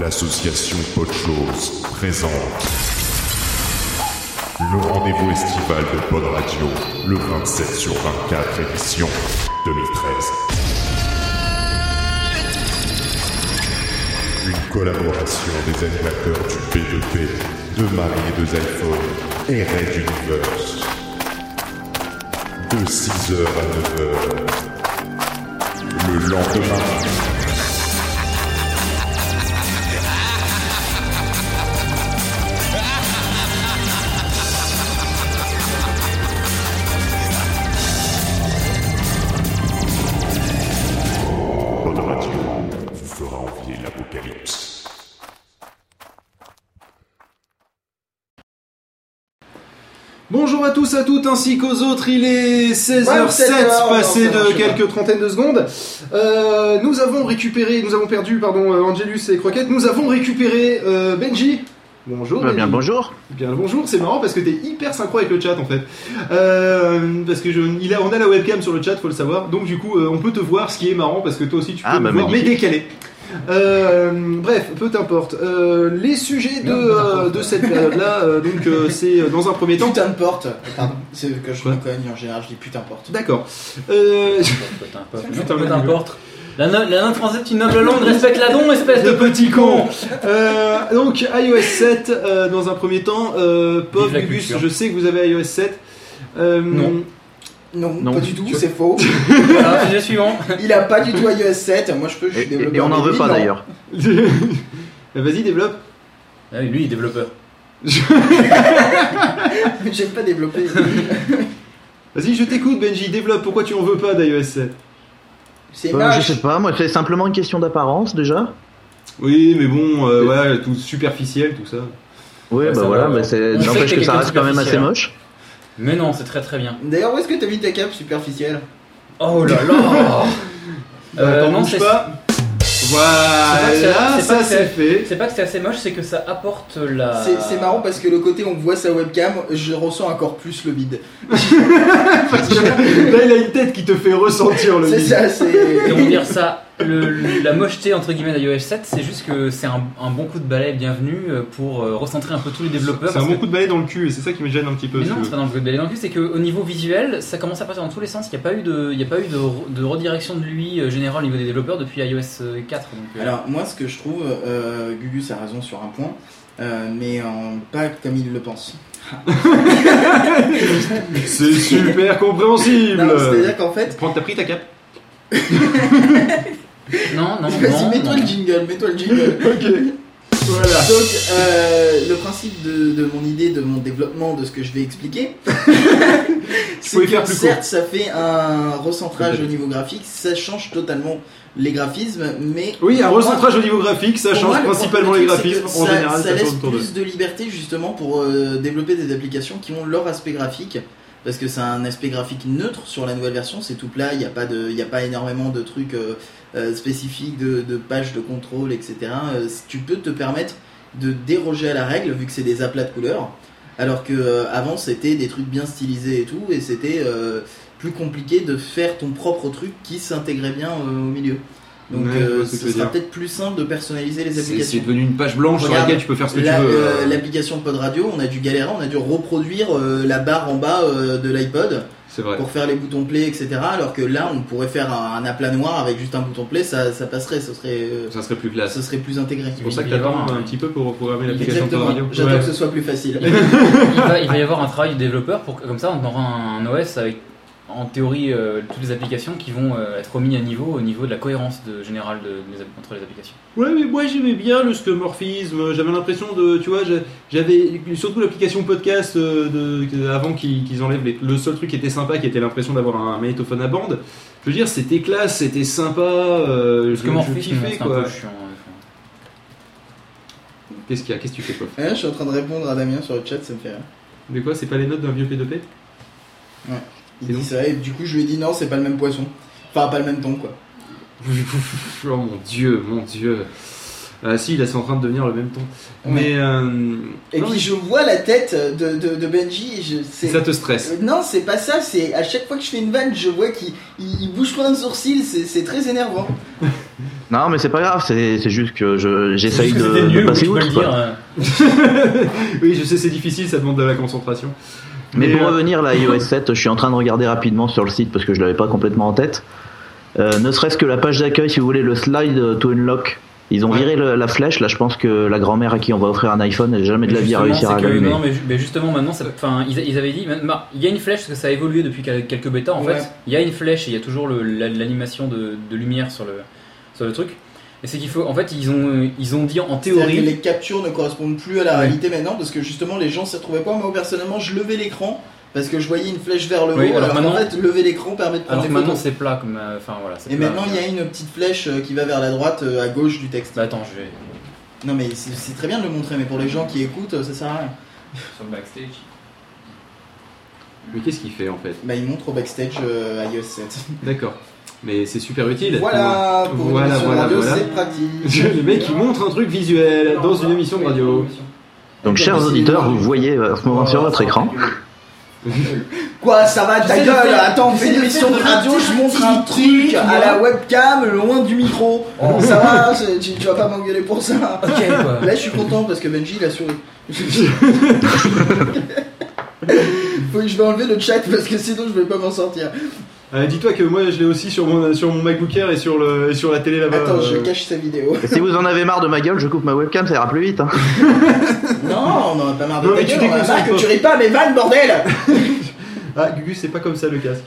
L'association Podchose présente le rendez-vous estival de Pod Radio, le 27 sur 24 édition 2013. Une collaboration des animateurs du P2P, de Marie et de Zyphone et Red Universe. De 6h à 9h. Le lendemain. Toutes, ainsi qu'aux autres, il est 16h07, 17h, passé de quelques trentaines de secondes. Euh, nous avons récupéré, nous avons perdu, pardon, euh, Angelus et Croquette, nous avons récupéré euh, Benji. Bonjour. Bah, bien Benji. bonjour. Bien le bonjour, c'est marrant parce que t'es hyper synchro avec le chat en fait. Euh, parce que je, il a, on a la webcam sur le chat, faut le savoir. Donc du coup, euh, on peut te voir, ce qui est marrant parce que toi aussi tu peux Ah, me bah, voir, mais décalé. Euh, bref, peu importe. Euh, les sujets de, euh, de cette période-là, euh, donc euh, c'est euh, dans un premier temps. Putain de porte. C'est que je me cogne en général, je dis putain porte. D'accord. Euh, Putain, peu importe. La, no- la langue française est une noble langue, respecte la don, espèce de de petit con. Euh, donc iOS 7 euh, dans un premier temps. Euh, la Gugus, je sais que vous avez iOS 7. Euh, Non. Non, Non. pas du tout, c'est faux. Alors, sujet suivant. Il a pas du tout iOS 7. Moi je peux, je Et, suis développeur. et on n'en veut pas d'ailleurs. Vas-y, développe. Ah oui, lui, il est développeur. J'aime pas développer. Vas-y, je t'écoute, Benji. Développe. Pourquoi tu en veux pas d'iOS 7 C'est Bah, je sais pas, moi c'est simplement une question d'apparence déjà. Oui, mais bon, euh, ouais, tout superficiel, tout ça. Oui, Ouais, bah ça voilà, va. mais c'est On sait n'empêche que ça reste quand même assez hein. moche. Mais non, c'est très très bien. D'ailleurs, où est-ce que t'as mis ta cape superficielle Oh là là Euh, Attends, non, c'est pas. C'est Voilà, c'est- c'est pas ça que c'est c'est- fait. c'est pas que c'est assez moche, c'est que ça apporte la. C'est c'est marrant parce que le côté on voit sa webcam, je ressens encore plus le bide. Parce que là, il a une tête qui te fait ressentir le C'est vide. ça, c'est. Comment dire ça le- La mocheté entre guillemets d'iOS 7, c'est juste que c'est un, un bon coup de balai bienvenu euh, pour euh, recentrer un peu tous les développeurs. C'est un bon que- coup de balai dans le cul et c'est ça qui me gêne un petit peu. Mais non, c'est pas dans le coup de balai dans le cul, c'est qu'au niveau visuel, ça commence à partir dans tous les sens. Il n'y a pas eu de, il y a pas eu de, re- de redirection de lui euh, générale au niveau des développeurs depuis iOS 4. Donc, euh, Alors moi ce que je trouve, euh, Gugus a raison sur un point, euh, mais pas comme il le pense. C'est super compréhensible. C'est-à-dire qu'en fait, Prends, t'as pris ta cape non, non, vas-y non, mets-toi le jingle, mets-toi le jingle. Ok. Voilà. Donc, euh, le principe de, de mon idée, de mon développement, de ce que je vais expliquer, c'est pouvez que plus certes, ça fait un recentrage au niveau graphique, ça change totalement les graphismes, mais Oui, un pour moi- recentrage au niveau graphique, ça pour change moi, le- principalement le les truc, c'est que graphismes. En ça, général, ça ça laisse tourne autour d'eux. plus de liberté justement pour euh, développer des applications qui ont leur aspect graphique. Parce que c'est un aspect graphique neutre sur la nouvelle version, c'est tout plat, il n'y a, pas a pas énormément de trucs euh, euh, spécifiques, de, pages de contrôle, etc. Euh, tu peux te permettre de déroger à la règle vu que c'est des aplats de couleurs. Alors que euh, avant c'était des trucs bien stylisés et tout, et c'était plus compliqué de faire ton propre truc qui s'intégrait bien au milieu. Donc Ouais, euh, ce sera peut-être plus simple de personnaliser les C'est c'est applications. devenu une page blanche sur Regarde, laquelle tu peux faire ce que La- tu veux. euh. L'application Pod Radio, on a dû galérer, on a dû reproduire euh, la barre en bas euh, de l'iPod C'est vrai. pour faire les boutons play, etc. Alors que là, on pourrait faire un, un aplat noir avec juste un bouton play, ça, ça passerait, ce serait, euh, Ça serait plus classe. ce serait plus intégré. C'est pour ça que Il va y t'attends avoir un- un petit peu pour reprogrammer l'application de Exactement. radio. J'attends Ouais. que ce soit plus facile. il, va, il va y avoir un travail du développeur pour que comme ça on aura un OS avec en théorie euh, toutes les applications qui vont euh, être remis à niveau au niveau de la cohérence de, générale de, entre les applications. Ouais, mais moi j'aimais bien le skeuomorphisme. J'avais l'impression de, tu vois, j'a- j'avais surtout l'application podcast euh, de, avant qu'ils enlèvent les- le seul truc qui était sympa, qui était l'impression d'avoir un magnétophone à bande. Je veux dire, c'était classe, c'était sympa. Euh, Parce je, que je Morphisme, kiffais c'est un quoi. peu chiant. Qu'est-ce qu'il y a? Qu'est-ce que tu fais, Pof Ouais, je suis en train de répondre à Damien sur le chat, ça me fait rire. Mais quoi? C'est pas les notes d'un vieux P2P Il Et dit ça, et du coup, je lui ai dit non, c'est pas le même poisson. Enfin, pas le même ton, quoi. Oh mon dieu, mon dieu. Ah si, là c'est en train de devenir le même ton. Ouais. Mais euh, Et non, puis mais je vois la tête de, de, de Benji. Je, c'est- ça te stresse. Euh, Non, c'est pas ça. C'est à chaque fois que je fais une vanne, je vois qu'il il, il bouge plein de sourcils. C'est c'est très énervant. Non, mais c'est pas grave, c'est c'est juste que je- j'essaye Juste que de, de passer outre. quoi. dire. euh. oui, je sais, c'est difficile, ça demande de la concentration. Mais, Mais, pour euh, revenir là, iOS 7, je suis en train de regarder rapidement sur le site parce que je l'avais pas complètement en tête. Euh, ne serait-ce que la page d'accueil, si vous voulez, le slide to unlock. Ils ont Ouais. viré le- la flèche. Là, je pense que la grand-mère à qui on va offrir un iPhone, elle n'a jamais de la vie à réussir à l'allumer. Non, mais, mais justement, maintenant, enfin, ils, ils avaient dit, bah, il y a une flèche parce que ça a évolué depuis quel- quelques bêtas. En Ouais. fait, il y a une flèche et il y a toujours l'animation de, de lumière sur le sur le truc. Et c'est qu'il faut, en fait, ils ont ils ont dit en C'est-à-dire que théorie. les captures ne correspondent plus à la Ouais. réalité maintenant parce que justement les gens s'y retrouvaient pas. Moi personnellement, je levais l'écran parce que je voyais une flèche vers le haut. Oui, alors maintenant- fait, lever l'écran permet de prendre Alors des maintenant c'est plat comme, euh, enfin voilà. Et plat. maintenant, il y a une petite flèche euh, qui va vers la droite, euh, à gauche du texte. Bah attends, je vais Non, mais c'est très bien de le montrer, mais pour les gens qui écoutent, ça sert à rien. sur le backstage. Mais qu'est-ce qu'il fait en fait? Bah, il montre au backstage euh, iOS 7. D'accord. Mais c'est super utile. Voilà, pour Voilà, une émission voilà, radio, voilà. c'est pratique. Le mec, il montre un truc visuel dans une émission de radio. Donc, chers auditeurs, vous voyez euh, à ce moment sur votre écran. Quoi, ça va, ta gueule Attends, on fait une émission de radio, je montre un truc à la webcam, loin du micro. Ça va, tu, vas pas m'engueuler pour ça. Là, je suis content parce que Benji, il a souri. Faut que je vais enlever le chat parce que sinon je vais pas m'en sortir. Euh, Dis-toi que moi, je l'ai aussi sur mon, sur mon MacBook Air et sur, le, et sur la télé là-bas. Attends, je euh, cache sa vidéo. Et si vous en avez marre de ma gueule, je coupe ma webcam, ça ira plus vite. Hein. Non, on en a pas marre de Non, ta mais tu on a marre que tu ris pas mes vannes, bordel Ah, Gugu, c'est pas comme ça le casque.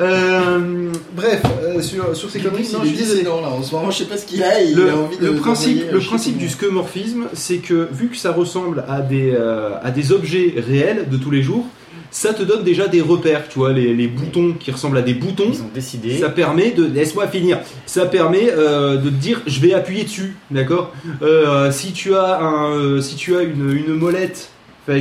Euh, bref, euh, sur, sur ces conneries, non, je disais. dissident là, en ce moment, je sais pas ce qu'il a, il Le, a envie de. le principe, le principe du comment. skeuomorphisme, c'est que vu que ça ressemble à des, euh, à des objets réels de tous les jours, ça te donne déjà des repères, tu vois, les, les boutons qui ressemblent à des boutons. Ils ont décidé. Ça permet de laisse-moi finir. Ça permet euh, de te dire je vais appuyer dessus, d'accord. Euh, si tu as un, euh, si tu as une, une molette,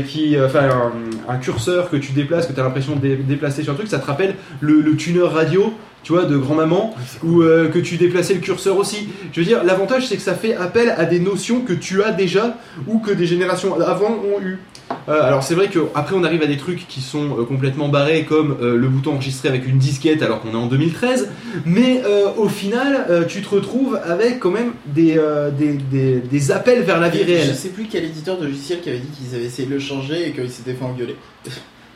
qui, enfin un, un curseur que tu déplaces, que tu as l'impression de dé- déplacer sur un truc, ça te rappelle le, le tuner radio, tu vois, de grand-maman, ou euh, que tu déplaçais le curseur aussi. Je veux dire, l'avantage c'est que ça fait appel à des notions que tu as déjà ou que des générations avant ont eu. Euh, alors c'est vrai que après on arrive à des trucs qui sont euh, complètement barrés comme euh, le bouton enregistré avec une disquette alors qu'on est en 2013 mais au final tu te retrouves avec quand même des, des, des, des appels vers la vie Je réelle. sais plus quel éditeur de logiciel qui avait dit qu'ils avaient essayé de le changer et qu'ils s'étaient fait engueuler.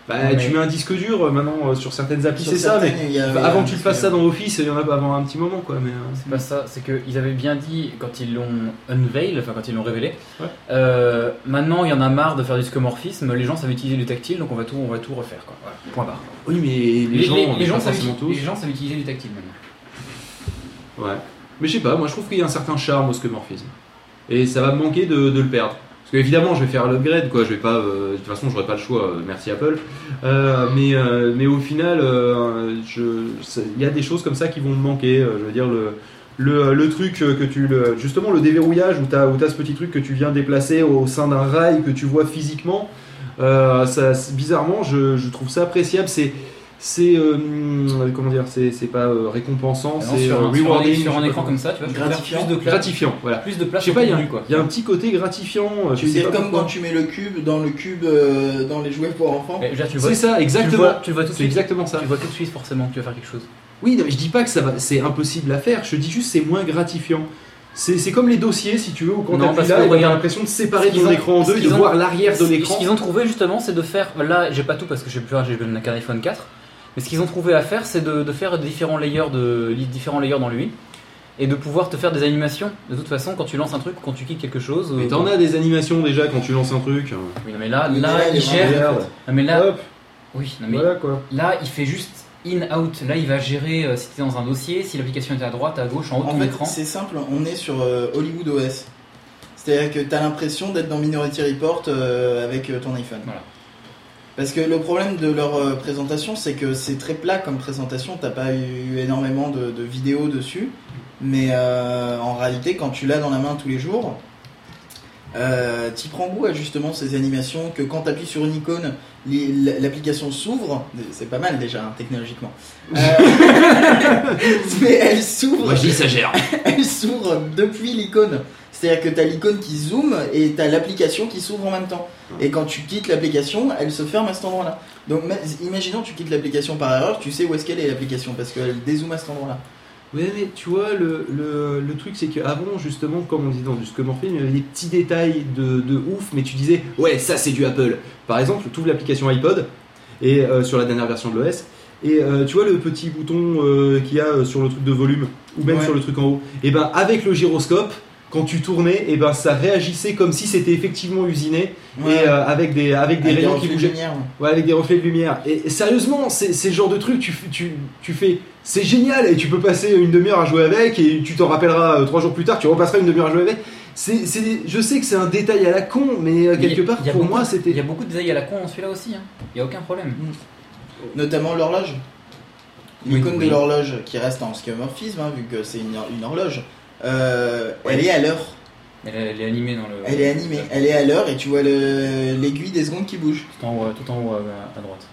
Bah, Mais- Tu mets un disque dur euh, maintenant euh, sur certaines applis c'est ça mais y avait bah, avant que tu le fasses ça dans Office il y en a pas avant un petit moment quoi mais euh, C'est pas ça, c'est qu'ils avaient bien dit quand ils l'ont unveil, enfin quand ils l'ont révélé. Ouais. euh, maintenant, il y en a marre de faire du skeuomorphisme. Les gens savent utiliser du tactile, donc on va tout, on va tout refaire quoi. Point barre. oui mais les, Les, gens, les- les gens savent, les gens savent utiliser du tactile maintenant. Ouais. Mais je sais pas, moi je trouve qu'il y a un certain charme au skeuomorphisme. Et ça va me manquer de, de le perdre. Évidemment je vais faire l'upgrade quoi, je vais pas. euh, de toute façon j'aurai pas le choix, euh, merci Apple. Euh, mais, mais au final, il y a des choses comme ça qui vont me manquer. je veux dire le. Le, truc que tu le, justement le déverrouillage où tu as, ce petit truc que tu viens déplacer au sein d'un rail que tu vois physiquement ça, bizarrement je, je trouve ça appréciable c'est c'est euh, comment dire c'est c'est pas euh, récompensant Non, c'est sur, euh, un, sur un- rewarding, sur un écran comme ça, tu vois, tu Gratifiant. plus de place, gratifiant voilà plus de place je sais pas il y, a contenu, un- quoi. il y a un petit côté gratifiant euh, Tu sais comme pourquoi. quand tu mets le cube dans le cube euh, dans les jouets pour enfants Eh, tu le c'est ça tu le exactement vois, tu le vois tout de c'est suite. exactement ça Tu le vois tout de suite forcément que tu vas faire quelque chose. Oui, non, mais je dis pas que ça va, c'est impossible à faire. Je dis juste c'est moins gratifiant. C'est c'est comme les dossiers, si tu veux, où quand Non, parce là, t'as regarde, l'impression de séparer ce ton écran en ce deux et de voir l'arrière de Ce l'écran. qu'ils ont trouvé justement, c'est de faire. Là, j'ai pas tout parce que j'ai plus j'ai qu'un iPhone 4. Mais ce qu'ils ont trouvé à faire, c'est de, de faire différents layers de différents layers dans lui et de pouvoir te faire des animations. De toute façon, quand tu lances un truc, quand tu quittes quelque chose. Mais euh, t'en as des animations déjà quand tu lances un truc. Oui, non, mais là, là, il gère. Regarde. Non, mais là, Hop, oui, non, mais voilà quoi. là, il fait juste in-out. Là, il va gérer euh, si tu es dans un dossier, si l'application est à droite, à gauche, en haut de En ton fait, écran. c'est simple, on est sur euh, Hollywood OS. C'est-à-dire que tu as l'impression d'être dans Minority Report euh, avec euh, ton iPhone. Voilà. Parce que le problème de leur euh, présentation, c'est que c'est très plat comme présentation. T'as pas eu énormément de, de vidéos dessus. Mais euh, en réalité, quand tu l'as dans la main tous les jours, euh, t'y prends goût à justement ces animations que quand t'appuies sur une icône, li- l'application s'ouvre. C'est pas mal déjà, hein, technologiquement. Euh, mais elle s'ouvre dis ça gère. elle s'ouvre depuis l'icône. C'est-à-dire que tu as l'icône qui zoome et tu as l'application qui s'ouvre en même temps. Et quand tu quittes l'application, elle se ferme à cet endroit-là. Donc ma- imaginons tu quittes l'application par erreur, tu sais où est-ce qu'elle est l'application parce qu'elle dézoome à cet endroit-là. Ouais, mais tu vois, le, le, le truc, c'est qu'avant, justement, comme on dit dans du Scomorphine, il y avait des petits détails de, de ouf, mais tu disais, ouais, ça c'est du Apple. Par exemple, tu ouvres l'application iPod, et euh, sur la dernière version de l'OS, et euh, tu vois le petit bouton euh, qu'il y a sur le truc de volume, ou même Ouais. sur le truc en haut, et ben avec le gyroscope, quand tu tournais, et ben ça réagissait comme si c'était effectivement usiné, Ouais. et euh, avec des, avec des Avec rayons qui de bougeaient. lumière, ouais. Ouais, avec des reflets de lumière. Et, et sérieusement, c'est le genre de truc, tu, tu, tu fais, c'est génial, et tu peux passer une demi-heure à jouer avec, et tu t'en rappelleras euh, trois jours plus tard, tu repasseras une demi-heure à jouer avec. C'est, je sais que c'est un détail à la con, mais euh, a- quelque part, pour beaucoup- moi, Il y c'était. a beaucoup de détails à la con dans celui-là aussi, hein. il n'y a aucun problème. Notamment l'horloge. Oui, L'icône oui. de l'horloge qui reste en skeuomorphisme, hein, vu que c'est une, une horloge, euh, elle est à l'heure. Elle, est- elle est animée dans le. Elle est animée. Elle est à l'heure et tu vois le- l'aiguille des secondes qui bouge. Tout en haut, tout en haut à, à droite.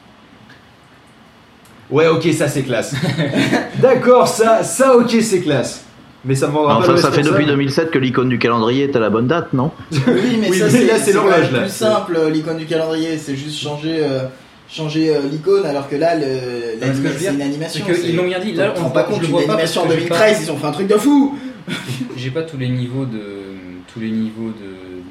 Ouais, ok, ça c'est classe. D'accord, ça, ça, ok, c'est classe. Mais ça me vendra pas Enfin, le ça fait depuis 2007 que l'icône du calendrier est à la bonne date, non? Oui, mais Oui, ça mais c'est là, c'est quand l'horloge, là. plus simple euh, l'icône du calendrier, c'est juste changer, euh, changer euh, l'icône alors que là le, ce que l'anima- je veux c'est une animation. qu'ils l'ont bien dit, là on on se rend pas compte une pas animation en que j'ai pas- 2013, ils ont fait un truc de fou J'ai pas tous les niveaux de tous les niveaux de, de-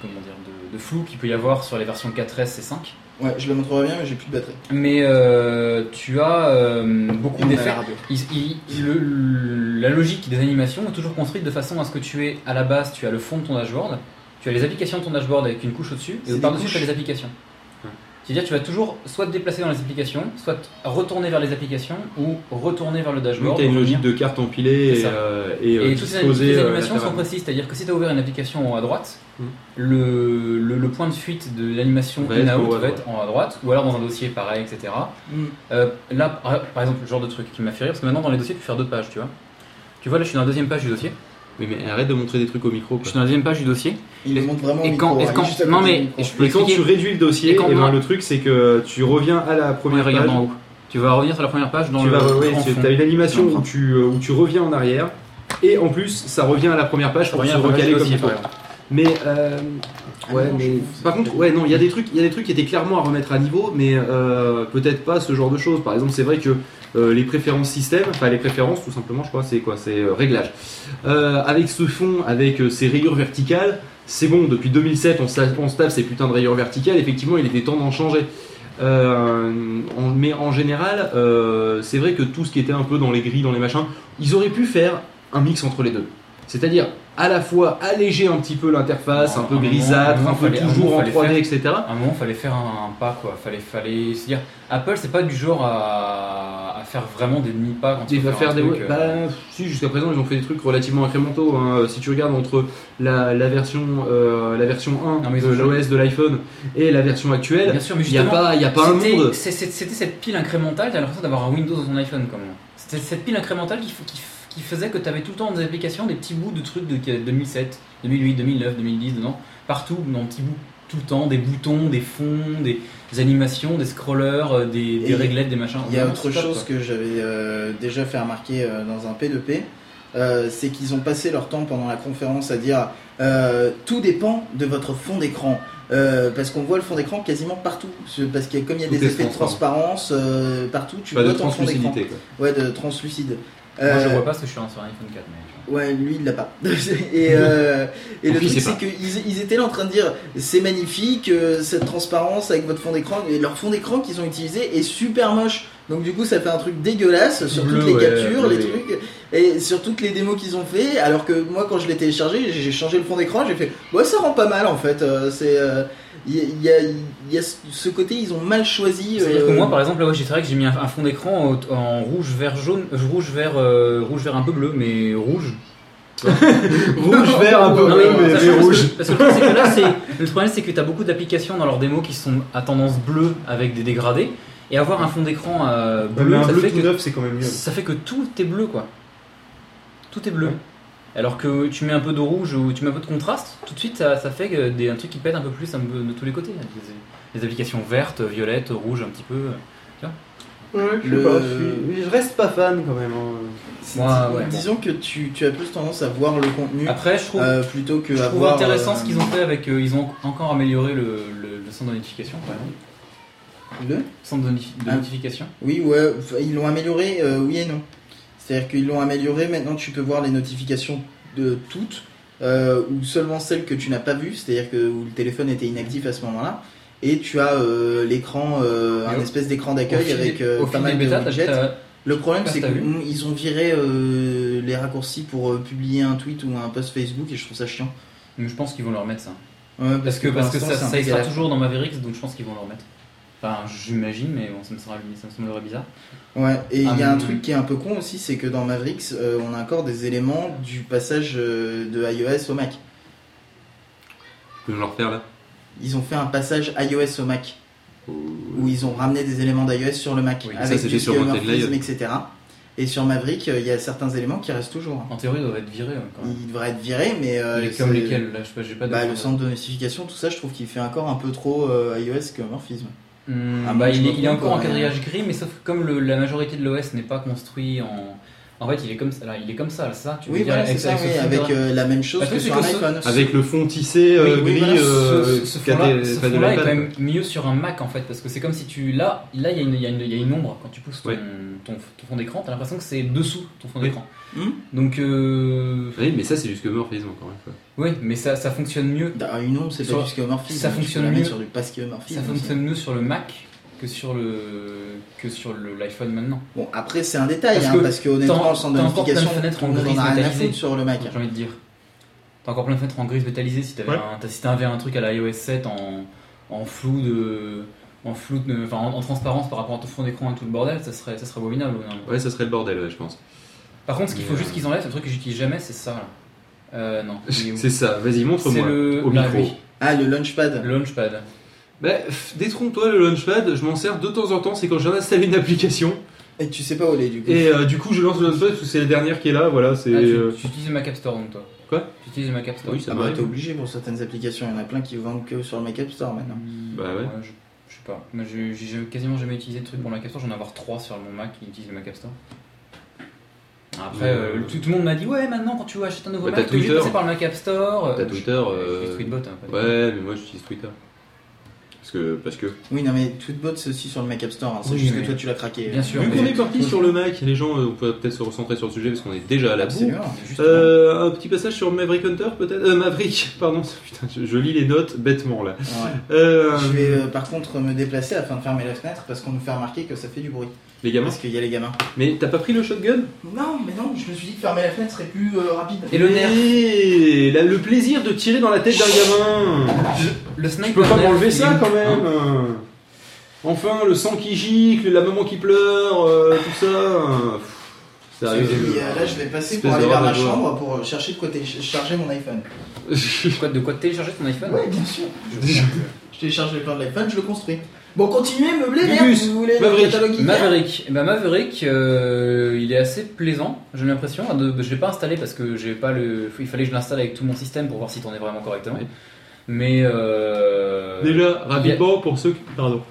comment dire de, de flou qu'il peut y avoir sur les versions 4S et 5. Ouais, je le montrerai bien, mais j'ai plus de batterie. Mais euh, tu as euh, beaucoup d'effets. la logique des animations est toujours construite de façon à ce que tu aies à la base, tu as le fond de ton dashboard, tu as les applications de ton dashboard avec une couche au-dessus, et couches. tu as les applications. C'est-à-dire tu vas toujours soit te déplacer dans les applications, soit retourner vers les applications, ou retourner vers le dashboard. t'as une revenir. logique de cartes empilées et, euh, et, euh, Et toutes ces, toutes les euh, animations sont précises, c'est-à-dire que si tu as ouvert une application à droite, Mm. le, le, le point de fuite de l'animation Va être en haut in-out à va droite. être en haut à droite, ou alors dans un dossier pareil, etc. Mm. Euh, là, par par exemple, le genre de truc qui m'a fait rire, parce que maintenant dans les dossiers, tu peux faire deux pages, tu vois. Tu vois, là, je suis dans la deuxième page du dossier. Oui, mais arrête de montrer des trucs au micro. Je suis dans la deuxième page du dossier. Il le montre vraiment au Et micro, quand- et hein, quand- non, mais du micro. je peux Et quand tu réduis le dossier, Et quand eh ben, le truc c'est que tu reviens à la première regarde page. en haut. Tu vas revenir sur la première page dans tu le. vas, ouais, tu as une animation où tu, euh, où tu reviens en arrière. Et en plus, ça revient à la première page pour se recaler comme du il faut. dossier. Mais euh, Ah non, mais par contre, ouais, non, il y a des trucs, il y a des trucs qui étaient clairement à remettre à niveau, mais euh, peut-être pas ce genre de choses. Par exemple, c'est vrai que euh, les préférences système, enfin les préférences, tout simplement, je crois, c'est quoi, c'est euh, réglage. Euh, avec ce fond, avec euh, ces rayures verticales, c'est bon. Depuis 2007, on, se- tape ces putains de rayures verticales. Effectivement, il était temps d'en changer. Euh, mais en général, euh, c'est vrai que tout ce qui était un peu dans les grilles, dans les machins, ils auraient pu faire un mix entre les deux. C'est-à-dire à la fois alléger un petit peu l'interface, un peu grisâtre, un peu toujours en fallait 3D, faire- etc. À un moment, fallait faire un, un pas, quoi. Fallait, fallait se dire. Apple, c'est pas du genre à, à faire vraiment des demi-pas quand Il il faut va faire des. truc, euh, Bah, si, jusqu'à présent, ils ont fait des trucs relativement incrémentaux. hein. Si tu regardes entre la, la version, euh, la version 1 Non, mais ils de l'OS de l'iPhone et la version actuelle, il n'y a pas, y a pas un monde. C'était cette pile incrémentale, t'as l'impression d'avoir un Windows dans ton iPhone. comme C'était cette pile incrémentale qui, f- qui, f- qui faisait que t'avais tout le temps dans des applications des petits bouts de trucs de 2007, 2008, 2009, 2010, dedans, partout, dans des petits bouts, tout le temps, des boutons, des fonds, des, des animations, des scrollers, euh, des, des Et réglettes, des machins. Il y a autre chose quoi. que j'avais euh, déjà fait remarquer euh, dans un P2P, euh, c'est qu'ils ont passé leur temps pendant la conférence à dire euh, tout dépend de votre fond d'écran. Euh, parce qu'on voit le fond d'écran quasiment partout. Parce que comme il y a Tout des effets de transparence euh, partout, tu Pas de vois ton fond d'écran. Ouais, de translucide. Moi, je Euh, vois pas parce que je suis sur un iPhone 4. Mais. Ouais, lui il l'a pas. et euh, et En le truc c'est qu'ils ils étaient là en train de dire c'est magnifique euh, cette transparence avec votre fond d'écran et leur fond d'écran qu'ils ont utilisé est super moche. Donc du coup ça fait un truc dégueulasse sur Bleu, toutes les ouais, captures, les trucs et sur toutes les démos qu'ils ont fait. Alors que moi quand je l'ai téléchargé j'ai changé le fond d'écran j'ai fait ouais ça rend pas mal en fait. Euh, c'est euh, il y, a- y y ce côté ils ont mal choisi. C'est-à-dire que euh, moi, par exemple, là, ouais, c'est vrai que j'ai mis un, un fond d'écran en, en rouge, vert, jaune, euh, rouge, vert, euh, rouge, vert un peu bleu, mais rouge. Rouge, vert, un peu Non, bleu, mais, mais, mais parce rouge. que- Parce que le truc, c'est que là, c'est- le problème, c'est que tu as beaucoup d'applications dans leurs démos qui sont à tendance bleue avec des dégradés. Et avoir un fond d'écran euh, bleu, un ça, bleu fait tout que, neuf, c'est quand même mieux. ça fait que tout est bleu, quoi. Tout est bleu. Ouais. Alors que tu mets un peu de rouge ou tu mets un peu de contraste, tout de suite, ça, ça fait que des, un truc qui pète un peu plus un peu de tous les côtés. Des applications vertes, violettes, rouges, un petit peu. Ouais, je, Le- sais pas, je, suis- je reste pas fan quand même. hein. ouais, disons que tu, tu as plus tendance à voir le contenu Après, je trouve, euh, plutôt que je à trouve voir, intéressant euh, ce qu'ils ont fait avec. euh, ils ont encore amélioré le, le, le centre de notification, le Centre de, Ah. notification. Oui, ouais, ils l'ont amélioré, euh, oui et non. C'est-à-dire qu'ils l'ont amélioré. Maintenant, tu peux voir les notifications de toutes euh, ou seulement celles que tu n'as pas vues, c'est-à-dire que où le téléphone était inactif à ce moment-là. Et tu as euh, l'écran, euh, un espèce d'écran d'accueil avec au pas mal de widgets. Le problème, c'est qu'ils ont viré les raccourcis pour publier un tweet ou un post Facebook et je trouve ça chiant. je pense qu'ils vont le remettre ça. Ouais, Parce que, parce que ça, ça sera toujours dans Mavericks, donc je pense qu'ils vont le remettre. Enfin, j'imagine, mais bon, ça me, sera, ça me semblerait bizarre. Ouais, et il y a un mais- truc qui est un peu con aussi, c'est que dans Mavericks, euh, on a encore des éléments du passage euh, de iOS au Mac. Tu peux me le refaire là? Ils ont fait un passage iOS au Mac, Ou- où ils ont ramené des éléments d'iOS sur le Mac, Oui, ça, avec c'était du skeuomorphisme, etc. Et sur Maverick, euh, il y a certains éléments qui restent toujours. En théorie, il devrait être viré. ouais, quand même. Ils devraient être virés, mais... euh, Les- comme lesquels? Là, je sais pas, j'ai pas de. Bah, le centre de notification, tout ça, je trouve qu'il fait encore un peu trop euh, iOS que morphisme. Hmm, Ah, bah, il, est, il est trompe, encore en quadrillage gris, mais sauf que comme le- la majorité de l'OS n'est pas construit en. En fait, il est comme ça, là, il est comme ça, ça tu veux Oui, dire, voilà, c'est avec- ça, avec ce oui, fond avec gras. euh, la même chose Parce que que sur un ce- iPhone. Avec le fond tissé euh, Oui, oui, gris voilà, euh, ce, ce fond-là, ce fond-là est l'iPad. quand même mieux sur un Mac en fait, parce que c'est comme si tu. Là, là il y, a une- il y a une- il y a une ombre quand tu pousses ton, Ouais. ton, ton fond d'écran, t'as l'impression que c'est dessous ton fond d'écran. Hmm. Donc, euh, Oui, mais ça c'est du skeuomorphisme encore une fois. oui, mais ça, ça fonctionne mieux. Bah, une ombre, c'est Sur- pas du skeuomorphisme. ça fonctionne mieux. sur du pas skeuomorphisme Ça fonctionne mieux sur le Mac que sur le que sur le- l'iPhone maintenant. Bon, après, c'est un détail, Parce hein, que parce que honnêtement, le centre de t'as encore plein de notification, fenêtres tout en a rien à foutre sur le Mac. J'ai envie de dire. T'as encore plein de fenêtres en grise métallisée si t'avais Ouais. un, si un truc à la iOS 7 en, en flou de en flou de, enfin en, en transparence par rapport à ton fond d'écran et tout le bordel, ça serait ça serait abominable. moment. Ouais, ça serait le bordel, ouais, je pense. Par contre, ce qu'il faut Mais, juste qu'ils enlèvent, le truc que j'utilise jamais, c'est ça. Là. Euh, non. C'est ça, vas-y, C'est montre-moi. le au micro. oui, Ah, le Launchpad. le Launchpad. Bah, détrompe-toi, le Launchpad, je m'en sers de temps en temps, c'est quand j'ai installé une application. Et tu sais pas où aller du coup. Et euh, du coup, je lance le Launchpad parce que c'est la dernière qui est là, voilà, c'est. Ah, tu, euh, tu utilises le Mac App Store donc toi. Quoi? Tu utilises le Mac App Store. Oui, ça Ah bah, t'es obligé pour certaines applications. Il y en a plein qui vendent que sur le Mac App Store maintenant. Bah ouais. je, je sais pas. Moi, j'ai quasiment jamais utilisé de truc pour le Mac App Store. J'en ai avoir 3 sur mon Mac qui utilisent le Mac App Store. Après, Ouais. euh, tout, tout le monde m'a dit Ouais, maintenant quand tu veux acheter un nouveau Bah, Mac, Twitter. passer par le Mac App Store. T'as Euh, Twitter, je- euh, Tweetbot. hein, Ouais, mais moi j'utilise Twitter. Parce que. Parce que... Oui, non, mais Tweetbot, c'est aussi sur le Mac App Store. hein. C'est Oui, juste que toi, tu l'as craqué. Bien sûr. Vu qu'on est parti sur le Mac, les gens, euh, on peut peut-être se recentrer sur le sujet parce qu'on est déjà à la. Euh, un petit passage sur Maverick Hunter peut-être? Euh, Maverick, pardon, putain, je, je lis les notes bêtement là. Ouais. Euh, Je vais euh, par contre me déplacer afin de fermer la fenêtre parce qu'on nous fait remarquer que ça fait du bruit. Les gamins Parce qu'il y a les gamins. Mais t'as pas pris le shotgun? Non, mais non, je me suis dit que fermer la fenêtre serait plus euh, rapide. Et le nerf Et là, le plaisir de tirer dans la tête d'un gamin Le Tu sniper peux pas nerf, m'enlever il ça quand même Hein Enfin, le sang qui gicle, la maman qui pleure, euh, tout ça. Pff, Et Sérieux. euh, là, je vais passer pour aller de vers ma de chambre pour euh, chercher de quoi télécharger mon iPhone. Quoi, de quoi télécharger ton iPhone? Ouais, bien sûr. Je télécharge le plan de l'iPhone, je le construis. Bon, continuez, meublez, merde, vous voulez le Maverick, catalogue. Maverick, eh ben Maverick, euh, il est assez plaisant, j'ai l'impression. Ah, Je l'ai pas installé parce que j'ai pas le, il fallait que je l'installe avec tout mon système pour voir s'il tournait vraiment correctement. Mais euh... Déjà, rapidement, pour ceux qui... Pardon.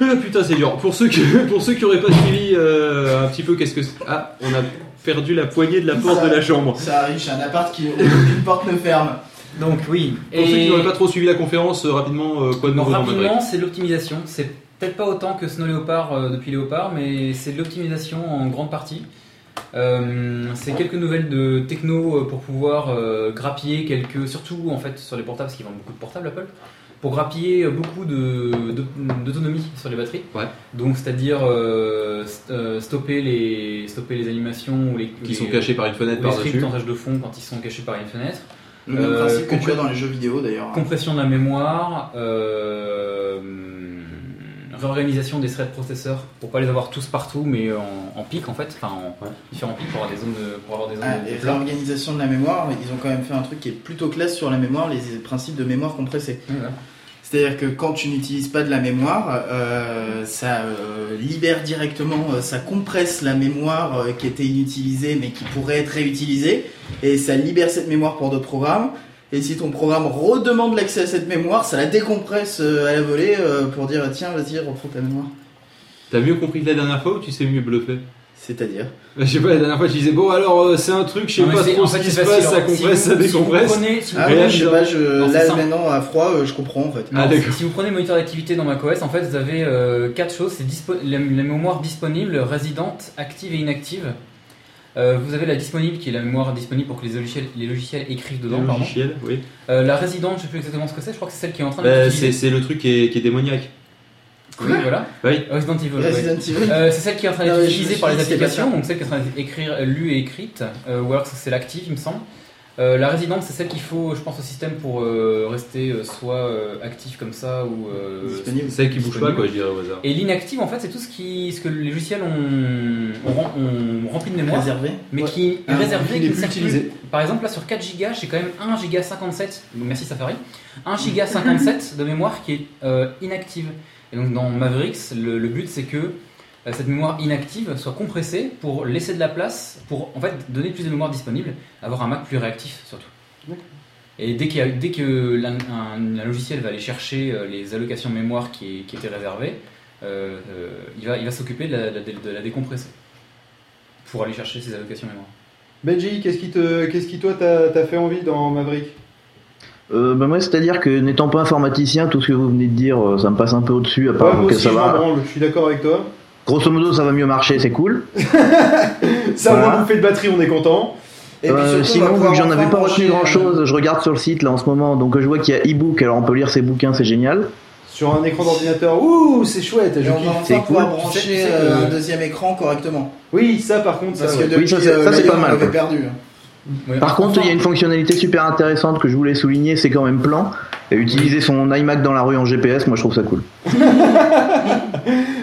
Ah, putain, c'est dur. Pour ceux qui, pour ceux qui auraient pas suivi euh, un petit peu, qu'est-ce que c'est? Ah, on a perdu la poignée de la porte de la chambre. Ça arrive, j'ai un appart qui aucune porte ne ferme. Donc oui. Pour ceux qui n'auraient pas trop suivi la conférence, euh, rapidement, euh, quoi de nouveau rapidement, c'est de l'optimisation. C'est peut-être pas autant que Snow Leopard euh, depuis Leopard, mais c'est de l'optimisation en grande partie. Euh, c'est quelques nouvelles de techno pour pouvoir euh, grappiller quelques, surtout en fait sur les portables, parce qu'ils vendent beaucoup de portables Apple, pour grappiller beaucoup de- de- d'autonomie sur les batteries. Ouais. Donc c'est-à-dire euh, st- stopper les stopper les animations ou les Qui les- sont cachés par une fenêtre en tâche de fond quand ils sont cachés par une fenêtre. Le même Euh, principe que tu as dans les jeux vidéo d'ailleurs. Compression de la mémoire, euh, réorganisation des threads processeurs pour pas les avoir tous partout, mais en, en pic en fait, enfin en Ouais. différents pics pour avoir des zones de, pour avoir des zones Ah, de réorganisation de la mémoire, ils ont quand même fait un truc qui est plutôt classe sur la mémoire, les principes de mémoire compressée. Ouais, ouais. C'est-à-dire que quand tu n'utilises pas de la mémoire, euh, ça euh, libère directement, euh, ça compresse la mémoire qui était inutilisée mais qui pourrait être réutilisée, et ça libère cette mémoire pour d'autres programmes. Et si ton programme redemande l'accès à cette mémoire, ça la décompresse à la volée pour dire tiens vas-y reprends ta mémoire. T'as mieux compris que la dernière fois ou tu sais mieux bluffer? C'est-à-dire Je sais pas, la dernière fois tu disais bon alors euh, c'est un truc, je sais Non, mais pas c'est- trop en ce fait, qui c'est se passe, facile, ça. Si compresse, vous- ça si vous décompresse. prenez- si vous Ah prenez- ouais, je sais pas, je, Non, c'est là maintenant à froid euh, je comprends en fait. Ah, Non, d'accord. Si vous prenez moniteur d'activité dans macOS, en fait, vous avez euh, quatre choses. C'est dispo- la, la mémoire disponible, résidente, active et inactive. Euh, vous avez la disponible qui est la mémoire disponible pour que les logiciels, les logiciels écrivent dedans. pardon. logiciel, oui. Euh, la résidente, je sais plus exactement ce que c'est, je crois que c'est celle qui est en train de Bah, l'utiliser. c'est c'est le truc qui est, qui est démoniaque. Oui, voilà. Oui. Resident Evil. ouais. Resident Evil. Euh, c'est celle qui est en train d'être utilisée par les applications, donc celle qui est en train d'être écrire, lue et écrite, euh, ou alors c'est l'active, il me semble. Euh, la résidente, c'est celle qu'il faut, je pense, au système pour euh, rester euh, soit euh, actif comme ça ou euh, Disponible. Celle qui bouge pas, quoi, je dirais au hasard. Et l'inactive, en fait, c'est tout ce, qui, ce que les logiciels ont, ont, rem- ont rempli de mémoire, Réservé. mais Ouais. qui est Ah, réservé, qui qui n'est ne plus sert utilisé. plus. Par exemple, là sur 4 Go, j'ai quand même 1 Go 57, merci Safari, 1 Go 57 de mémoire qui est euh, inactive. Et donc dans Mavericks, le, le but c'est que euh, cette mémoire inactive soit compressée pour laisser de la place, pour en fait donner plus de mémoire disponible, avoir un Mac plus réactif surtout. Et dès, qu'il y a- dès que un, un logiciel va aller chercher euh, les allocations mémoire qui, qui étaient réservées, euh, euh, il va, il va s'occuper de la, de la- de la décompresser pour aller chercher ces allocations mémoire. Benji, qu'est-ce qui, te, qu'est-ce qui toi, t'a t'a fait envie dans Maverick Euh, bah moi, c'est-à-dire que n'étant pas informaticien, tout ce que vous venez de dire, euh, ça me passe un peu au-dessus, à part moi que aussi, ça je va. branle, je suis d'accord avec toi. Grosso modo, ça va mieux marcher, c'est cool. Ça Voilà. va bouffer de batterie, on est content. Et puis Euh, surtout, sinon, vu que j'en avais pas retenu grand-chose, je regarde sur le site là en ce moment, donc je vois qu'il y a e-book, alors on peut lire ses bouquins, c'est génial. Sur un écran d'ordinateur, ouh, c'est chouette, Et je on va enfin pouvoir cool. brancher Tu sais- tu sais euh, que- un deuxième écran correctement. Oui, ça par contre, ça, Parce que ouais. depuis Oui, ça, c'est- euh, ça, pas mal, perdu. Ouais, Par contre, il y a une fonctionnalité super intéressante que je voulais souligner, c'est quand même plan. Et utiliser son iMac dans la rue en GPS, moi je trouve ça cool.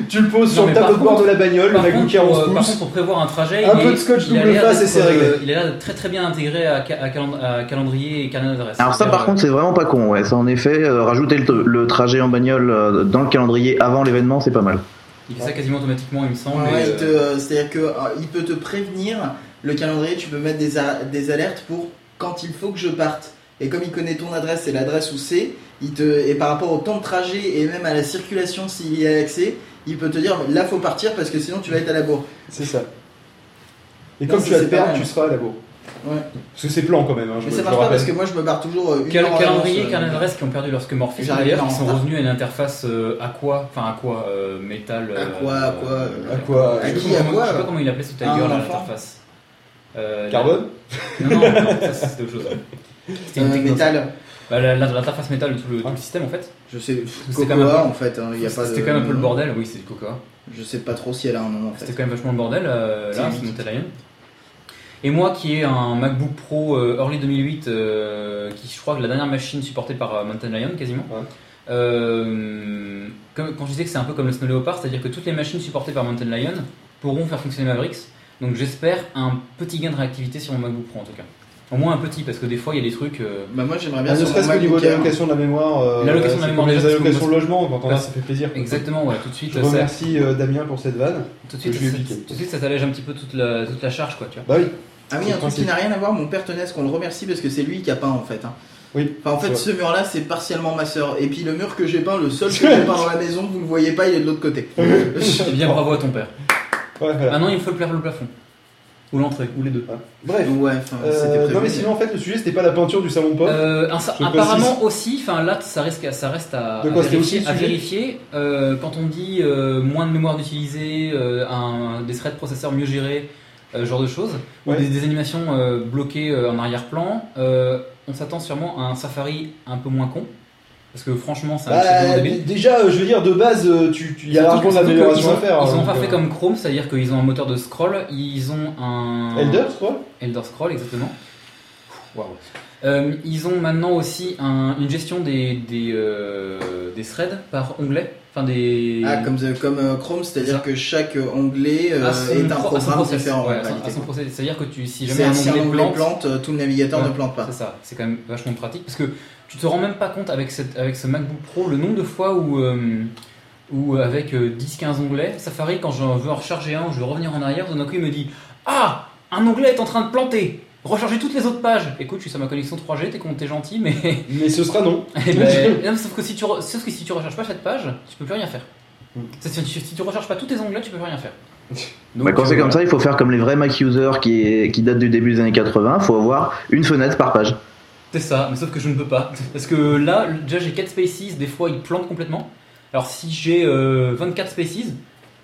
Tu le poses Non, sur le tableau de bord de la bagnole, le MacBook Air pour, 11 euh, par pouces. contre, pour prévoir un trajet, Un il peu est- de scotch il double face et c'est réglé. euh, Il a l'air d'être très très bien intégré à, ca- à calend- à calendrier et carnet d'adresse. Alors ça par contre c'est vraiment pas con, ouais. Ça en effet, euh, rajouter le, le trajet en bagnole euh, dans le calendrier avant l'événement, c'est pas mal. il fait ça quasiment automatiquement, il me semble. Ouais, il euh, C'est-à-dire que euh, il peut te prévenir le calendrier, tu peux mettre des, alertes pour quand il faut que je parte. Et comme il connaît ton adresse et l'adresse où c'est, il te et par rapport au temps de trajet et même à la circulation s'il y a accès, il peut te dire là faut partir parce que sinon tu vas être à la bourre. C'est ça. Et Non, comme tu vas te perdre, tu seras à la bourre. Ouais. Parce que c'est plan quand même, hein, je, Mais ça marche pas parce que moi je me barre toujours euh, une Cal- calendrier, euh, carnet d'adresse qui ont perdu leur skeuomorphisme J'arrive d'ailleurs, qui sont revenus à une interface euh, Aqua, enfin Aqua, euh, métal. À euh, quoi, à quoi, euh, À quoi À je sais qui, pas à comment- quoi, Je sais pas comment il appelait Tiger un là, enfant l'interface. Euh, Carbone la- Non, non, non, ça c'était autre chose. C'était une euh, techno- métal. Bah, L'interface métal de tout le, tout Ah. le système en fait. Je sais, C'était quand même Cocoa un peu- en fait, hein, il y a pas de. C'était quand même un peu le bordel, oui, c'est du coca. Je sais pas trop si elle a un nom en fait. C'était quand même vachement le bordel euh, C'est là, sur Mountain Lion. Et moi qui ai un MacBook Pro euh, early 2008, euh, qui je crois que la dernière machine supportée par euh, Mountain Lion quasiment. Ouais. Euh, comme- quand je disais que c'est un peu comme le Snow Leopard, c'est-à-dire que toutes les machines supportées par Mountain Lion pourront faire fonctionner Mavericks. Donc j'espère un petit gain de réactivité sur mon MacBook Pro en tout cas. Au moins un petit, parce que des fois il y a des trucs. euh, Bah moi j'aimerais bien Ah, ne sur serait-ce qu'au niveau de Air. l'allocation de la mémoire. euh, L'allocation de la mémoire, Les allocations de logement, quand on a, ça fait plaisir. Exactement, ouais, tout de suite. Je ça- remercie euh, Damien pour cette vanne. tout de suite, je lui ai ça- piqué. tout de suite, ça t'allège un petit peu toute la, toute la charge, quoi, tu vois. Bah oui. Ah oui, un truc qui n'a rien à voir, mon père tenait à ce qu'on le remercie parce que c'est lui qui a peint en fait. hein. Oui. Enfin, en fait, ce mur-là, c'est partiellement ma sœur. Et puis le mur que j'ai peint, le seul que j'ai peint dans la maison, vous le voyez pas, il est de l'autre côté. Eh bien, bravo à ton père. Voilà. Maintenant, il faut le, le plafond. Ou l'entrée, ou les deux. Bref. ouais, Euh, prévu. non mais sinon en fait le sujet c'était pas la peinture du salon de pomme. Euh, apparemment aussi, enfin là ça reste, ça reste à, De quoi, à c'était vérifier. aussi à le sujet vérifier. Euh, quand on dit euh, moins de mémoire d'utiliser, euh, un, des threads processeurs mieux gérés, euh, ce genre de choses, Ouais. ou des, des animations euh, bloquées euh, en arrière-plan, euh, on s'attend sûrement à un Safari un peu moins con. Parce que franchement, c'est un Bah, déjà euh, je veux dire de base euh, tu tu- il y a largement qu'ils à ont- faire. Ils ont donc, pas fait euh, comme Chrome, c'est-à-dire qu'ils ont un moteur de scroll, ils ont un. Elder quoi Elder Scroll, exactement. Waouh. Euh, ils ont maintenant aussi un- une gestion des, des, euh, des threads par onglet. Enfin, des. Ah, comme, the- comme euh, Chrome, C'est c'est-à-dire que chaque onglet euh, est un pro- à son programme process, différent ouais. C'est-à-dire que tu, si jamais un si un onglet onglet plante, plante, tout le navigateur Ouais. ne plante pas. c'est ça. C'est quand même vachement pratique parce que tu te rends même pas compte avec, cette, avec ce MacBook Pro le nombre de fois où. euh, où avec euh, 10-15 onglets, Safari, quand je veux en recharger un ou je veux revenir en arrière, tout d'un coup il me dit Ah Un onglet est en train de planter Recharger toutes les autres pages Écoute, je suis sur ma connexion 3G, t'es t'es gentil, mais. Mais ce sera non. Eh ben, non, sauf que si tu re- sauf que si tu recharges pas cette page, tu peux plus rien faire. Mm. C'est- Si, si tu recharges pas tous tes onglets, tu peux plus rien faire. Bah, quand euh, c'est comme ça, il faut faire comme les vrais Mac users qui, est- qui datent du début des années 80, faut avoir une fenêtre par page. C'est ça, mais sauf que je ne peux pas. Parce que là, déjà j'ai 4 spaces, des fois ils plantent complètement. Alors si j'ai euh, 24 spaces,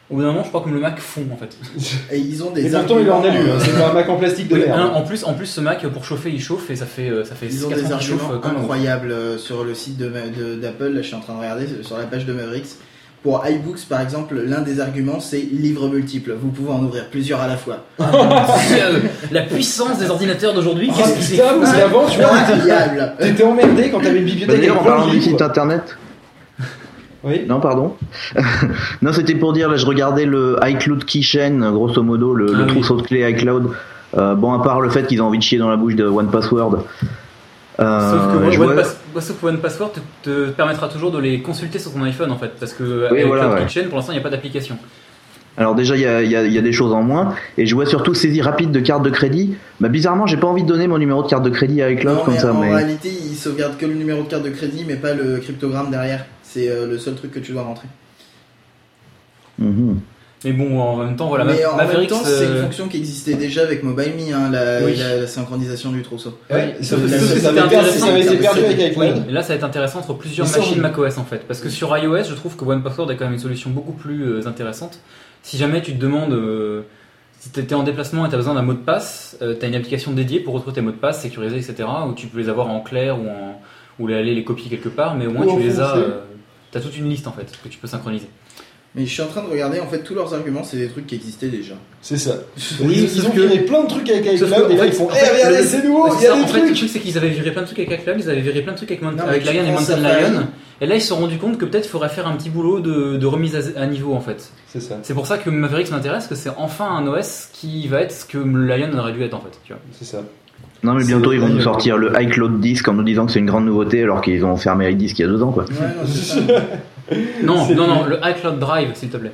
Au bout d'un moment, je crois que le Mac fond en fait. Et ils ont Et des pourtant, il est en alu, hein, euh, c'est pas un Mac en plastique de Oui, merde. un- en plus, en plus, ce Mac pour chauffer, il chauffe et ça fait euh, ça fait Ils ont 4 des chauffe arguments euh, incroyables euh, sur le site de Ma- de- d'Apple. Là, je suis en train de regarder euh, sur la page de Mavericks. Pour iBooks, par exemple, l'un des arguments, c'est livre multiple. Vous pouvez en ouvrir plusieurs à la fois. Dieu, La puissance des ordinateurs d'aujourd'hui, Ah, qu'est-ce que c'est parce qu'avant, tu vois, Incroyable. t'étais emmerdé quand t'avais une Bah, bibliothèque D'ailleurs, en parlant de du livres. site internet, Oui. non, pardon. non, c'était pour dire, là, je regardais le iCloud Keychain, grosso modo, le, Ah le oui. trousseau de clés iCloud. Euh, bon, à part le fait qu'ils ont envie de chier dans la bouche de One Password. Euh, Sauf que je One, vois- Pass- sauf que One Password te, te permettra toujours de les consulter sur ton iPhone en fait, parce que Oui, avec voilà, Cloud ouais. Kitchen, pour l'instant, il n'y a pas d'application. Alors déjà, il y a, il y a- il y a des choses en moins, et je vois surtout saisie rapide de carte de crédit. Bah, bizarrement, j'ai pas envie de donner mon numéro de carte de crédit à iCloud Non, comme mais ça, en mais... réalité, il sauvegarde que le numéro de carte de crédit, mais pas le cryptogramme derrière. C'est euh, le seul truc que tu dois rentrer. Mhm. Mais bon, en même temps, voilà, mais Ma- en même temps, c'est une euh, fonction qui existait déjà avec MobileMe, hein, la, Oui. la- la synchronisation du trousseau. Ouais, sauf Euh, que ça avait été perdu avec et là ça va être intéressant entre plusieurs machines macOS en fait. Parce que sur iOS, je trouve que One Password est quand même une solution beaucoup plus euh, intéressante. Si jamais tu te demandes, euh, si tu étais en déplacement et tu as besoin d'un mot de passe, tu as une application dédiée pour retrouver tes mots de passe sécurisés, etc. Où tu peux les avoir en clair ou, en, ou aller les copier quelque part, mais au moins Ou tu les as. tu as toute une liste en fait que tu peux synchroniser. Mais je suis en train de regarder, en fait, tous leurs arguments, c'est des trucs qui existaient déjà. C'est ça. Oui, ils, ont que- viré plein de trucs avec iCloud, et en là fait, ils font Eh, regardez, c'est nouveau, il c'est y a des en fait, le trucs truc, c'est qu'ils avaient viré plein de trucs avec iCloud, ils avaient viré plein de trucs avec, avec Lion et Mountain. Lion. Et là, ils se sont rendus compte que peut-être il faudrait faire un petit boulot de, de remise à, à niveau en fait. C'est ça, C'est pour ça que Mavericks m'intéresse, que c'est enfin un OS qui va être ce que Lion aurait dû être en fait. Tu vois. c'est ça. Non mais bientôt ils vont nous sortir le iCloud Disk en nous disant que c'est une grande nouveauté alors qu'ils ont fermé iDisk il y a deux ans quoi. Ouais, non, c'est ça. Non, non, non, le iCloud Drive, s'il te plaît.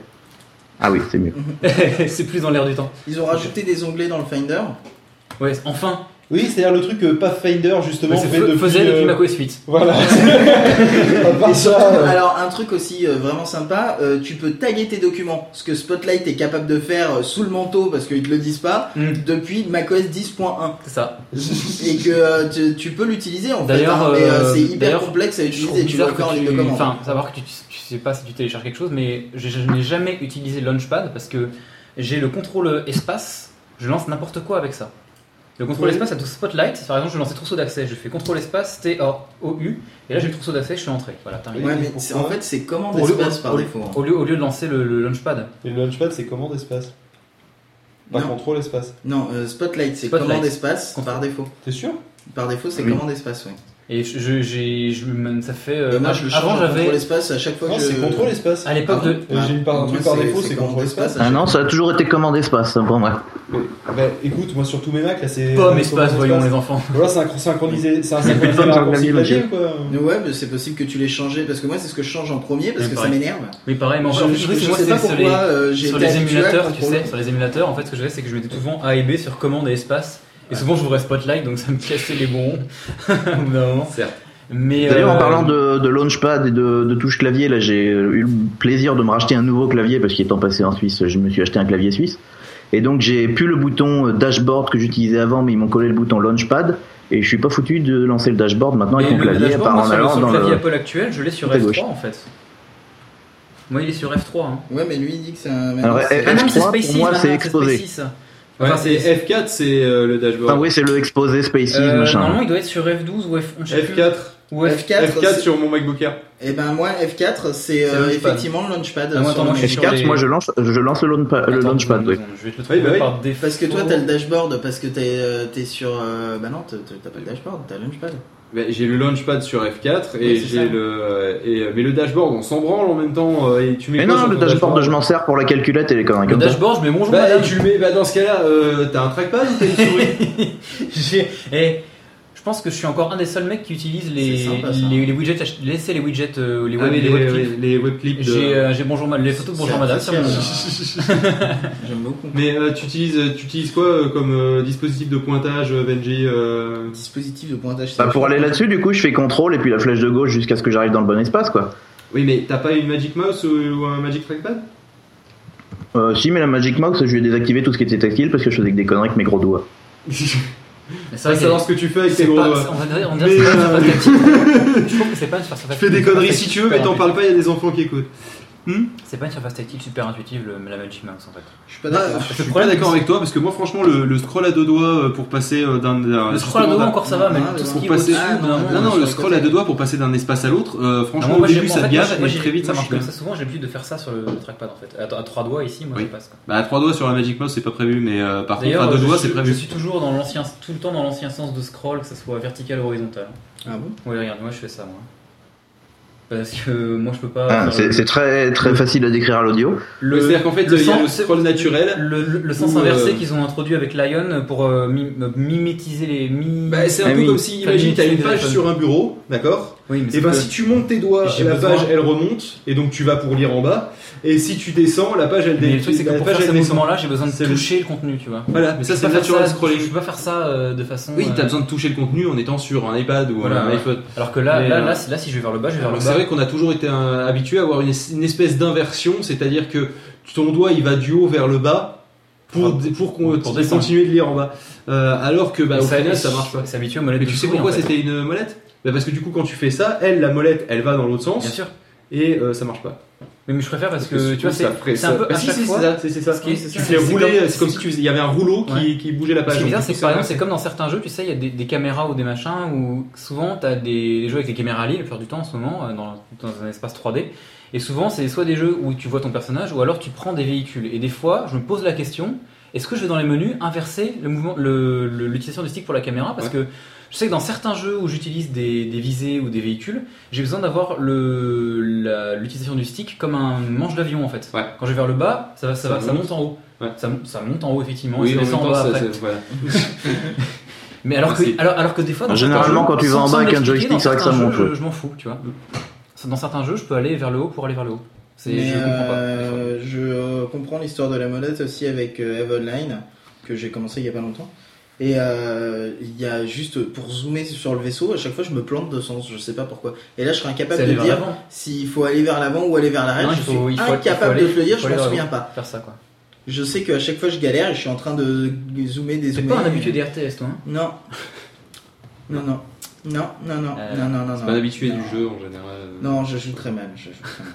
Ah oui c'est mieux. c'est plus dans l'air du temps. Ils ont rajouté des onglets dans le Finder? Ouais, enfin. Oui, c'est-à-dire le truc que Pathfinder justement fait depuis. faisait depuis euh, macOS 8. Voilà. À part Et surtout, ça, euh, alors un truc aussi euh, vraiment sympa, euh, tu peux taguer tes documents, ce que Spotlight est capable de faire euh, sous le manteau parce qu'ils te le disent pas, Hmm, depuis macOS 10.1. c'est ça. Et que euh, tu, tu peux l'utiliser en fait, D'ailleurs, hein, mais euh, euh, c'est hyper d'ailleurs, complexe à Je trouve utiliser, tu dois bizarre faire en que ligne de tu... commande. Enfin, savoir que tu, tu sais pas si tu télécharges quelque chose, mais je, je n'ai jamais utilisé Launchpad parce que j'ai le contrôle espace, je lance n'importe quoi avec ça. Le contrôle Oui. espace a tout Spotlight, par exemple je lance trousseau d'accès, je fais contrôle espace T-O-U, et là j'ai le trousseau d'accès, je suis entré. Voilà, terminé. Ouais, mais en fait c'est commande espace par au- défaut. hein. Au lieu, au lieu de lancer le, le Launchpad. Et le Launchpad, c'est commande espace. Pas Non. contrôle espace. Non, euh, Spotlight c'est commande espace Contrôle. par défaut. T'es sûr? Par défaut c'est Oui. commande espace, ouais. Et je, je- j'ai, je, ça fait. euh, moi je le change avant j'avais. espace à chaque fois Non, que je. c'est contrôle espace. À l'époque Ah de. bon Euh, j'ai une part- un truc par défaut, c'est contrôle espace. Ah non ça a toujours été commande espace pour moi. Ah bah écoute, moi sur tous mes Macs là c'est. Pomme espace, voyons les enfants. Voilà, c'est un synchronisé, c'est un synchronisé Ouais, mais c'est possible que tu les changes parce que moi c'est ce que je change en premier parce Ouais, que ça m'énerve. Mais pareil, mais en fait, je- oui, sais pas sur pourquoi les- euh, j'ai sur les émulateurs, tu sais, sur les émulateurs, en fait, ce que je faisais, c'est que je mettais souvent A et B sur commande et espace. Et souvent, j'ouvrais Spotlight, donc ça me cassait les bons au bout d'un moment. Certes. Mais D'ailleurs, euh, en parlant de, de launchpad et de, de touche clavier, là, j'ai eu le plaisir de me racheter un nouveau clavier parce qu'étant passé en Suisse, je me suis acheté un clavier suisse. Et donc, j'ai plus le bouton euh, dashboard que j'utilisais avant, mais ils m'ont collé le bouton launchpad. Et je suis pas foutu de lancer le dashboard maintenant avec mon le clavier, à dashboard, part moi, en le, allant sur le dans clavier le. Apple actuel, je l'ai sur côté F3 gauche. en fait. Moi, il est sur F3. Hein. Ouais, mais lui il dit que c'est un. Alors, c'est- F- Ah non, mais c'est F3, pour moi, c'est exposé. Spaces. Enfin, Ouais, c'est F4, c'est euh, le dashboard. Ah oui, c'est le exposé Spaces, Euh, machin. normalement, il doit être sur F12 ou F11. je sais plus. F4. Ou F... F4, F4 c'est- sur mon MacBook Air. Et ben moi F4 c'est C'est euh, effectivement le launchpad. Ah, moi, sur attends, moi, le je suis Mac. sur F4, les- moi je lance, je lance le, launchpad- le oui. Je vais te le Oui, trouver bah oui. par défaut. Parce que toi t'as le dashboard parce que t'es euh, t'es sur. euh, Bah non, t'as pas le dashboard, t'as le launchpad. Bah, j'ai le launchpad sur F4 et Oui, j'ai ça. le euh, et mais le dashboard on s'en branle en même temps euh, et tu mets Mais non, le ton dashboard, je m'en sers pour la calculette et les conneries Le comme ça. dashboard, je mets bonjour Bah, et tu le mets bah dans ce cas-là euh, t'as un trackpad ou t'as une souris? J'ai- eh, pense que je suis encore un des seuls mecs qui utilise les, C'est sympa, les, les widgets, laissez les widgets, euh, les, Ah web, mais les les, webclips. les J'ai euh, bonjour les photos de bonjour madame. J'aime beaucoup. Mais euh, tu utilises tu utilises quoi euh, comme euh, dispositif de pointage Benji euh, Dispositif de pointage. Bah, pour aller là-dessus, du coup, je fais contrôle et puis la flèche de gauche jusqu'à ce que j'arrive dans le bon espace, quoi. Oui mais t'as pas une Magic Mouse ou, ou un Magic Trackpad? Euh, si, mais la Magic Mouse, je vais désactiver tout ce qui était tactile parce que je faisais que des conneries avec mes gros doigts. C'est vrai savoir ce que tu fais avec tes gros on va dire, c'est pas une euh, surface. Je trouve que c'est pas une surface Tu fais des conneries si tu veux mais t'en parles pas il y a des enfants qui écoutent. C'est pas une surface tactile super intuitive le- la Magic Mouse en fait. Je suis pas d'accord. je suis Le pas problème, d'accord c'est- avec toi parce que moi franchement le, le scroll à deux doigts pour passer d'un Le scroll à deux doigts encore ça va, mais Ah, tout ce qui est passer- Ah, non, Non le scroll à deux doigts pour passer d'un espace à l'autre euh, Ah, franchement moi, au début ça gave et très vite ça marche bien. souvent j'ai l'habitude de faire ça sur le trackpad en fait. À, à trois doigts ici, moi Oui. ça passe. quoi. Bah à trois doigts sur la Magic Mouse c'est pas prévu mais euh, par contre à deux je doigts c'est prévu. Je suis toujours dans l'ancien, tout le temps dans l'ancien sens de scroll, que ce soit vertical ou horizontal. Ah bon? Oui, regarde, moi je fais ça moi. Parce que moi je peux pas. Ah, c'est le- très très facile à décrire à l'audio. le- C'est-à-dire qu'en fait le il y a sens- le scroll naturel. Le, le- le sens inversé euh, qu'ils ont introduit avec Lion pour euh, mi- euh, mimétiser les mi. Bah, c'est un Ah peu oui. comme si, imagine, t'as une page sur un bureau, d'accord? Oui, mais Et c'est ben que- si tu montes tes doigts, la besoin- page elle remonte, et donc tu vas pour lire en bas. Et si tu descends, la page elle, Mais dé- le truc c'est que pour page faire ces descend. mouvements-là, j'ai besoin de toucher le contenu, tu vois. Voilà, mais ça c'est natural ça- scrolling. Je peux pas faire ça euh, de façon. Oui, t'as euh, besoin de toucher le contenu en étant sur un iPad ou Voilà, un ouais. iPhone. Alors que là, Mais, là, euh, là, si- là, si je vais vers le bas, je vais vers le Alors, C'est bas. vrai qu'on a toujours été euh, habitué à avoir une, es- une espèce d'inversion, c'est-à-dire que ton doigt il va du haut vers le bas pour, Ah, pour, continuer de lire en bas. Euh, alors que bah, au final ça marche pas. C'est habitué aux molettes Mais de tu sais pourquoi c'était une molette? Bah Parce que du coup quand tu fais ça, elle, la molette, elle va dans l'autre sens Bien sûr. et euh, ça marche pas. Mais mais je préfère parce que tu vois, c'est un peu Bah, si, si, c'est ça, c'est ça. Ce qui Tu fais rouler, comme- c'est comme si tu il y avait un rouleau qui, Ouais. qui bougeait la Ce page. qui est bizarre, Donc, c'est que par exemple, c'est comme dans certains jeux, tu sais, il y a des, des caméras ou des machins où souvent tu as des, des jeux avec les caméras à la plupart du temps en ce moment, euh, dans, dans un espace 3D. Et souvent, c'est soit des jeux où tu vois ton personnage ou alors tu prends des véhicules. Et des fois, je me pose la question est-ce que je vais dans les menus inverser le mouvement, le- le- l'utilisation du stick pour la caméra? Parce que je sais que dans certains jeux où j'utilise des, des visées ou des véhicules, j'ai besoin d'avoir l'utilisation du stick comme un manche d'avion en fait. Ouais. Quand je vais vers le bas, ça, va, ça, Ça va, ça monte. en haut. Ouais. Ça, mon- ça monte en haut effectivement Oui, et ça en en bas après. voilà. Mais alors que, alors, alors que des fois, dans Généralement, quand tu vas en bas avec un joystick, c'est vrai que ça monte. Je, je m'en fous, tu vois. Dans certains jeux, je peux aller vers le haut pour aller vers le haut. Mais, je comprends euh, euh, comprends l'histoire de la molette aussi avec euh, Eve Online, que j'ai commencé il y a pas longtemps. Et euh, il y a juste pour zoomer sur le vaisseau, à chaque fois je me plante de sens, je sais pas pourquoi. Et là je serais incapable de dire s'il faut aller vers l'avant ou aller vers l'arrière. Je faut- suis faut- incapable aller- de te le dire, je m'en souviens pas. faire ça quoi. Je sais qu'à chaque fois je galère et je suis en train de zoomer, T'es dézoomer. pas un habitué des RTS, toi hein Non. Non, non. Non, non, non, Euh, non, non, non. C'est non. pas un habitué Non. du jeu en général. Non, je joue très mal. Je joue très mal.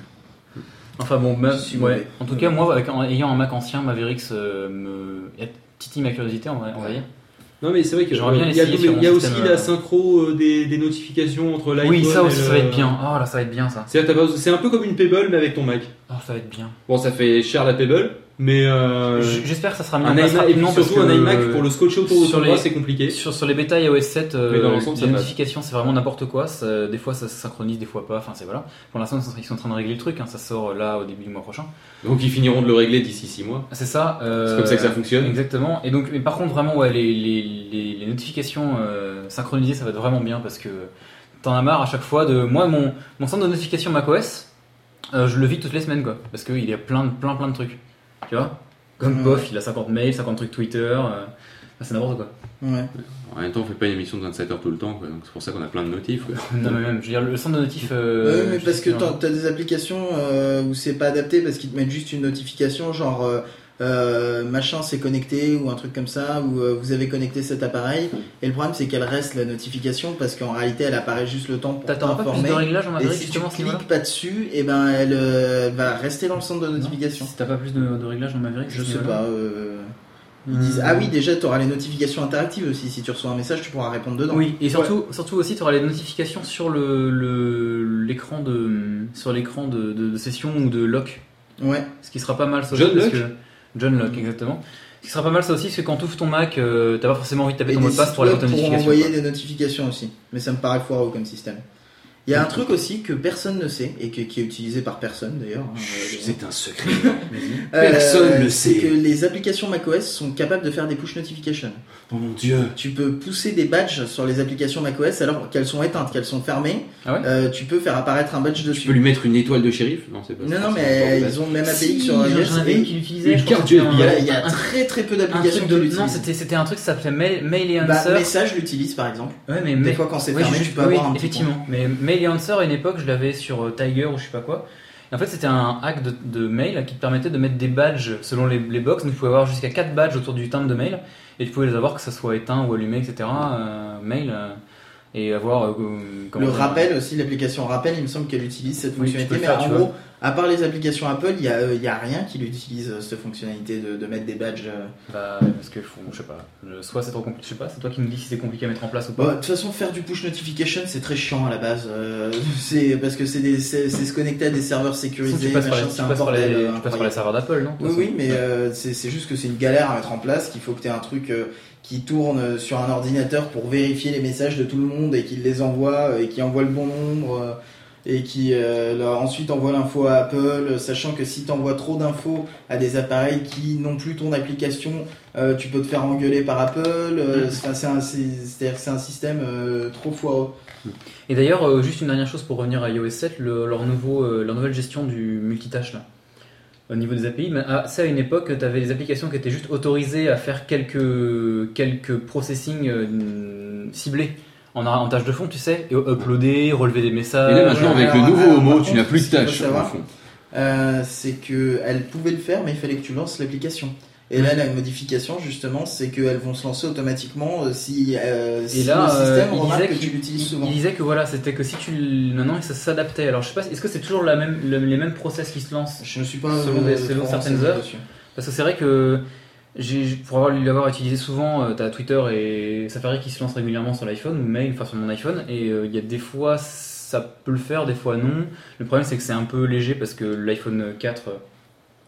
Enfin bon, même- ouais. En tout cas, moi, avec, en ayant un Mac ancien, Mavericks euh, me titille ma curiosité, on va, on va dire. Non mais c'est vrai que bien il y a, il y a aussi la euh, synchro euh, des, des notifications entre l'iPhone Oui, ça et aussi, le- ça va être bien. Oh là, ça va être bien ça. C'est un peu comme une Pebble mais avec ton Mac. Oh, ça va être bien. Bon, ça fait cher la Pebble, mais euh, J'espère que ça sera un rapidement parce surtout un iMac pour le scotcher autour de bras, c'est compliqué. Sur, sur les bêta iOS 7, euh, les notifications c'est vraiment n'importe quoi. Ça- des fois ça se synchronise, des fois pas. Enfin c'est voilà. Pour l'instant ils sont- en train de régler le truc. hein. Ça sort euh, là au début du mois prochain. Donc ils finiront de le régler d'ici 6 mois. C'est ça. euh, C'est comme ça que ça fonctionne. Exactement. Et donc, mais par contre vraiment ouais, les, les, les, les notifications synchronisées ça va être vraiment bien parce que t'en as marre à chaque fois de moi mon mon centre de notification macOS. Euh, je le vide toutes les semaines quoi parce qu'il y a plein de plein plein de trucs. Tu vois. Comme Ouais. Pof, il a 50 mails, 50 trucs Twitter. euh, c'est n'importe quoi. Ouais. En même temps, on fait pas une émission de 27 heures tout le temps, quoi. donc c'est pour ça qu'on a plein de notifs. quoi. Non mais même, je veux dire, le centre de notif. euh, Ouais, mais parce que t'as des applications euh, où c'est pas adapté parce qu'ils te mettent juste une notification genre euh, machin s'est connecté ou un truc comme ça ou euh, vous avez connecté cet appareil. Et le problème c'est qu'elle reste la notification parce qu'en réalité elle apparaît juste le temps pour T'attends pas plus t'informer. de réglages en et Maverick si tu cliques pas dessus et ben elle euh, va rester dans le centre de Non notification. Si t'as pas plus de, de réglages en Maverick je sais pas euh, ils Hmm. disent ah oui déjà tu auras les notifications interactives aussi. Si tu reçois un message tu pourras répondre dedans. Oui, et surtout, surtout aussi, tu auras les notifications sur le le- l'écran de sur l'écran de, de, de session ou de lock, ouais. Ce qui sera pas mal ça John parce Lock que John Lock exactement. Ce qui sera pas mal ça aussi, c'est que quand tu ouvres ton Mac, euh, t'as pas forcément envie de taper ton mot de passe pour aller voir ta pour envoyer quoi. des notifications aussi. Mais ça me paraît foireux comme système. Il y a un truc aussi que personne ne sait et que- qui est utilisé par personne d'ailleurs. hein, euh, C'est un secret. euh, personne ne c'est sait. que les applications macOS sont capables de faire des push notifications. oh mon dieu. Tu peux pousser des badges sur les applications macOS alors qu'elles sont éteintes, qu'elles sont fermées. Ah ouais Euh, tu peux faire apparaître un badge Tu peux dessus. lui mettre une étoile de shérif Non, c'est pas Non, non, c'est mais ils ont le même API Si, sur iOS. j'en avais et une qui l'utilisait. une je crois carte USB, Il y un- a, il y a un- très très peu un d'applications de non, c'était c'était un truc qui s'appelait Mail, Mail et Bah, Answer. message l'utilise par exemple. Ouais, mais Des mais- fois quand c'est Ouais, fermé, je- tu peux avoir un effectivement. Mais Mail Answer, à une époque, je l'avais sur euh, Tiger ou je sais pas quoi. En fait, c'était un hack de, mail qui te permettait de mettre des badges selon les, les box. Donc, tu pouvais avoir jusqu'à 4 badges autour du timbre de mail. Et tu pouvais les avoir que ça soit éteint ou allumé, etc. Euh, mail. euh, et avoir euh, Le rappel aussi, l'application rappel, il me semble qu'elle utilise cette Oui, fonctionnalité. mais faire, en gros, à part les applications Apple, il n'y a, euh, y a rien qui l'utilise, euh, cette fonctionnalité de, de mettre des badges. euh. bah, parce que je sais pas, soit c'est trop compliqué, je sais pas, c'est toi qui me dis si c'est compliqué à mettre en place ou pas. de toute façon, faire du push notification, c'est très chiant à la base. euh, c'est parce que c'est se connecter à des serveurs sécurisés. tu passes par les, machin, tu c'est un passes par les- bordel, tu passes par les incroyable. serveurs d'Apple, non Oui, oui, mais euh, c'est c'est juste que c'est une galère à mettre en place, qu'il faut que tu aies un truc euh, qui tourne sur un ordinateur pour vérifier les messages de tout le monde et qu'il les envoie euh, et qui envoie le bon nombre euh, et qui euh, là, ensuite envoie l'info à Apple, sachant que si tu envoies trop d'infos à des appareils qui n'ont plus ton application, euh, tu peux te faire engueuler par Apple. euh, enfin, c'est un, un système trop foireux. Et d'ailleurs, juste une dernière chose pour revenir à iOS 7, le- leur, nouveau, euh, leur nouvelle gestion du multitâche là. Au niveau des API, mais, ah, ça à une époque, tu avais des applications qui étaient juste autorisées à faire quelques, quelques processing euh, ciblés en, en tâche de fond, tu sais, et uploader, relever des messages. Et là maintenant, avec alors, le nouveau Homo, tu n'as plus de fond. Euh, c'est que elle pouvait le faire, mais il fallait que tu lances l'application. Et là, la modification, justement, c'est qu'elles vont se lancer automatiquement euh, si, euh, si là, le euh, système il remarque disait que tu l'utilises il- souvent. Il disait que voilà, c'était que si tu maintenant ça s'adaptait. Alors je sais pas, est-ce que c'est toujours la même, le- les mêmes process qui se lancent Je ne suis pas Selon des- selon certaines heures. Parce que c'est vrai que pour avoir l'avoir utilisé souvent, euh, t'as Twitter et Safari qui se lancent régulièrement sur l'iPhone ou Mail, enfin sur mon iPhone, et euh, il y a des fois ça peut le faire, des fois non. Le problème c'est que c'est un peu léger parce que l'iPhone 4 euh,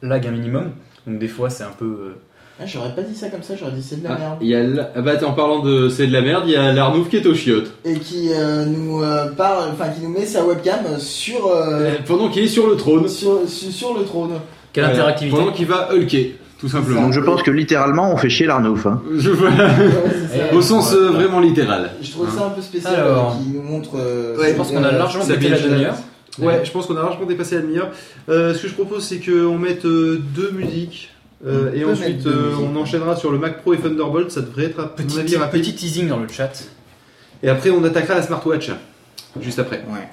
lag un minimum, donc des fois c'est un peu. euh, Ah, j'aurais pas dit ça comme ça, j'aurais dit c'est de la Ah, merde. il y a la- ah bah en parlant de c'est de la merde, il y a l'Arnouf qui est au chiotte. Et qui euh, nous euh, parle, enfin qui nous met sa webcam sur, euh, Pendant qu'il est sur le trône. sur, sur, sur le trône. Quelle interactivité Pendant qu'il va hulker, tout simplement. Donc je pense que littéralement on fait chier l'Arnouf. Hein. Je. Ouais, ça. Au sens euh, vraiment littéral. Je trouve ça un peu spécial Alors. euh, qui nous montre. euh, Ouais, Je pense qu'on a largement pété la demi-heure. Ouais, je pense qu'on a largement dépassé la demi-heure. Euh, ce que je propose, c'est qu'on mette euh, deux musiques. euh, On et peut ensuite, mettre deux euh, musiques. on enchaînera sur le Mac Pro et Thunderbolt. Ça devrait être à mon Petit, avis rapide. petit teasing dans le chat. Et après, on attaquera la smartwatch. Juste après. Ouais.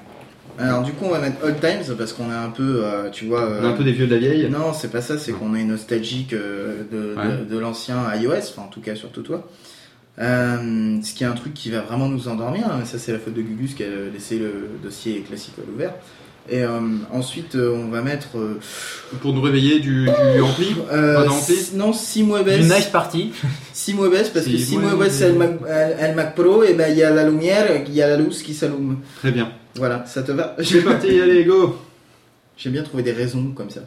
Alors du coup, on va mettre Old Times parce qu'on est un peu, euh, tu vois. On est un peu des vieux de la vieille. Non, c'est pas ça, c'est qu'on est nostalgique euh, de, Ouais. de, de l'ancien iOS, enfin en tout cas surtout toi. Euh, ce qui est un truc qui va vraiment nous endormir, hein, ça c'est la faute de Gugus qui a laissé le dossier classique à l'ouvert. Et euh, ensuite euh, on va mettre euh, Pour nous réveiller du, du ampli. euh, d'ampli s- non SimWebs, Une nice party. SimWebs parce que SimWebs. SimWebs elle Mac, elle- elle Mac Pro et ben il y a la lumière, il y a la louce qui s'allume. Très bien. Voilà, ça te va? C'est parti, allez, go J'aime bien trouver des raisons comme ça.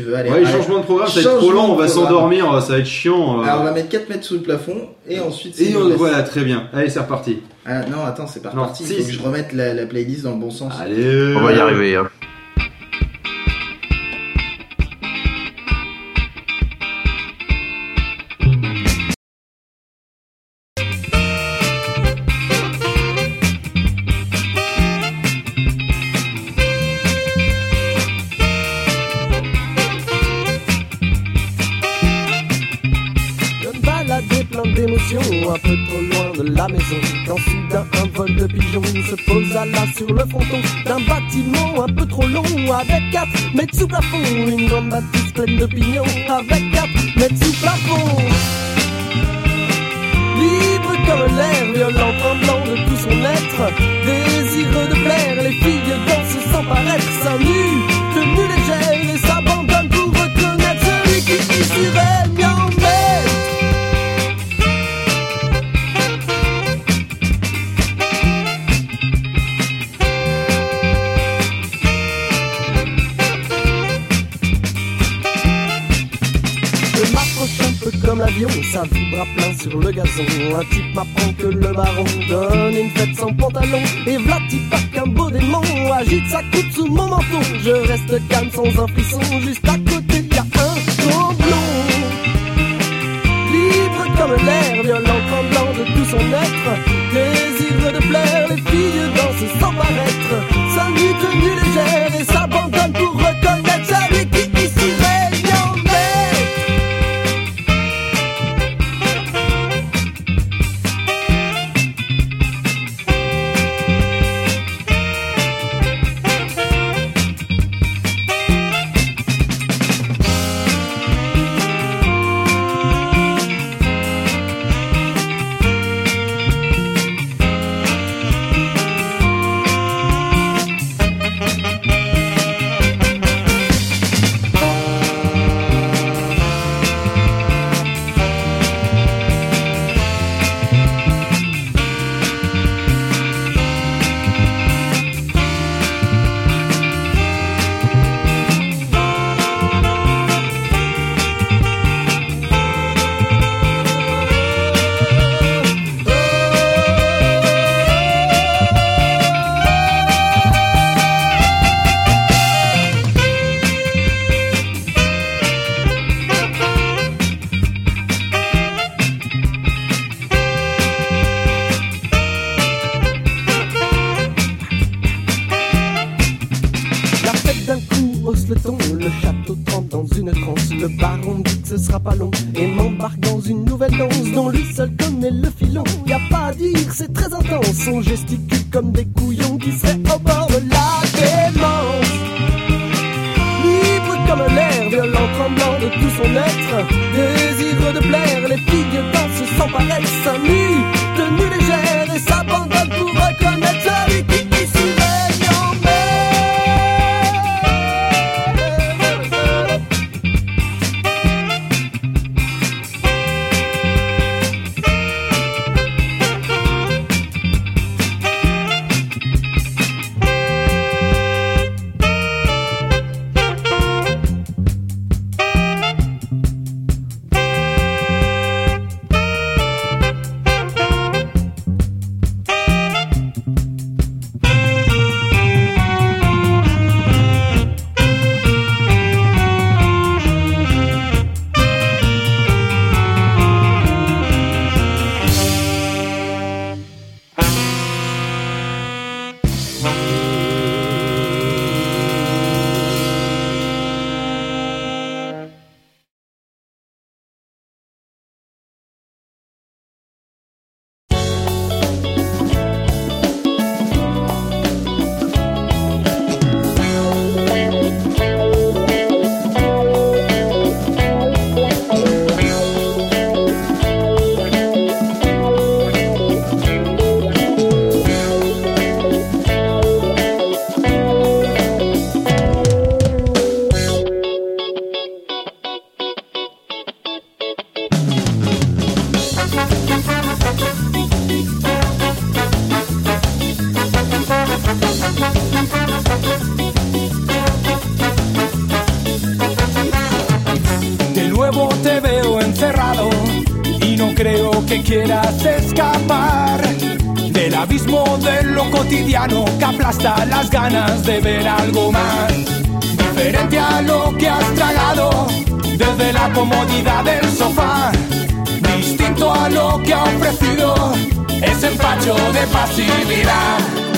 Tu veux, allez. Ouais, allez. changement de programme, ça va être trop long, on va s'endormir, ça va être chiant. euh. Alors on va mettre 4 mètres sous le plafond et ensuite Et on- voilà, très bien. Allez, c'est reparti. Ah, non, attends, c'est pas Non, reparti. si, Il faut si. que je remette la, la playlist dans le bon sens. Allez. On va y arriver. Hein. Pigeons se posa là sur le fronton d'un bâtiment un peu trop long, avec quatre mètres sous plafond. Une grande bâtisse pleine de pignons, avec quatre mètres sous plafond. Libre comme l'air, violent, tremblant de tout son être, désireux de plaire, les filles dansent sans paraître, seins nus, tenues légères, et s'abandonnent pour reconnaître celui qui ici ça vibre à plein sur le gazon. Un type m'apprend que le baron donne une fête sans pantalon. Et Vlati qu'un beau démon agite sa coupe sous mon menton. Je reste calme sans un frisson, juste à cotidiano que aplasta las ganas de ver algo más. Diferente a lo que has tragado desde la comodidad del sofá. Distinto a lo que ha ofrecido ese empacho de pasividad.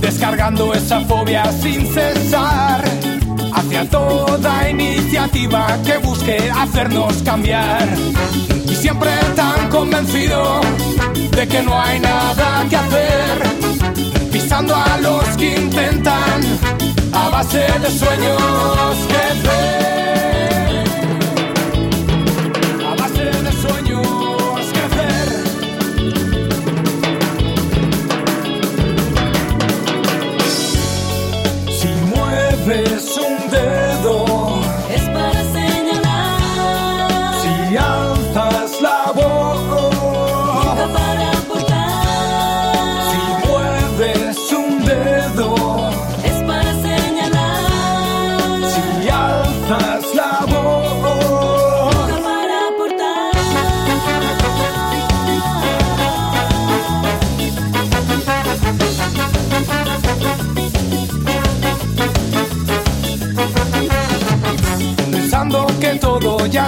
Descargando esa fobia sin cesar. Hacia toda iniciativa que busque hacernos cambiar. Y siempre tan convencido de que no hay nada que hacer. Pisando a los que intentan a base de sueños. A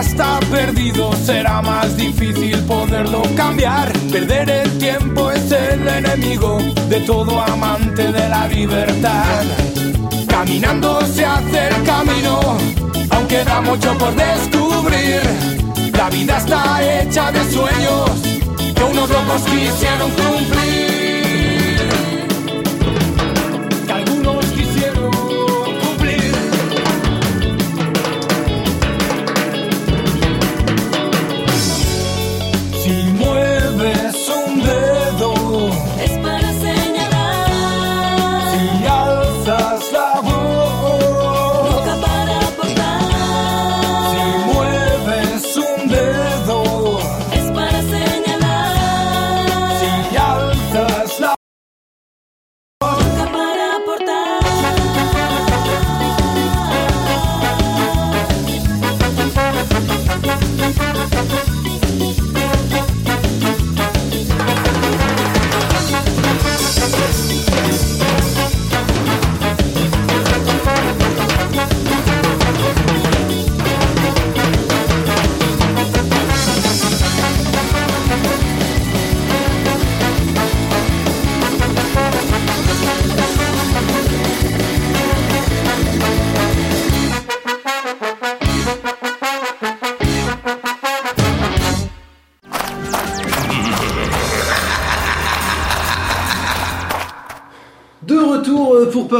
está perdido, será más difícil poderlo cambiar. Perder el tiempo es el enemigo de todo amante de la libertad. Caminando se hace el camino, aunque da mucho por descubrir. La vida está hecha de sueños que unos locos quisieron cumplir.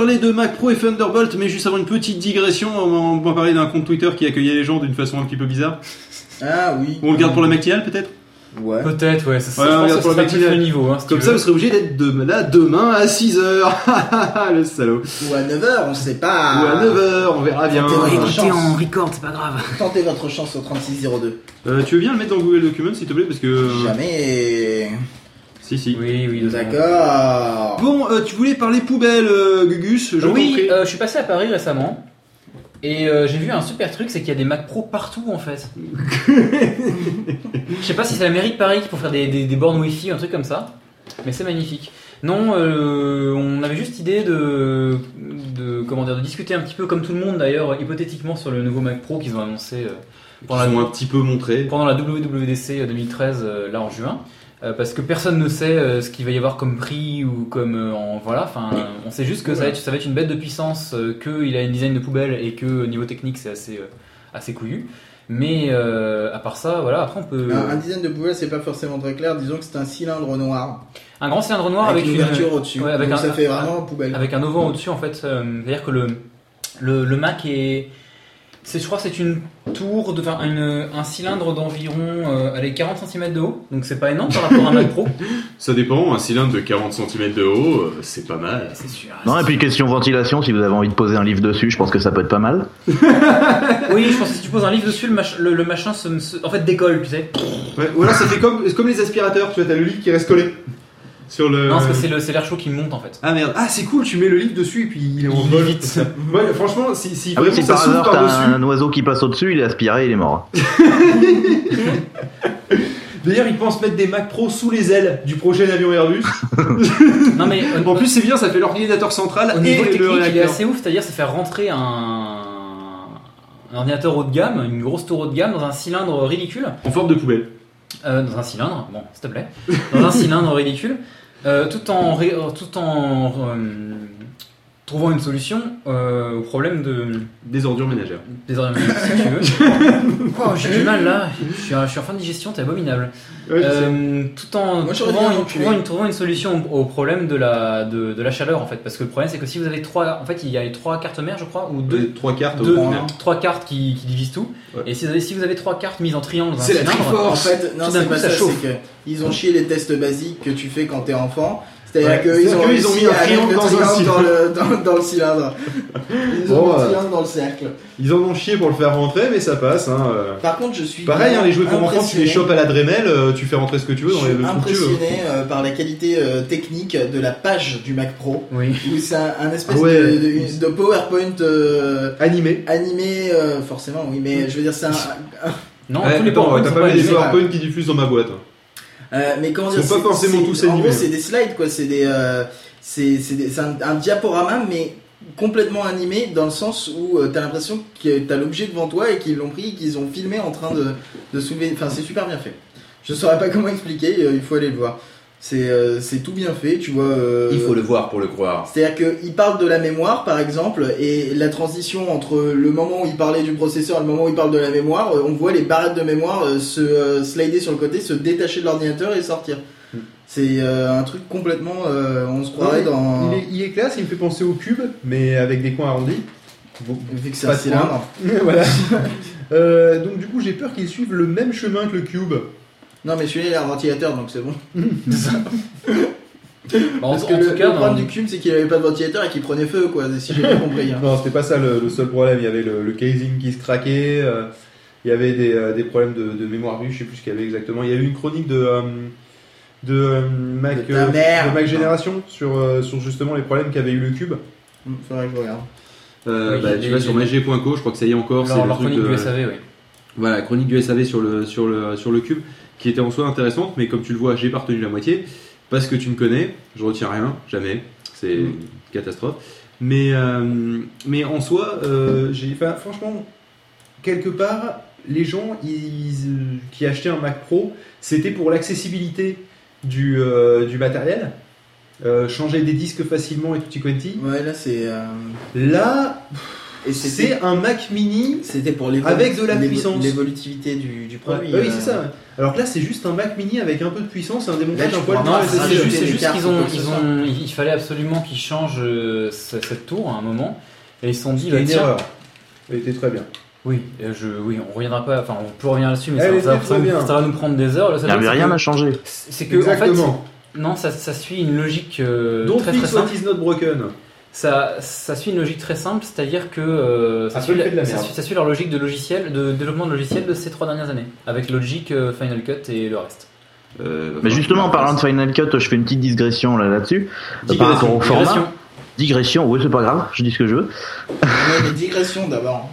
Parler de Mac Pro et Thunderbolt, mais juste avant une petite digression, on va parler d'un compte Twitter qui accueillait les gens d'une façon un petit peu bizarre. Ah oui. On le garde pour la matinale peut-être? Ouais. Peut-être, ouais, ça, Ouais, je pense que sera le niveau. Hein, si Comme ça, vous serez obligé d'être de- là demain à 6h. le salaud. Ou à 9h, on sait pas. Ou à 9h, on verra bien. Tentez votre Écoutez chance. en record, c'est pas grave. Tentez votre chance au 3602. Euh, tu veux bien le mettre dans Google Documents s'il te plaît Parce que. euh, Jamais. Si, si. Oui, oui. D'accord. Bon, euh, tu voulais parler poubelle, euh, Gugus j'ai Oui, compris. euh, je suis passé à Paris récemment. Et euh, j'ai vu un super truc, c'est qu'il y a des Mac Pro partout en fait. Je sais pas si c'est la mairie de Paris pour faire des, des, des bornes Wi-Fi, un truc comme ça, mais c'est magnifique. Non, euh, on avait juste idée de, de, comment dire, de discuter un petit peu comme tout le monde d'ailleurs, hypothétiquement sur le nouveau Mac Pro qu'ils ont annoncé euh, Ils pendant, la, un petit peu montrés. pendant la WWDC 2013 euh, là en juin. Euh, parce que personne ne sait euh, ce qu'il va y avoir comme prix ou comme euh, en voilà enfin on sait juste que ça va être ça va être une bête de puissance qu'il a une design de poubelle et que au niveau technique c'est assez assez couillu mais euh, à part ça voilà après on peut Un, un design de poubelle, c'est pas forcément très clair. Disons que c'est un cylindre noir un grand cylindre noir avec, avec, une ouverture au-dessus. ouais, avec Donc un- ça fait un- vraiment poubelle. avec un auvent au-dessus en fait euh, c'est à dire que le, le le Mac est c'est, je crois que c'est une tour, de, enfin, une- un cylindre d'environ euh, allez, 40 cm de haut, donc c'est pas énorme par rapport à un Mac Pro. Ça dépend, un cylindre de 40 cm de haut, euh, c'est pas mal. C'est sûr. Non, et puis question ventilation, si vous avez envie de poser un livre dessus, je pense que ça peut être pas mal. Oui, je pense que si tu poses un livre dessus, le, mach- le, le machin se, se- en fait décolle, tu sais. Ouais, ou alors ça fait comme, comme les aspirateurs, tu vois, t'as le lit qui reste collé sur le. Non, parce que c'est le- c'est l'air chaud qui monte en fait. Ah merde, ah c'est cool, tu mets le livre dessus et puis il est en Il vite. Ouais, franchement, si, si Ah oui, vraiment si ça par hasard t'as par-dessus. un oiseau qui passe au-dessus, il est aspiré, il est mort. D'ailleurs, ils pensent mettre des Mac Pro sous les ailes du prochain avion Airbus. Non, mais euh, En plus, c'est bien, ça fait l'ordinateur central au et niveau le technique, il est réacteur. assez ouf, c'est-à-dire c'est faire rentrer un, un ordinateur haut de gamme, une grosse tour haut de gamme, dans un cylindre ridicule. En forme de poubelle. Euh, dans un cylindre, bon, s'il te plaît, dans un cylindre ridicule, euh, tout en, euh, tout en trouvant une solution euh, au problème de, Des ordures ménagères. des organismes, si tu veux. Oh, j'ai du mal là, je suis, je suis en fin de digestion, t'es abominable. Ouais. Euh, tout en Moi, trouvant une, enculé. trouvant, une, trouvant une solution au, au problème de la, de, de la chaleur en fait. Parce que le problème c'est que si vous avez trois, en fait il y a les trois cartes mères je crois, ou deux, Deux, trois cartes deux- au trois cartes qui, qui divisent tout. Ouais. Et si vous, avez, si vous avez trois cartes mises en triangle C'est la Triforce. En fait, non, Tout d'un c'est coup, pas ça ça, chauffe. c'est que ils ont chié les tests basiques que tu fais quand t'es enfant. C'est-à-dire Ouais, qu'ils ont, qu'ils ont mis un triangle le dans un le, dans, dans le cylindre. Ils ont mis euh, le triangle dans le cercle. Ils en ont chié pour le faire rentrer, mais ça passe. Hein. euh. Par contre, je suis Pareil, hein, les jouets pour enfants, tu les chopes à la Dremel, euh, tu fais rentrer ce que tu veux Je dans les, suis tu veux. impressionné euh, par la qualité euh, technique de la page du Mac Pro. oui. Où c'est un, un espèce Ah ouais. de, de- de PowerPoint euh, Animé. animé, euh, forcément, oui, mais je veux dire, c'est un, un- Non, Ouais, tous les PowerPoints t'as pas pas mis des qui diffusent dans ma boîte. Euh, mais comment dire sont pas c'est- forcément c'est- tous En animés. gros, c'est des slides, quoi. C'est des, euh, c'est c'est c'est un diaporama, mais complètement animé dans le sens où euh, t'as l'impression que t'as l'objet devant toi et qu'ils l'ont pris, qu'ils ont filmé en train de, de soulever. Enfin, c'est super bien fait. Je saurais pas comment expliquer. euh, il faut aller le voir. C'est euh, c'est tout bien fait, tu vois. euh, le voir pour le croire. c'est-à-dire qu'il parle de la mémoire, par exemple, et la transition entre le moment où il parlait du processeur et le moment où il parle de la mémoire, euh, on voit les barrettes de mémoire euh, se euh, slider sur le côté, se détacher de l'ordinateur et sortir. Hmm. C'est euh, un truc complètement... euh, on se croirait dans... Il est, il est classe, il me fait penser au cube, mais avec des coins arrondis. Bon, Vu que c'est un cylindre. voilà. Euh, donc du coup, j'ai peur qu'ils suivent le même chemin que le cube. Non mais celui-là il a un ventilateur donc c'est bon. Bon, en, Parce en que le, tout cas, le problème du cube c'est qu'il avait pas de ventilateur et qu'il prenait feu quoi, si j'ai bien compris. hein. Non, c'était pas ça le, le seul problème. Il y avait le, le casing qui se craquait. euh, il y avait des, euh, des problèmes de, de mémoire vive. Je sais plus ce qu'il y avait exactement. Il y a eu une chronique de euh, de euh, Mac De mère. de Mac Génération sur euh, sur justement les problèmes qu'avait eu le cube. Hmm, Faudrait que je regarde. Euh, Oui, bah, tu vas sur mag.co, je crois que ça y est encore. c'est le chronique de- du SAV, oui. Voilà, chronique du SAV sur le, sur le, sur le cube, qui était en soi intéressante, mais comme tu le vois, j'ai pas retenu la moitié, parce que tu me connais, je retiens rien, jamais, c'est Mm. une catastrophe. Mais, euh, mais en soi, euh, j'ai, franchement, quelque part, les gens ils, euh, qui achetaient un Mac Pro, c'était pour l'accessibilité du, euh, du matériel, changer des disques facilement et tutti quanti. Ouais là c'est... Là, c'est un Mac Mini c'était pour l'évo- Avec de la puissance. l'évolutivité du, du Ouais, produit. bah oui, euh, c'est ça. Alors que là, c'est juste un Mac Mini avec un peu de puissance et un démontage Là, un tu poil c'est juste, juste qu'ils ont, ils ont, il fallait absolument qu'ils changent euh, ce- cette tour à un moment. Et ils se sont dit, bah, une tiens, erreur. Elle était très bien. oui, euh, je, oui, on reviendra pas, enfin, on peut revenir là-dessus, mais ça, va nous prendre des heures. Il n'y c'est rien à changer. C'est que, en fait, non, ça, ça suit une logique euh, Don't très très fix what is not broken. Ça, ça suit une logique très simple, c'est-à-dire que euh, ça, suit, fait de la ça merde. suit- ça suit leur logique de logiciel, de développement de logiciel de ces trois dernières années, avec Logic, euh, Final Cut et le reste. Euh, Mais justement, en parlant de Final Cut, je fais une petite digression là- là-dessus. Euh, par rapport au Digression. format. Digression, oui, c'est pas grave, je dis ce que je veux. Ouais, mais digression d'abord.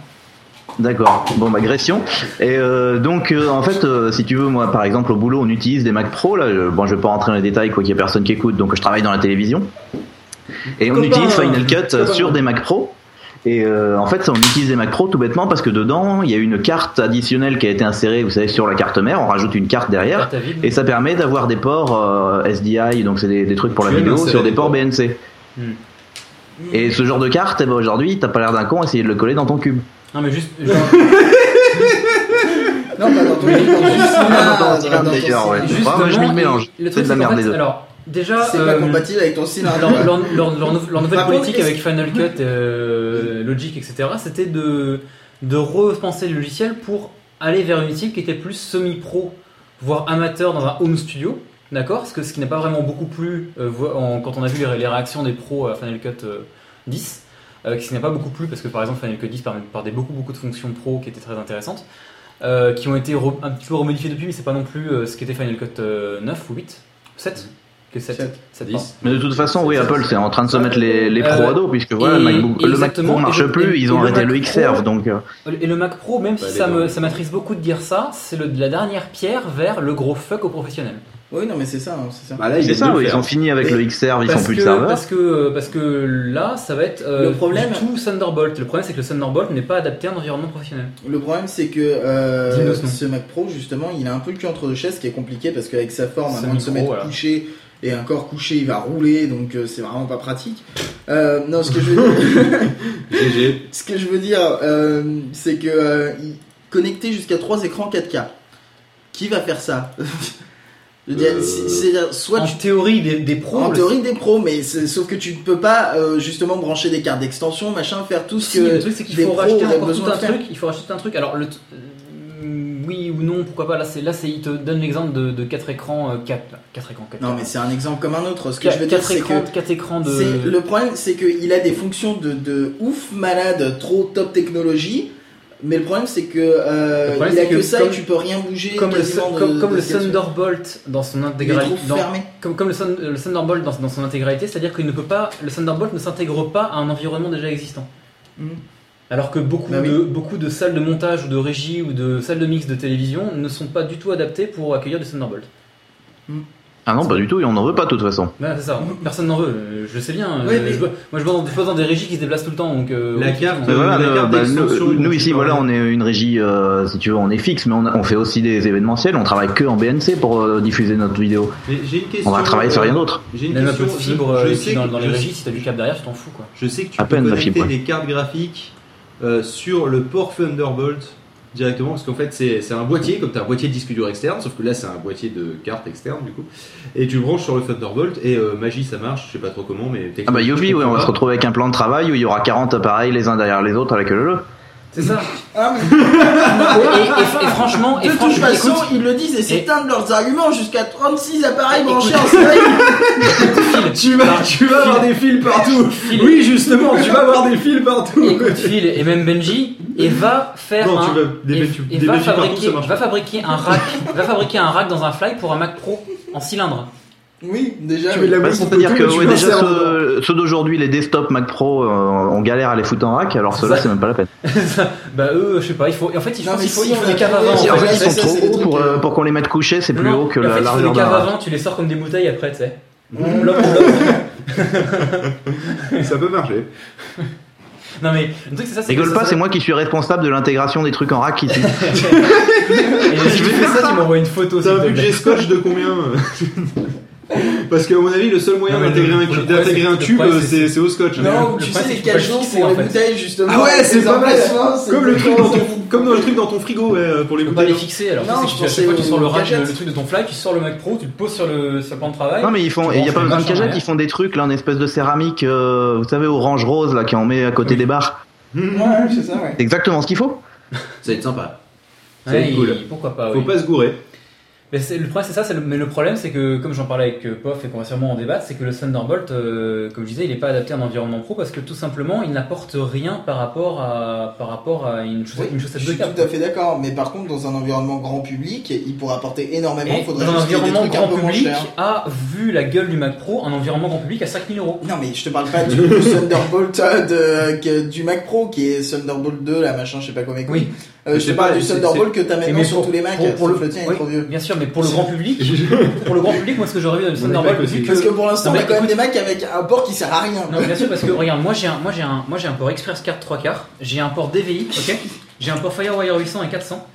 D'accord. Bon, bah, gression. Et euh, donc, euh, en fait, euh, si tu veux, moi, par exemple, au boulot, on utilise des Mac Pro. Là, je, bon, je vais pas rentrer dans les détails, quoi qu'il y ait personne qui écoute. Donc, je travaille dans la télévision. Et on utilise Final Cut sur des Mac Pro. Et euh, en fait, on utilise des Mac Pro tout bêtement parce que dedans, il y a une carte additionnelle qui a été insérée, vous savez, sur la carte mère. On rajoute une carte derrière. Et ça permet d'avoir des ports euh, SDI, donc c'est des, des trucs pour la vidéo, sur des ports. BNC. Hmm. Et ce genre de carte, eh ben, aujourd'hui, t'as pas l'air d'un con, essayer de le coller dans ton cube. Non, mais juste, genre, Non, pas dans ton dans ton juste cinéma, dans ton dans- dans moi, je déjà, C'est euh, pas compatible avec ton cylindre. leur, leur- leur nouvelle Par politique avec Final Cut, euh, Logic, etc., c'était de, de repenser le logiciel pour aller vers une utile qui était plus semi-pro, voire amateur dans un home studio. D'accord? Parce que ce qui n'a pas vraiment beaucoup plu euh, en- quand on a vu les, réactions des pros à Final Cut euh, 10, euh, qui n'a pas beaucoup plu parce que par exemple Final Cut 10 permet perdait beaucoup beaucoup de fonctions pro qui étaient très intéressantes, euh, qui ont été un petit peu remodifiées depuis, mais c'est pas non plus euh, ce qu'était Final Cut euh, 9 ou 8 7 que 7 Sept. 7 10. Mais de toute façon, oui, Apple, c'est en train de se mettre les, les Euh, pros à dos, puisque voilà, le, MacBook, le Mac Pro marche plus, et- ils ont arrêté le Pro- donc euh, Et le Mac Pro, même Bah, si ça deux. me- ça m'attriste beaucoup de dire ça, c'est le- la dernière pierre vers le gros fuck aux professionnels. Oui, non, mais c'est ça, hein, c'est ça. Bah là, ils ça, oui, ils ont fini avec Et- le Xserve, ils font plus que, de serveurs. Parce que, parce que là, ça va être euh, Le problème- du tout Thunderbolt. Le problème, c'est que le Thunderbolt n'est pas adapté à un environnement professionnel. Le problème, c'est que euh, ce Mac Pro, justement, il a un peu le cul entre deux chaises, ce qui est compliqué parce qu'avec sa forme, moins de se mettre voilà. couché et un corps couché, il va rouler, donc euh, c'est vraiment pas pratique. Euh, non, ce que je veux dire, ce que je veux dire, euh, c'est que euh, connecter jusqu'à trois écrans 4K, qui va faire ça? Je dire, Euh, soit en tu théorie, des, des pros. en théorie des pros, mais c'est- sauf que tu ne peux pas euh, justement brancher des cartes d'extension, machin, faire tout ce Si, que le truc, c'est qu'il des faut pros racheter auraient encore tout besoin un de faire. truc. Il faut racheter un truc. Alors, le t- oui ou non, pourquoi pas. Là, c'est là, c'est il te donne l'exemple de, de 4 écrans, 4, quatre écrans, 4 Non, mais c'est un exemple comme un autre. Ce que je veux dire, 4 c'est écrans, que quatre écrans de. le problème, c'est qu'il a des fonctions de, de ouf malade, trop top technologie. Mais le problème, c'est que euh, problème, il a que, que ça comme- et tu peux rien bouger. comme le, de- comme, comme de. Thunderbolt dans son intégralité. Comme, comme le, Sun- le Thunderbolt dans, dans son intégralité, c'est-à-dire qu'il ne peut pas, le Thunderbolt ne s'intègre pas à un environnement déjà existant. Mhm. Alors que beaucoup, Bah oui. de, beaucoup de salles de montage ou de régie ou de salles de mix de télévision ne sont pas du tout adaptées pour accueillir du Thunderbolt. Ah non, pas du tout, et on n'en veut pas de toute façon. Voilà, c'est ça. Personne n'en veut. euh, Je le sais bien. Oui, euh, mais- je vois- moi, je vois dans, je vois dans des régies qui se déplacent tout le temps. Donc, euh, La oui, carte. Mais voilà, la nous, carte bah, nous, ici, voilà, on est une régie, euh, si tu veux, on est fixe, mais on, a- on fait aussi des événementiels, on travaille que en BNC pour euh, diffuser notre vidéo. Mais j'ai une question. On va travailler sur rien d'autre. J'ai une Même un question. peu de fibre je, euh, sais dans, que- dans les régies, si t'as du câble derrière, tu t'en fous quoi. Je sais que tu À peux peine, connecter fibre, ouais. des cartes graphiques euh, sur le port Thunderbolt directement parce qu'en fait c'est un boîtier comme tu as un boîtier de disque dur externe sauf que là c'est un boîtier de cartes externe du coup et tu le branches sur le Thunderbolt et euh, magie ça marche je sais pas trop comment mais Ah bah Yobi, ouais, on va se retrouver avec un plan de travail où il y aura 40 appareils les uns derrière les autres avec le jeu. C'est ça. Ah, mais et, et- et franchement, et de toute franchement, façon, écoute, ils le disent et c'est et- un de leurs arguments jusqu'à 36 appareils branchés en série. tu vas, tu vas avoir des fils partout oui justement tu vas avoir des fils partout écoute Phil et même Benji, et va faire non un, tu vas des, et, tu- des va, partout fabriquer un rack, va fabriquer un rack dans un fly pour un Mac Pro en cylindre. Oui, déjà. Tu mets la Bah, C'est-à-dire que ouais, déjà ceux, ceux d'aujourd'hui, les desktop Mac Pro, euh, on galère à les foutre en rack, alors ceux-là c'est même pas la peine. bah eux, je sais pas, il faut, en fait, il faut, il faut, si il faut on des caves avant. en fait, ils sont ça, trop hauts pour, euh, euh, pour qu'on les mette couchés, c'est plus Non, haut que la largeur des caves avant, tu les sors comme des bouteilles après, tu sais. L'homme. ça peut marcher Non mais le truc c'est ça. Rigole pas, c'est moi qui suis responsable de l'intégration des trucs en rack ici. Et si tu fais ça, tu m'envoies une photo. t'as un budget scotch de combien Parce qu'à mon avis, le seul moyen d'intégrer un, cu- d'intégrer c'est- tube, euh, c'est- c'est c'est au scotch. Non, tu sais c'est les cajots pour en les bouteilles justement. Ah ouais, c'est pas mal. c'est Comme le truc dans ton, comme dans le truc dans ton frigo, ouais, pour les Tu peux pas les bouteilles. fixer. Alors, Non, tu sais je tu- pensais sors le rack, le, truc de ton fly, tu sors le Mac Pro, tu le poses sur le, sur le plan de travail. Non mais ils font, il y a pas besoin de cagette, ils font des trucs là en espèce de céramique, euh, vous savez orange rose là qui en met à côté des barres. Ouais, c'est ça, ouais. C'est exactement ce qu'il faut. Ça va être sympa. Ça va Ouais, être cool. il- Pourquoi pas, Faut pas se gourer. Mais le problème c'est ça, c'est le- mais le problème c'est que comme j'en parlais avec euh, Pof et qu'on va sûrement en débattre, c'est que le Thunderbolt, euh, comme je disais, il n'est pas adapté à un environnement pro parce que tout simplement il n'apporte rien par rapport à par rapport à une chaussette, Oui, une je chaussette de suis tout à fait d'accord, mais par contre, dans un environnement grand public, il pourrait apporter énormément. Il faudrait dans un des environnement un grand public, a vu la gueule du Mac Pro, un environnement grand public à 5000 euros. Non, mais je te parle pas du Thunderbolt euh, de, que- du Mac Pro qui est Thunderbolt 2, la machin, je sais pas comment. Oui. Euh, je te sais parle pas, du Thunderbolt que t'as maintenant sur tous les Macs. pour- le- tien est trop vieux. Bien sûr, mais pour le grand public, pour le grand public, moi ce que j'aurais vu dans le Thunderbolt, aussi. Parce que pour l'instant, on a quand même des Macs avec un port qui sert à rien. Non, bien sûr, parce que regarde, moi j'ai un, moi j'ai un, moi j'ai un port Express Card 3 quarts, j'ai un port DVI, ok, j'ai un port FireWire 800 et 400.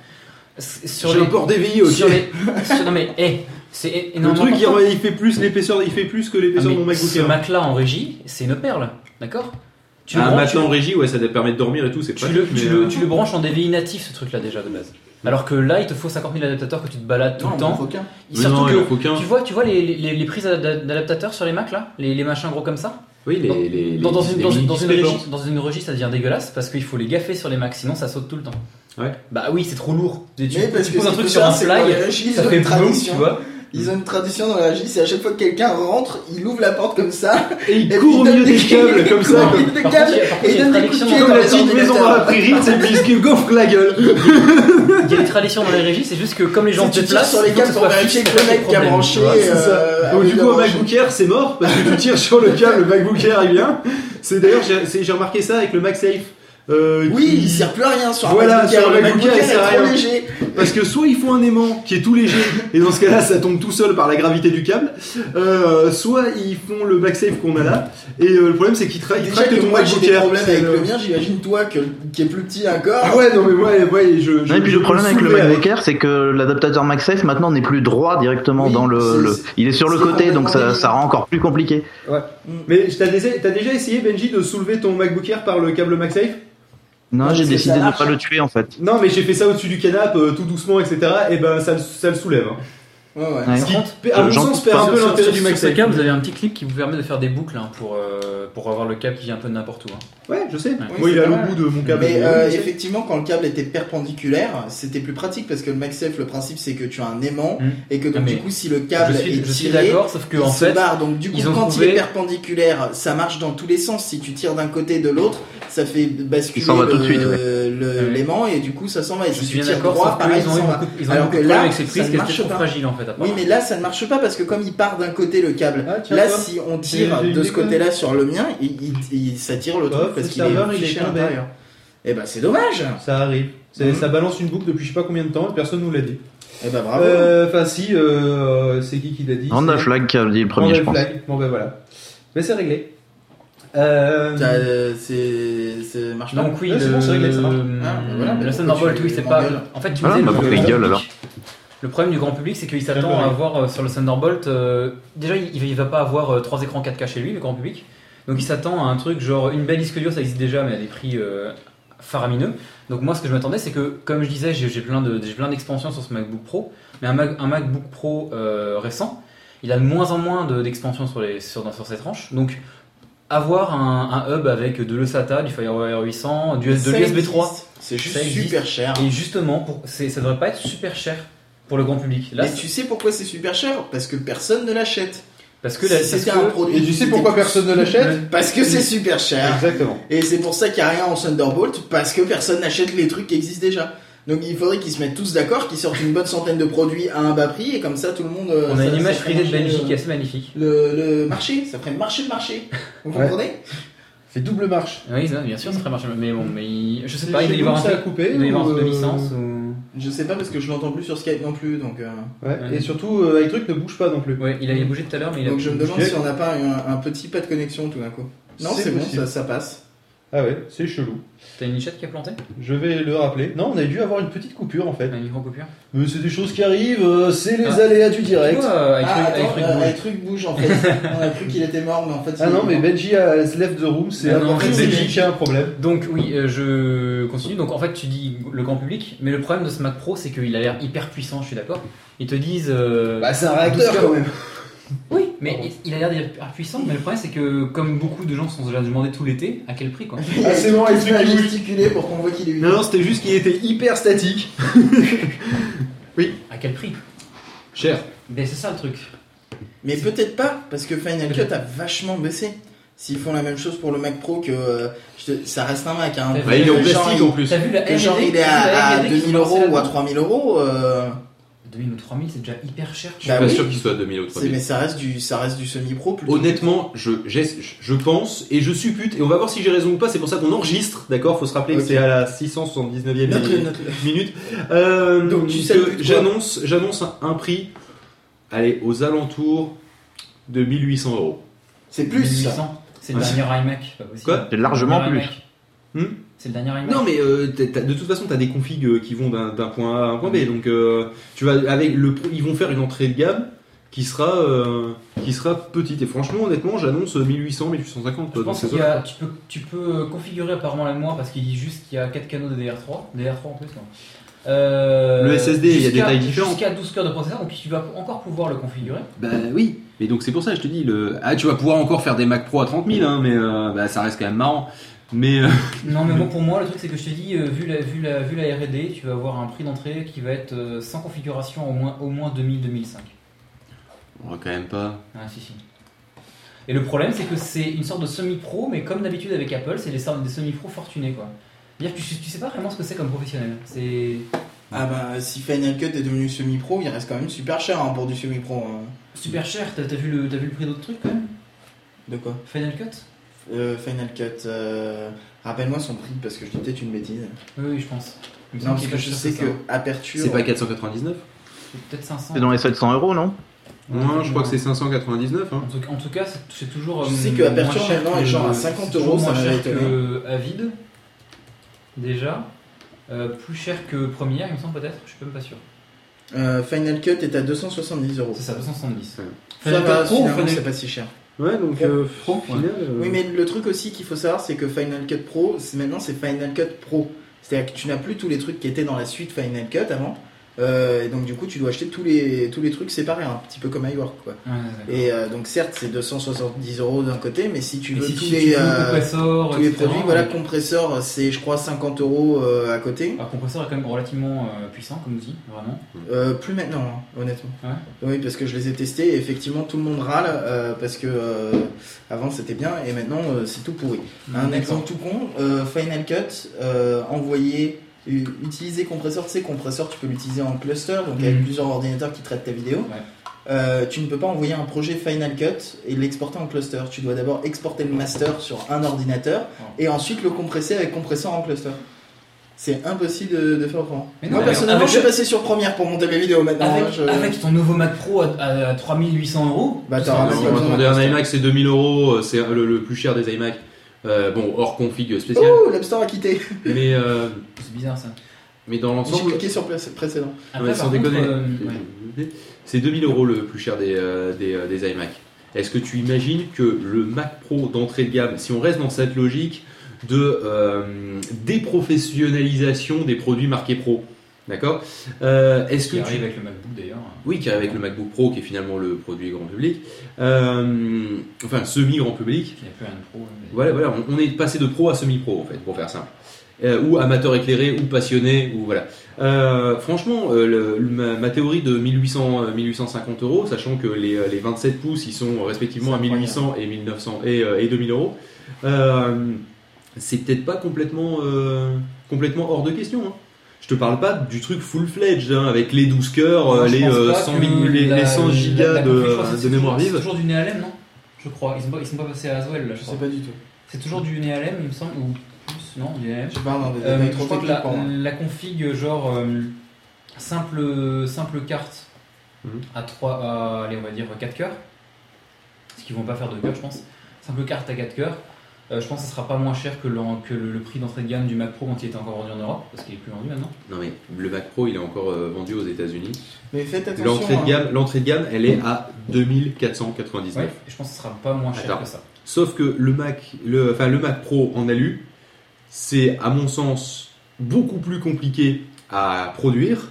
S- Sur J'ai un port DVI, ok. sur les, sur- non mais, eh, c'est é- Le truc, il, fait plus l'épaisseur, il fait plus que Ah, l'épaisseur mais de mon MacBook ce. Mac là en régie, c'est une perle, d'accord Tu le Ah, branches- en régie, ouais, ça te permet de dormir et tout, c'est tu pas le, tu, le, tu le branches en DVI natif ce truc là déjà de base. Alors que là, il te faut 50 000 adaptateurs que tu te balades tout Non, le il temps. faut non, que, il en faut qu'un. tu vois, tu vois les, les, les prises d'ad- d'adaptateurs sur les Macs là, les, les machins gros comme ça? Oui, les, Dans- les, les, Dans, une, dans, une, dans, une régie, dans une régie, ça devient dégueulasse parce qu'il faut les gaffer sur les Macs, sinon ça saute tout le temps. Ouais. Bah oui, c'est trop lourd. Tu, Mais parce tu que poses un truc sur un fly, ça fait une boum, tradition. tu vois. Ils ont une tradition dans la régie, c'est à chaque fois que quelqu'un rentre, il ouvre la porte comme ça, Et il court au milieu il des câbles, comme ça. des câbles, et il une donne des coups de tradition pied dans la petite maison dans la prairie, tu sais, puis il se gaufre la gueule. Il y a des traditions dans les régies, c'est juste que comme les gens se déplacent, sur les câbles pour vérifier que le mec qui a branché. C'est euh, Donc du coup. MacBook Air, c'est mort parce que tu tires sur le câble, le MacBook Air il vient. C'est d'ailleurs, j'ai c'est- j'ai remarqué ça avec le MagSafe. Euh, Oui, qui- il sert plus à rien sur un Voilà, MacBook sur un Air, est trop rien. léger. Parce que soit ils font un aimant qui est tout léger, et dans ce cas-là, ça tombe tout seul par la gravité du câble, euh, soit ils font le MagSafe qu'on a là, et euh, le problème c'est qu'ils tra ils Déjà tractent que ton moi MacBook Air. avec le- mien, j'imagine toi que- qui est plus petit encore. Ah ouais, non mais ouais, ouais, je. je et puis je le problème avec le MacBook Air, c'est que l'adaptateur MagSafe maintenant n'est plus droit directement Oui, dans le, il est sur le côté, donc ça, rend encore plus compliqué. Mais t'as déjà, t'as déjà essayé Benji de soulever ton MacBook Air par le câble MagSafe? Non, j'ai décidé de ne pas le tuer en fait. Non, mais j'ai fait ça au-dessus du canapé, euh, tout doucement, etc. Et ben ça, le- ça le soulève. hein. Ouais, ouais. Ouais. Ce qui, à mon j'en sens, perd un peu Sur- l'intérêt du sur ce MagSafe. câble, vous avez un petit clip qui vous permet de faire des boucles hein, pour, euh, pour avoir le câble qui vient un peu de n'importe où. hein. Ouais, je sais. Oui, Moi, il mal. l'autre bout de mon câble. Mais Oui, euh, effectivement, quand le câble était perpendiculaire, c'était plus pratique parce que le MagSafe, le principe c'est que tu as un aimant Hmm. et que donc Ah, du coup, si le câble je suis, est je suis tiré, d'accord, sauf que il en se fait, barre. Donc du coup, quand trouvé- il est perpendiculaire, ça marche dans tous les sens. Si tu tires d'un côté de l'autre, ça fait basculer va le- le- Ouais. l'aimant et du coup, ça s'en va. Et je si suis tu tires d'accord, droit, pareil, ont va. ils ont eu Alors que là, avec ces ça prises trop pas. fragiles en fait. Oui, mais là, ça ne marche pas parce que comme il part d'un côté le câble, Ah, là, si on tire de ce côté-là sur le mien, il, il- il- ça tire le truc parce le qu'il est il est tombé. Et ben, c'est dommage. Ça arrive. Mhm. Ça balance une boucle depuis je sais pas combien de temps et personne nous l'a dit. Et ben, bravo. Euh, Enfin, si, euh, c'est qui qui l'a dit? Randall Flag qui a dit le premier, je pense. Flagg. Bon, ben voilà. Mais c'est réglé. Euh, Ça, euh, c'est, marche pas. Donc oui, c'est le, bon, c'est réglé, ça marche. Ah, bah voilà, mais le Thunderbolt, oui, c'est pas. En fait, tu Voilà, disais bah, le, gueule, alors public- Le problème du grand public, c'est qu'il s'attend à avoir euh, sur le Thunderbolt. euh, déjà, il, il va pas avoir euh, trois écrans 4K chez lui, le grand public. Donc il s'attend à un truc genre une belle disque dur, ça existe déjà, mais à des prix euh, faramineux. Donc moi, ce que je m'attendais, c'est que, comme je disais, j'ai plein de- d'expansions sur ce MacBook Pro, mais un, Mac- un MacBook Pro euh, récent, il a de moins en moins de- d'expansions sur, les- sur, dans- sur ses tranches. Donc avoir un, un hub avec de l'eSATA, du FireWire 800, du, de l'USB 3, existe. C'est juste super cher. et justement, pour, ça devrait pas être super cher pour le grand public. Là, Mais tu sais pourquoi c'est super cher? Parce que personne ne l'achète. Parce que Si c'était un produit. Et tu sais pourquoi personne ne l'achète Parce que c'est super cher. Exactement. Et c'est pour ça qu'il n'y a rien en Thunderbolt, parce que personne n'achète les trucs qui existent déjà. Donc il faudrait qu'ils se mettent tous d'accord, qu'ils sortent une bonne centaine de produits à un bas prix, et comme ça tout le monde. euh, on a une image frisée de Belgique qui est euh, assez magnifique. Le, le marché, ça ferait marcher le marché. Vous Ouais. comprenez Fait double marche. Oui, bien sûr, ça ferait marcher. Mais bon, mais il- je sais pas, il doit y avoir un coupé il doit y avoir un ou, truc de licence ou. Je sais pas parce que je l'entends plus sur Skype non plus, donc. euh, Ouais. Ouais. Et surtout, euh, truc ne bouge pas non plus. Ouais, il a bougé tout à l'heure, mais il a. Donc je me demande si on n'a pas un, un petit pas de connexion tout d'un coup. Non, C'est bon, ça passe. Ah ouais, c'est chelou. T'as une lichette qui a planté? Je vais le rappeler. Non, on a dû avoir une petite coupure en fait. Une micro-coupure Mais c'est des choses qui arrivent, euh, c'est les Ah. aléas du direct. Euh, avec Ah, attends, truc euh, bouge. les trucs bougent en fait. On a cru qu'il était mort, mais en fait. Ah non, mais. Benji a left the room, c'est Ah c'est Benji Benji. qui a un problème. Donc oui, euh, je continue. Donc en fait, tu dis le grand public, mais le problème de ce Mac Pro, c'est qu'il a l'air hyper puissant. Je suis d'accord. Ils te disent. euh, Bah, c'est un réacteur quand même. Oui, mais il- il a l'air hyper puissant. Mais le problème, c'est que comme beaucoup de gens se sont déjà demandé tout l'été, à quel prix quoi Ah, c'est bon, Il se met à se gesticuler pour qu'on voit qu'il est une. Non, non, c'était juste qu'il était hyper statique. À quel prix Cher. Ben c'est ça le truc. Mais peut-être pas, parce que Final Cut a vachement baissé. S'ils font la même chose pour le Mac Pro, que euh, je te- ça reste un Mac. Hein, Bah, il est en plastique en plus. T'as vu la Que genre il est à, à R&D qui 2000 sont euros ou à là-dedans 3000 euros. euh, 2000 ou 3000, c'est déjà hyper cher. Je suis Bah pas oui. sûr qu'il soit à 2000 ou c'est- 3000. mais ça reste du, ça reste du semi-pro. plutôt. Honnêtement, je, j'ai- je pense et je suppute, et on va voir si j'ai raison ou pas, c'est pour ça qu'on enregistre, d'accord Faut se rappeler que c'est à la 679e Note-le, minute. Euh, Donc, tu sais j'annonce, j'annonce un, un prix, allez, aux alentours de 1800 euros. C'est plus ça. 1800. C'est le dernier iMac, pas possible. Quoi? C'est largement plus. iMac. Hmm? C'est le dernier iMac. Non, mais euh, t'as- de toute façon, tu as des configs euh, qui vont d'un d'un point A à un point B. Donc, euh, tu vas avec le, ils vont faire une entrée de gamme qui sera, euh, qui sera petite. Et franchement, honnêtement, j'annonce 1800, 1850. Je quoi, pense dans ces qu'il y a, tu, peux, tu peux configurer apparemment la mémoire parce qu'il dit juste qu'il y a 4 canaux de DR3. DR3 en plus. non. Euh, Le SSD, il y a des jusqu'à- tailles différentes. Jusqu'à 12 cœurs de processeur, donc tu vas encore pouvoir le configurer. Bah oui. Et donc, c'est pour ça je te dis, le... ah, tu vas pouvoir encore faire des Mac Pro à 30 000, hein, mais euh, bah, ça reste quand même marrant. Mais euh, Non, mais bon, pour moi, le truc c'est que je te dis, euh, vu la, vu la, vu la RD, tu vas avoir un prix d'entrée qui va être euh, sans configuration au moins, au moins 2000-2005. on va quand même pas. Ah, si, si. Et le problème, c'est que c'est une sorte de semi-pro, mais comme d'habitude avec Apple, c'est des, sortes- des semi-pro fortunés, quoi. C'est-à-dire que tu, tu sais pas vraiment ce que c'est comme professionnel. C'est Ah bah si Final Cut est devenu semi-pro, il reste quand même super cher hein, pour du semi-pro. hein. super cher. T'as t'as vu, le- t'as vu le prix d'autres trucs, quand même? De quoi? Final Cut? Euh, Final Cut. euh, Rappelle-moi son prix parce que je dis peut-être une bêtise. Oui, oui, je pense. Non, parce que je sais Aperture. C'est pas 499 C'est peut-être 500. C'est dans les 700 euros, non Non, je crois que c'est 599. Hein. En tout, en tout cas, c'est- toujours. Je euh, sais que Aperture, maintenant, est genre à c'est 50 toujours euros, ça étonné. que Avid, déjà. Euh, plus cher que Première, il me semble peut-être. Je suis même pas sûr. Euh, Final Cut est à 270 euros. C'est ça, 270. Ouais. Ça Final Cut Pro ou finalement, Final- c'est pas si cher. Ouais, donc euh, Pro, final, euh, Oui, mais le truc aussi qu'il faut savoir, c'est que Final Cut Pro, c'est- maintenant c'est Final Cut Pro. C'est-à-dire que tu n'as plus tous les trucs qui étaient dans la suite Final Cut avant. Euh, et donc du coup, tu dois acheter tous les, tous les trucs séparés, un petit peu comme iWork. Quoi. Et euh, donc certes, c'est 270 euros d'un côté, mais si tu veux si tous tu- les, tu veux euh, tous les produits, voilà, compresseur, c'est je crois 50 euros à côté. Alors, compresseur est quand même relativement puissant comme outil, vraiment. Euh, plus maintenant, hein, honnêtement. Ouais. Oui, parce que je les ai testés et effectivement tout le monde râle parce que avant c'était bien et maintenant c'est tout pourri. Un exemple tout con, Final Cut, u- utiliser compresseur, tu sais, compresseur tu peux l'utiliser en cluster, donc avec Mhm. plusieurs ordinateurs qui traitent ta vidéo. Ouais. Euh, tu ne peux pas envoyer un projet Final Cut et l'exporter en cluster. Tu dois d'abord exporter le master sur un ordinateur et ensuite le compresser avec compresseur en cluster. C'est impossible de, de faire autrement. Mais non, Moi mais personnellement, avec je suis passé sur Premiere pour monter mes vidéos maintenant. Avec, je- avec ton nouveau Mac Pro à, à 3800 euros, Bah, t'auras un cluster. iMac c'est 2000 euros, euh, c'est le, le plus cher des iMac. Euh, bon, hors config spécial. Ouh, l'App Store a quitté. Mais, euh, c'est bizarre ça. mais dans J'ai l'ensemble, cliqué sur le précédent. Après, Ouais, par sans contre, déconner, euh, ouais. c'est 2000 euros le plus cher des, euh, des, des iMac. Est-ce que tu imagines que le Mac Pro d'entrée de gamme, si on reste dans cette logique de euh, déprofessionnalisation des produits marqués pro, d'accord Euh, Est-ce que qui tu arrive avec le MacBook d'ailleurs. Oui, qui arrive avec le MacBook Pro, qui est finalement le produit grand public. Euh, enfin, semi-grand public. Il n'y a plus rien de pro. mais- Voilà, voilà, on, on est passé de pro à semi-pro, en fait, pour faire simple. Euh, ou amateur éclairé, ou passionné, ou voilà. Franchement, le- ma, ma théorie de 1800, euh, 1850 euros, sachant que les, les 27 pouces, ils sont respectivement à C'est incroyable. 1800 et 1900 et, et 2000 euros, c'est peut-être pas complètement, complètement hors de question. hein. Je te parle pas du truc full-fledged, hein, avec les 12 cœurs, euh, les, pense euh, pas 100, que mi- les, la- les 100 la- gigas la de, mémoire toujours- vive. C'est toujours du NeALM, non? Je crois. Ils sont, pas, ils sont pas passés à Aswell là, je Je crois. sais pas du tout. C'est toujours du NeALM, il me semble, ou plus, non, du NeALM. Je parle dans des Euh, je crois que la, config, genre euh, simple, simple carte Mhm. à 3, à, allez, on va dire 4 cœurs, parce qu'ils vont pas faire de cœurs, je pense. Simple carte à 4 cœurs, Euh, je pense que ce sera pas moins cher que le, que le, le prix d'entrée de gamme du Mac Pro quand il était encore vendu en Europe, parce qu'il est plus vendu maintenant. Non mais le Mac Pro il est encore euh, vendu aux États-Unis. Mais faites attention. L'entrée de hein. gamme, l'entrée de gamme, elle est à 2499. Ouais, et je pense que ce sera pas moins cher Attends. que ça. Sauf que le Mac, le, enfin le Mac Pro en alu, c'est à mon sens beaucoup plus compliqué à produire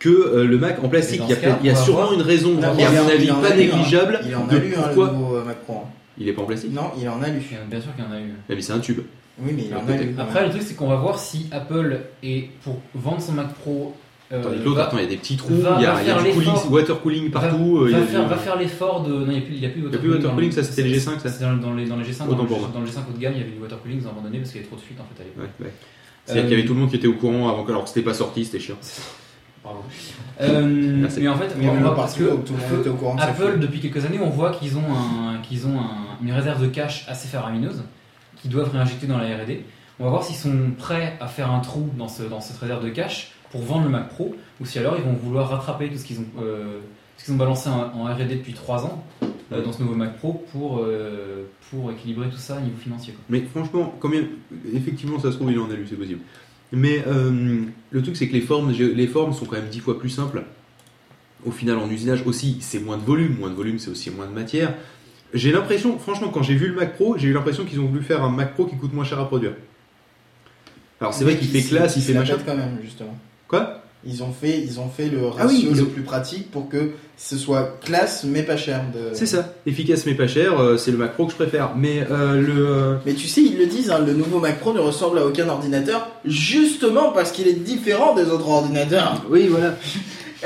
que euh, le Mac en plastique. Il y a, ce cas, il y a on va sûrement une raison qui est à mon avis pas hein. négligeable Il est en de alu, hein, le pourquoi nouveau euh, Mac Pro. hein. Il est pas en plastique? Non, il est en a- Bien sûr qu'il y en a eu. Ah, mais c'est un tube. Oui, mais il est en alu. quand Après, le truc, c'est qu'on va voir si Apple est pour vendre son Mac Pro. euh, Tandis que l'autre, va- attends, il y a des petits trous, va- il y a, va il y a faire du cooling, water cooling va- partout. euh, il y va, a faire, du- va faire l'effort de. Non, il n'y a plus, il y a plus de Il y a plus de water cooling, ça, c'était les G5, ça. C'était dans, dans les, dans les G5, Autant dans, le, pour moi. dans le G5 haut de gamme, il y avait du water cooling, ils ont abandonné parce qu'il y avait trop de fuite en fait à l'époque. Ouais, ouais. C'est-à-dire qu'il y avait tout le monde qui était au courant avant que, alors que c'était pas sorti, c'était chiant. Bravo. Euh, mais en fait, Mais on va parce que donc tout le monde était au courant de ça. Apple, depuis quelques années, on voit qu'ils ont, un, qu'ils ont un- une réserve de cash assez faramineuse qu'ils doivent réinjecter dans la R&D. On va voir s'ils sont prêts à faire un trou dans, ce, dans cette réserve de cash pour vendre le Mac Pro ou si alors ils vont vouloir rattraper tout ce qu'ils ont, euh, ce qu'ils ont balancé en, en R&D depuis 3 ans euh, dans ce nouveau Mac Pro pour, euh, pour équilibrer tout ça au niveau financier. quoi. Mais franchement, combien effectivement ça se trouve il en alu, c'est possible. Mais euh, le truc c'est que les formes, les formes sont quand même dix fois plus simples. Au final, en usinage aussi, c'est moins de volume. Moins de volume, c'est aussi moins de matière. J'ai l'impression, franchement, quand j'ai vu le Mac Pro, j'ai eu l'impression qu'ils ont voulu faire un Mac Pro qui coûte moins cher à produire. Alors c'est vrai qu'il fait classe, il fait machin. pète quand même, justement. Quoi? Ils ont fait, ils ont fait le Ah oui, ratio le ont- plus pratique pour que ce soit classe mais pas cher. De... C'est ça, efficace mais pas cher. euh, c'est le Mac Pro que je préfère. Mais euh, le euh, Mais tu sais, ils le disent, hein, le nouveau Mac Pro ne ressemble à aucun ordinateur, justement parce qu'il est différent des autres ordinateurs. oui voilà,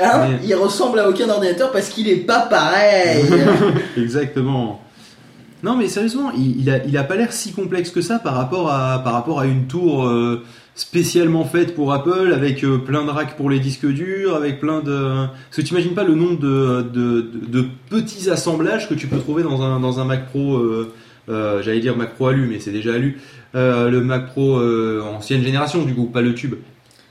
Hein? Mais- Il ressemble à aucun ordinateur parce qu'il est pas pareil. Exactement. Non mais sérieusement, il, il a, il a pas l'air si complexe que ça par rapport à, par rapport à une tour euh, spécialement faite pour Apple avec euh, plein de racks pour les disques durs, avec plein de... Parce que tu imagines pas le nombre de, de, de- de petits assemblages que tu peux trouver dans un, dans un Mac Pro, euh, j'allais dire Mac Pro Alu, mais c'est déjà Alu, le Mac Pro ancienne génération du coup, pas le tube.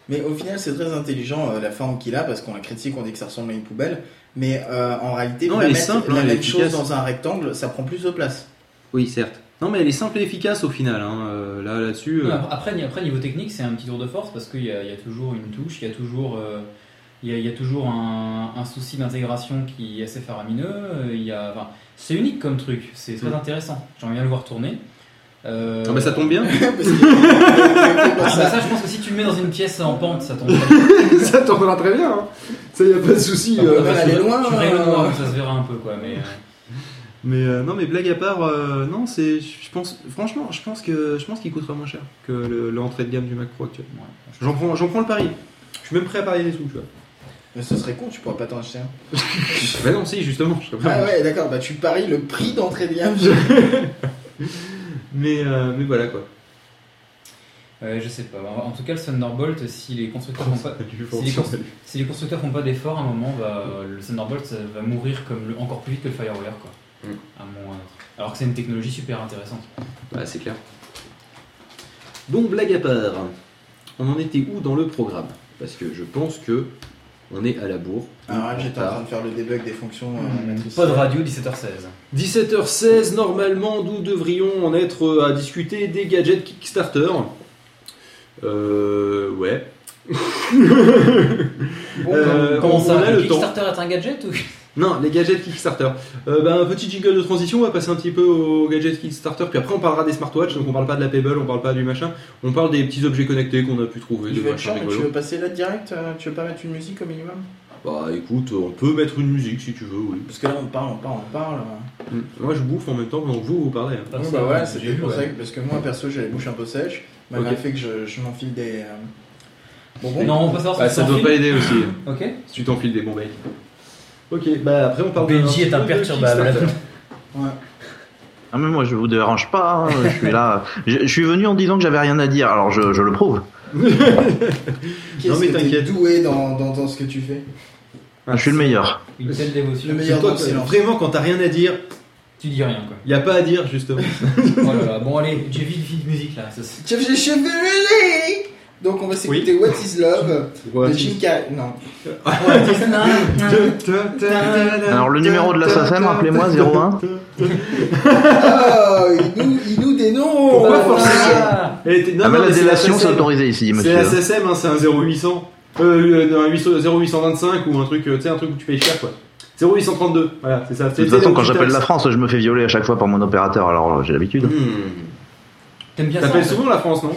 Mais au final, c'est très intelligent la forme qu'il a parce qu'on la critique, on dit que ça ressemble à une poubelle. Mais euh, en réalité, Non, la, mettre- simple, hein, la est même chose efficace. dans un rectangle, ça prend plus de place. Oui certes. Non mais elle est simple et efficace au final, hein, euh, là là-dessus. euh, Après, après, niveau technique, c'est un petit tour de force parce qu'il y, a- il y a toujours une touche, il y a toujours, euh, il y a, il y a toujours un, un souci d'intégration qui est assez faramineux. euh, Il y a, enfin, c'est unique comme truc, c'est très Mm. intéressant. J'aimerais bien le voir tourner. Euh, Ah bah ça tombe bien. Parce que- Ah bah ça, je pense que si tu le mets dans une pièce en pente, ça tombe bien. ça tombera très bien. hein. Ça y a pas de souci. Ah, euh, bah, aller loin. Tu rayes le euh, noir, donc ça se verra un peu, quoi. Mais, euh, Mais euh, non, mais blague à part, euh, non, c'est, je pense, franchement, je pense que, je pense qu'il coûtera moins cher que le- l'entrée de gamme du Mac Pro actuel. ouais, J'en prends, j'en prends le pari. Je suis même prêt à parier des sous, tu vois. Mais ce serait con, tu pourras pas t'en acheter un. bah non, si, justement. je. Ah ouais, d'accord, bah tu paries le prix d'entrée de gamme. Mais, euh, mais voilà quoi. Ouais, je sais pas. En tout cas, le Thunderbolt, si les constructeurs font pas, si les, cons- si les constructeurs font pas d'efforts, à un moment, va, le Thunderbolt ça va mourir comme le- encore plus vite que le Firewire, quoi. Mm. À mon avis. Alors que c'est une technologie super intéressante. Bah, c'est clair. Donc, blague à part, on en était où dans le programme? Parce que je pense que on est à la bourre. Là, On j'étais en part. train de faire le debug des fonctions euh, matrices. Pas de radio, 17h16. 17h16, normalement, nous devrions en être à discuter des gadgets Kickstarter. Euh. Ouais. Bon, Euh, Comment on ça a le le temps. Kickstarter est un gadget ou Non, les gadgets Kickstarter. Euh, bah, un petit jingle de transition, on va passer un petit peu aux gadgets Kickstarter, puis après on parlera des smartwatches, donc on parle pas de la Pebble, on parle pas du machin, on parle des petits objets connectés qu'on a pu trouver, Je de vais être machin chiant, mais tu veux passer là direct euh, Tu veux pas mettre une musique au minimum? Bah écoute, on peut mettre une musique si tu veux, oui. Parce que là, on parle, on parle, on parle. Mm. Moi je bouffe en même temps pendant que vous, vous parlez. hein. Ah, bah ouais, c'était vu, pour ouais. ça que, parce que moi, perso, j'ai la bouche un peu sèche, malgré Ok. le fait que je, je m'enfile des. euh, bonbons. Non, on peut savoir Bah, si ça doit pas aider aussi, Ok. si tu t'enfiles des bons becs. Ok, bah après on parle de- Benji est imperturbable. Ouais. Ah mais moi je vous dérange pas, hein, je suis là. Je, je suis venu en disant que j'avais rien à dire, alors je, je le prouve. Non, mais t'inquiète. doué dans, dans, dans ce que tu fais Je suis le meilleur. Une telle dévotion. Le meilleur toi, vraiment quand t'as rien à dire, Tu dis rien, quoi. y a pas à dire justement. Oh là là. Bon, allez, j'ai vite, vite musique là. Ça, c'est- Chef, j'ai chef de musique Donc, on va s'écouter What is Love de Jim Carrey. Non. Alors le numéro de la SACEM, rappelez-moi, 01. Oh, il nous, il nous mais non Pourquoi forcément Ah, était- non, Ah, la mais c'est autorisé ici, C'est la hein, c'est un 0800. Euh, euh, un 800 0825 ou un truc, euh, tu sais, un truc où tu payes cher quoi. 0832, voilà, c'est ça. De toute façon, quand j'appelle la France, je me fais violer à chaque fois par mon opérateur, alors euh, j'ai l'habitude. T'aimes bien ça T'appelles souvent la France, non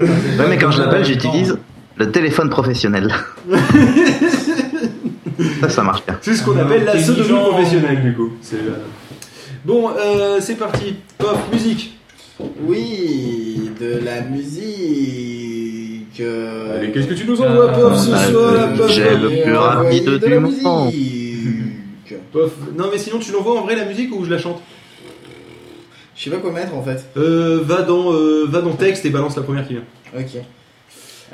Ouais, mais quand je l'appelle, j'utilise le téléphone professionnel. ça, ça marche bien. C'est ce qu'on appelle la sodomie professionnelle du coup. C'est, euh, Bon, euh, c'est parti. Pop, musique. Oui, de la musique. euh, Allez, qu'est-ce que tu nous envoies, Pop, ce Ah, soir DJ le plus rapide de du musique. Pof. Non, mais sinon, tu l'envoies en vrai la musique ou je la chante? Je sais pas quoi mettre en fait. euh, va, dans, euh, va dans texte et balance la première qui vient. Ok.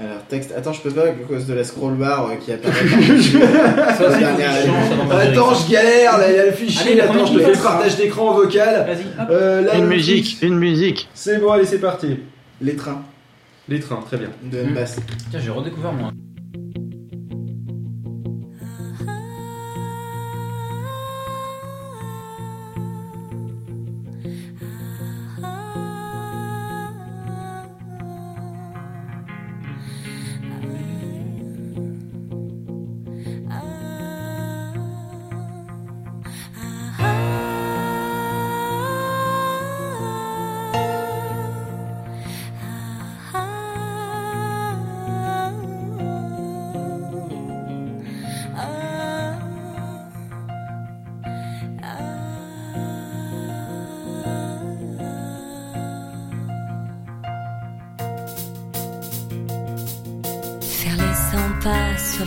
Alors, texte. Attends, je peux pas à cause de la scroll bar euh, qui apparaît. Ça, c'est Dernière Attends, je galère, là, il y a le fichier. Allez, la Attends, je te fais le partage d'écran vocal. Vas-y, hop. Euh, là, Une le musique, une musique. C'est bon, allez, c'est parti. Les trains Les trains, très bien. de basse. Tiens, j'ai redécouvert moi.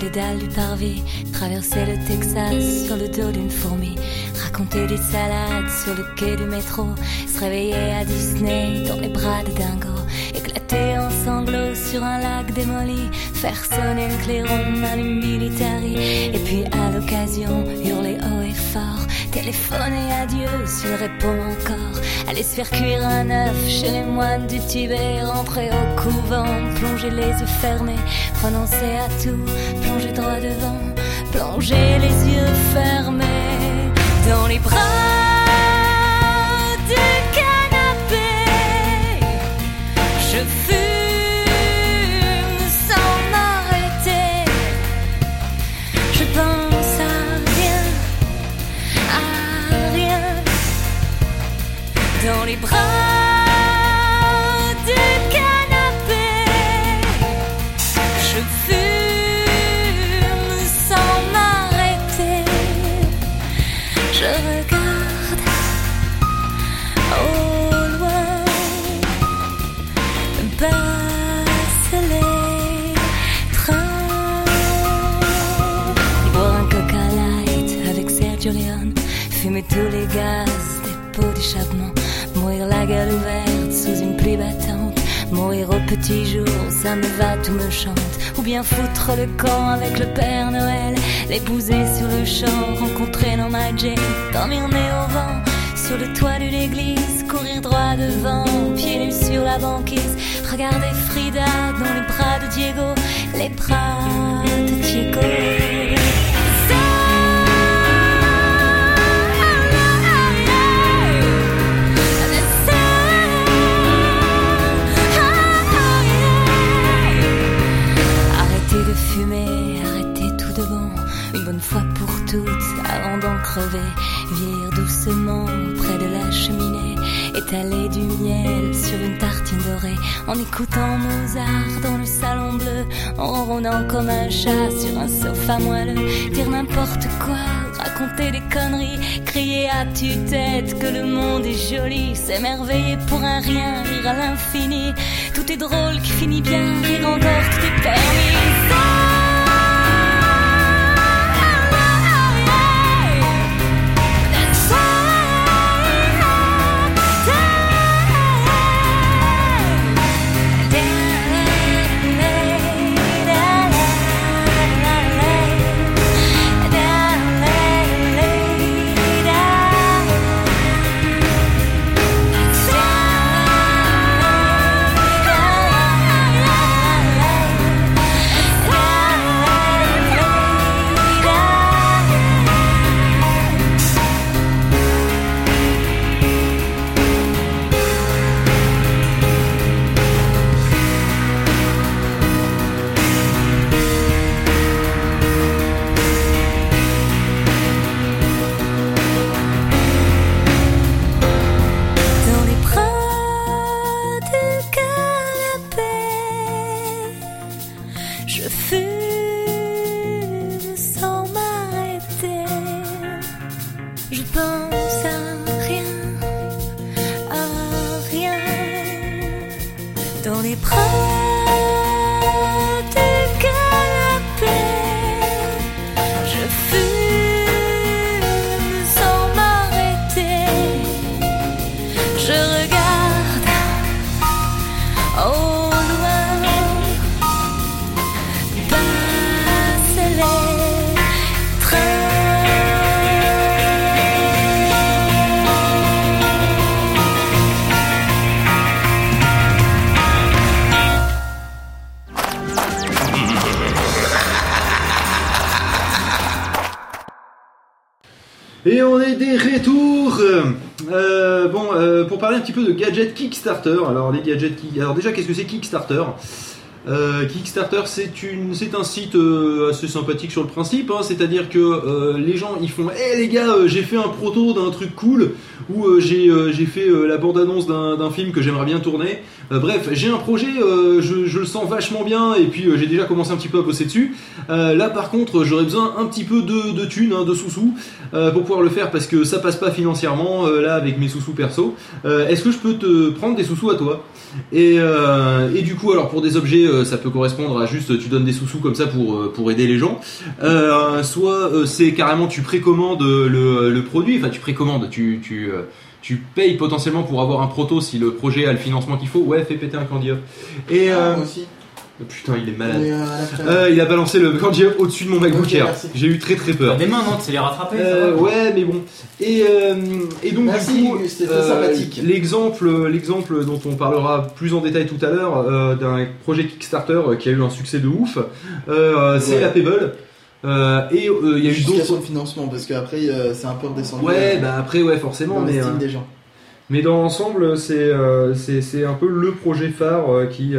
Les dalles du parvis, traverser le Texas sur le dos d'une fourmi, raconter des salades sur le quai du métro, se réveiller à Disney dans les bras de Dingo, éclater en sanglots sur un lac démoli, faire sonner le clairon d'un militari, et puis à l'occasion hurler haut et fort, téléphoner à Dieu s'il répond encore, aller se faire cuire un œuf chez les moines du Tibet, rentrer au couvent, plonger les yeux fermés, renoncer à tout, plonger droit devant, plonger les yeux fermés dans les bras gaz des d'échappement. Mourir la gueule ouverte sous une pluie battante. Mourir au petit jour, ça me va, tout me chante. Ou bien foutre le camp avec le Père Noël. L'épouser sur le champ, rencontrer ma Jane. Dormir nez au vent, sur le toit de l'église. Courir droit devant, pieds nus sur la banquise. Regarder Frida dans les bras de Diego. Les bras de Diego. Une bonne fois pour toutes, avant d'en crever. Vieillir doucement près de la cheminée, étaler du miel sur une tartine dorée, en écoutant Mozart dans le salon bleu, en ronronnant comme un chat sur un sofa moelleux, dire n'importe quoi, raconter des conneries, crier à tue-tête que le monde est joli, s'émerveiller pour un rien, rire à l'infini. Tout est drôle qui finit bien, rire encore, tout est permis. Dans les bras retours Euh, Bon, euh, pour parler un petit peu de gadgets Kickstarter. Alors, les gadgets qui... Alors déjà, qu'est-ce que c'est Kickstarter? Euh, Kickstarter, c'est un site euh, assez sympathique sur le principe. hein. C'est-à-dire que euh, les gens, ils font, hé les gars, j'ai fait un proto d'un truc cool, ou j'ai, fait la bande-annonce d'un, film que j'aimerais bien tourner. Bref, j'ai un projet, je, le sens vachement bien, et puis j'ai déjà commencé un petit peu à bosser dessus. Là, par contre, j'aurais besoin un petit peu de, de thunes, hein, de sous-sous, pour pouvoir le faire, parce que ça passe pas financièrement, là, avec mes sous-sous perso. Est-ce que je peux te prendre des sous-sous à toi? Et, du coup, alors pour des objets, ça peut correspondre à juste tu donnes des sous-sous comme ça pour, euh, pour aider les gens. Euh, soit euh, c'est carrément tu précommandes le, le produit, enfin tu précommandes, tu, tu, euh, tu payes potentiellement pour avoir un proto si le projet a le financement qu'il faut. Ouais, fais péter un candy up. Et Ah, euh, moi aussi. Putain, il est malade. Mais, euh, Euh, il a balancé le candy au-dessus de mon MacBook Ok, Air. J'ai eu très très peur. Des mains, non, tu sais les rattraper. ça Euh, ouais, mais bon. Et, euh, et donc, Merci, du coup, Gus, c'était euh, sympathique. L'exemple, l'exemple dont on parlera plus en détail tout à l'heure euh, d'un projet Kickstarter qui a eu un succès de ouf, euh, c'est Ouais. la Pebble. Euh, et euh, il y a eu d'autres. son financement, parce qu'après, euh, c'est un peu redescendu. Ouais, euh, bah après, ouais, forcément, dans mais, l'estime euh, des gens. mais dans l'ensemble, c'est euh, c'est c'est un peu le projet phare euh, qui.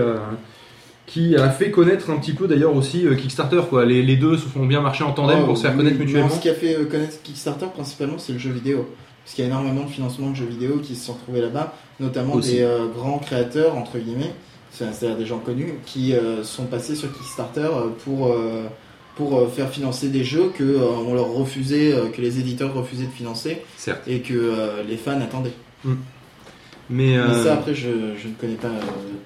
Qui a fait connaître un petit peu d'ailleurs aussi euh, Kickstarter quoi. Les, les deux se font bien marcher en tandem Oh, pour se faire connaître mutuellement. ce qui a fait euh, connaître Kickstarter principalement, c'est le jeu vidéo. Parce qu'il y a énormément de financements de jeux vidéo qui se sont retrouvés là-bas, notamment Aussi. des euh, grands créateurs, entre guillemets, c'est- c'est-à-dire des gens connus, qui sont passés sur Kickstarter pour, pour faire financer des jeux que on leur refusait, que les éditeurs refusaient de financer Certes. et que les fans attendaient. Mais, Mais euh, ça, après, je, je ne connais pas euh,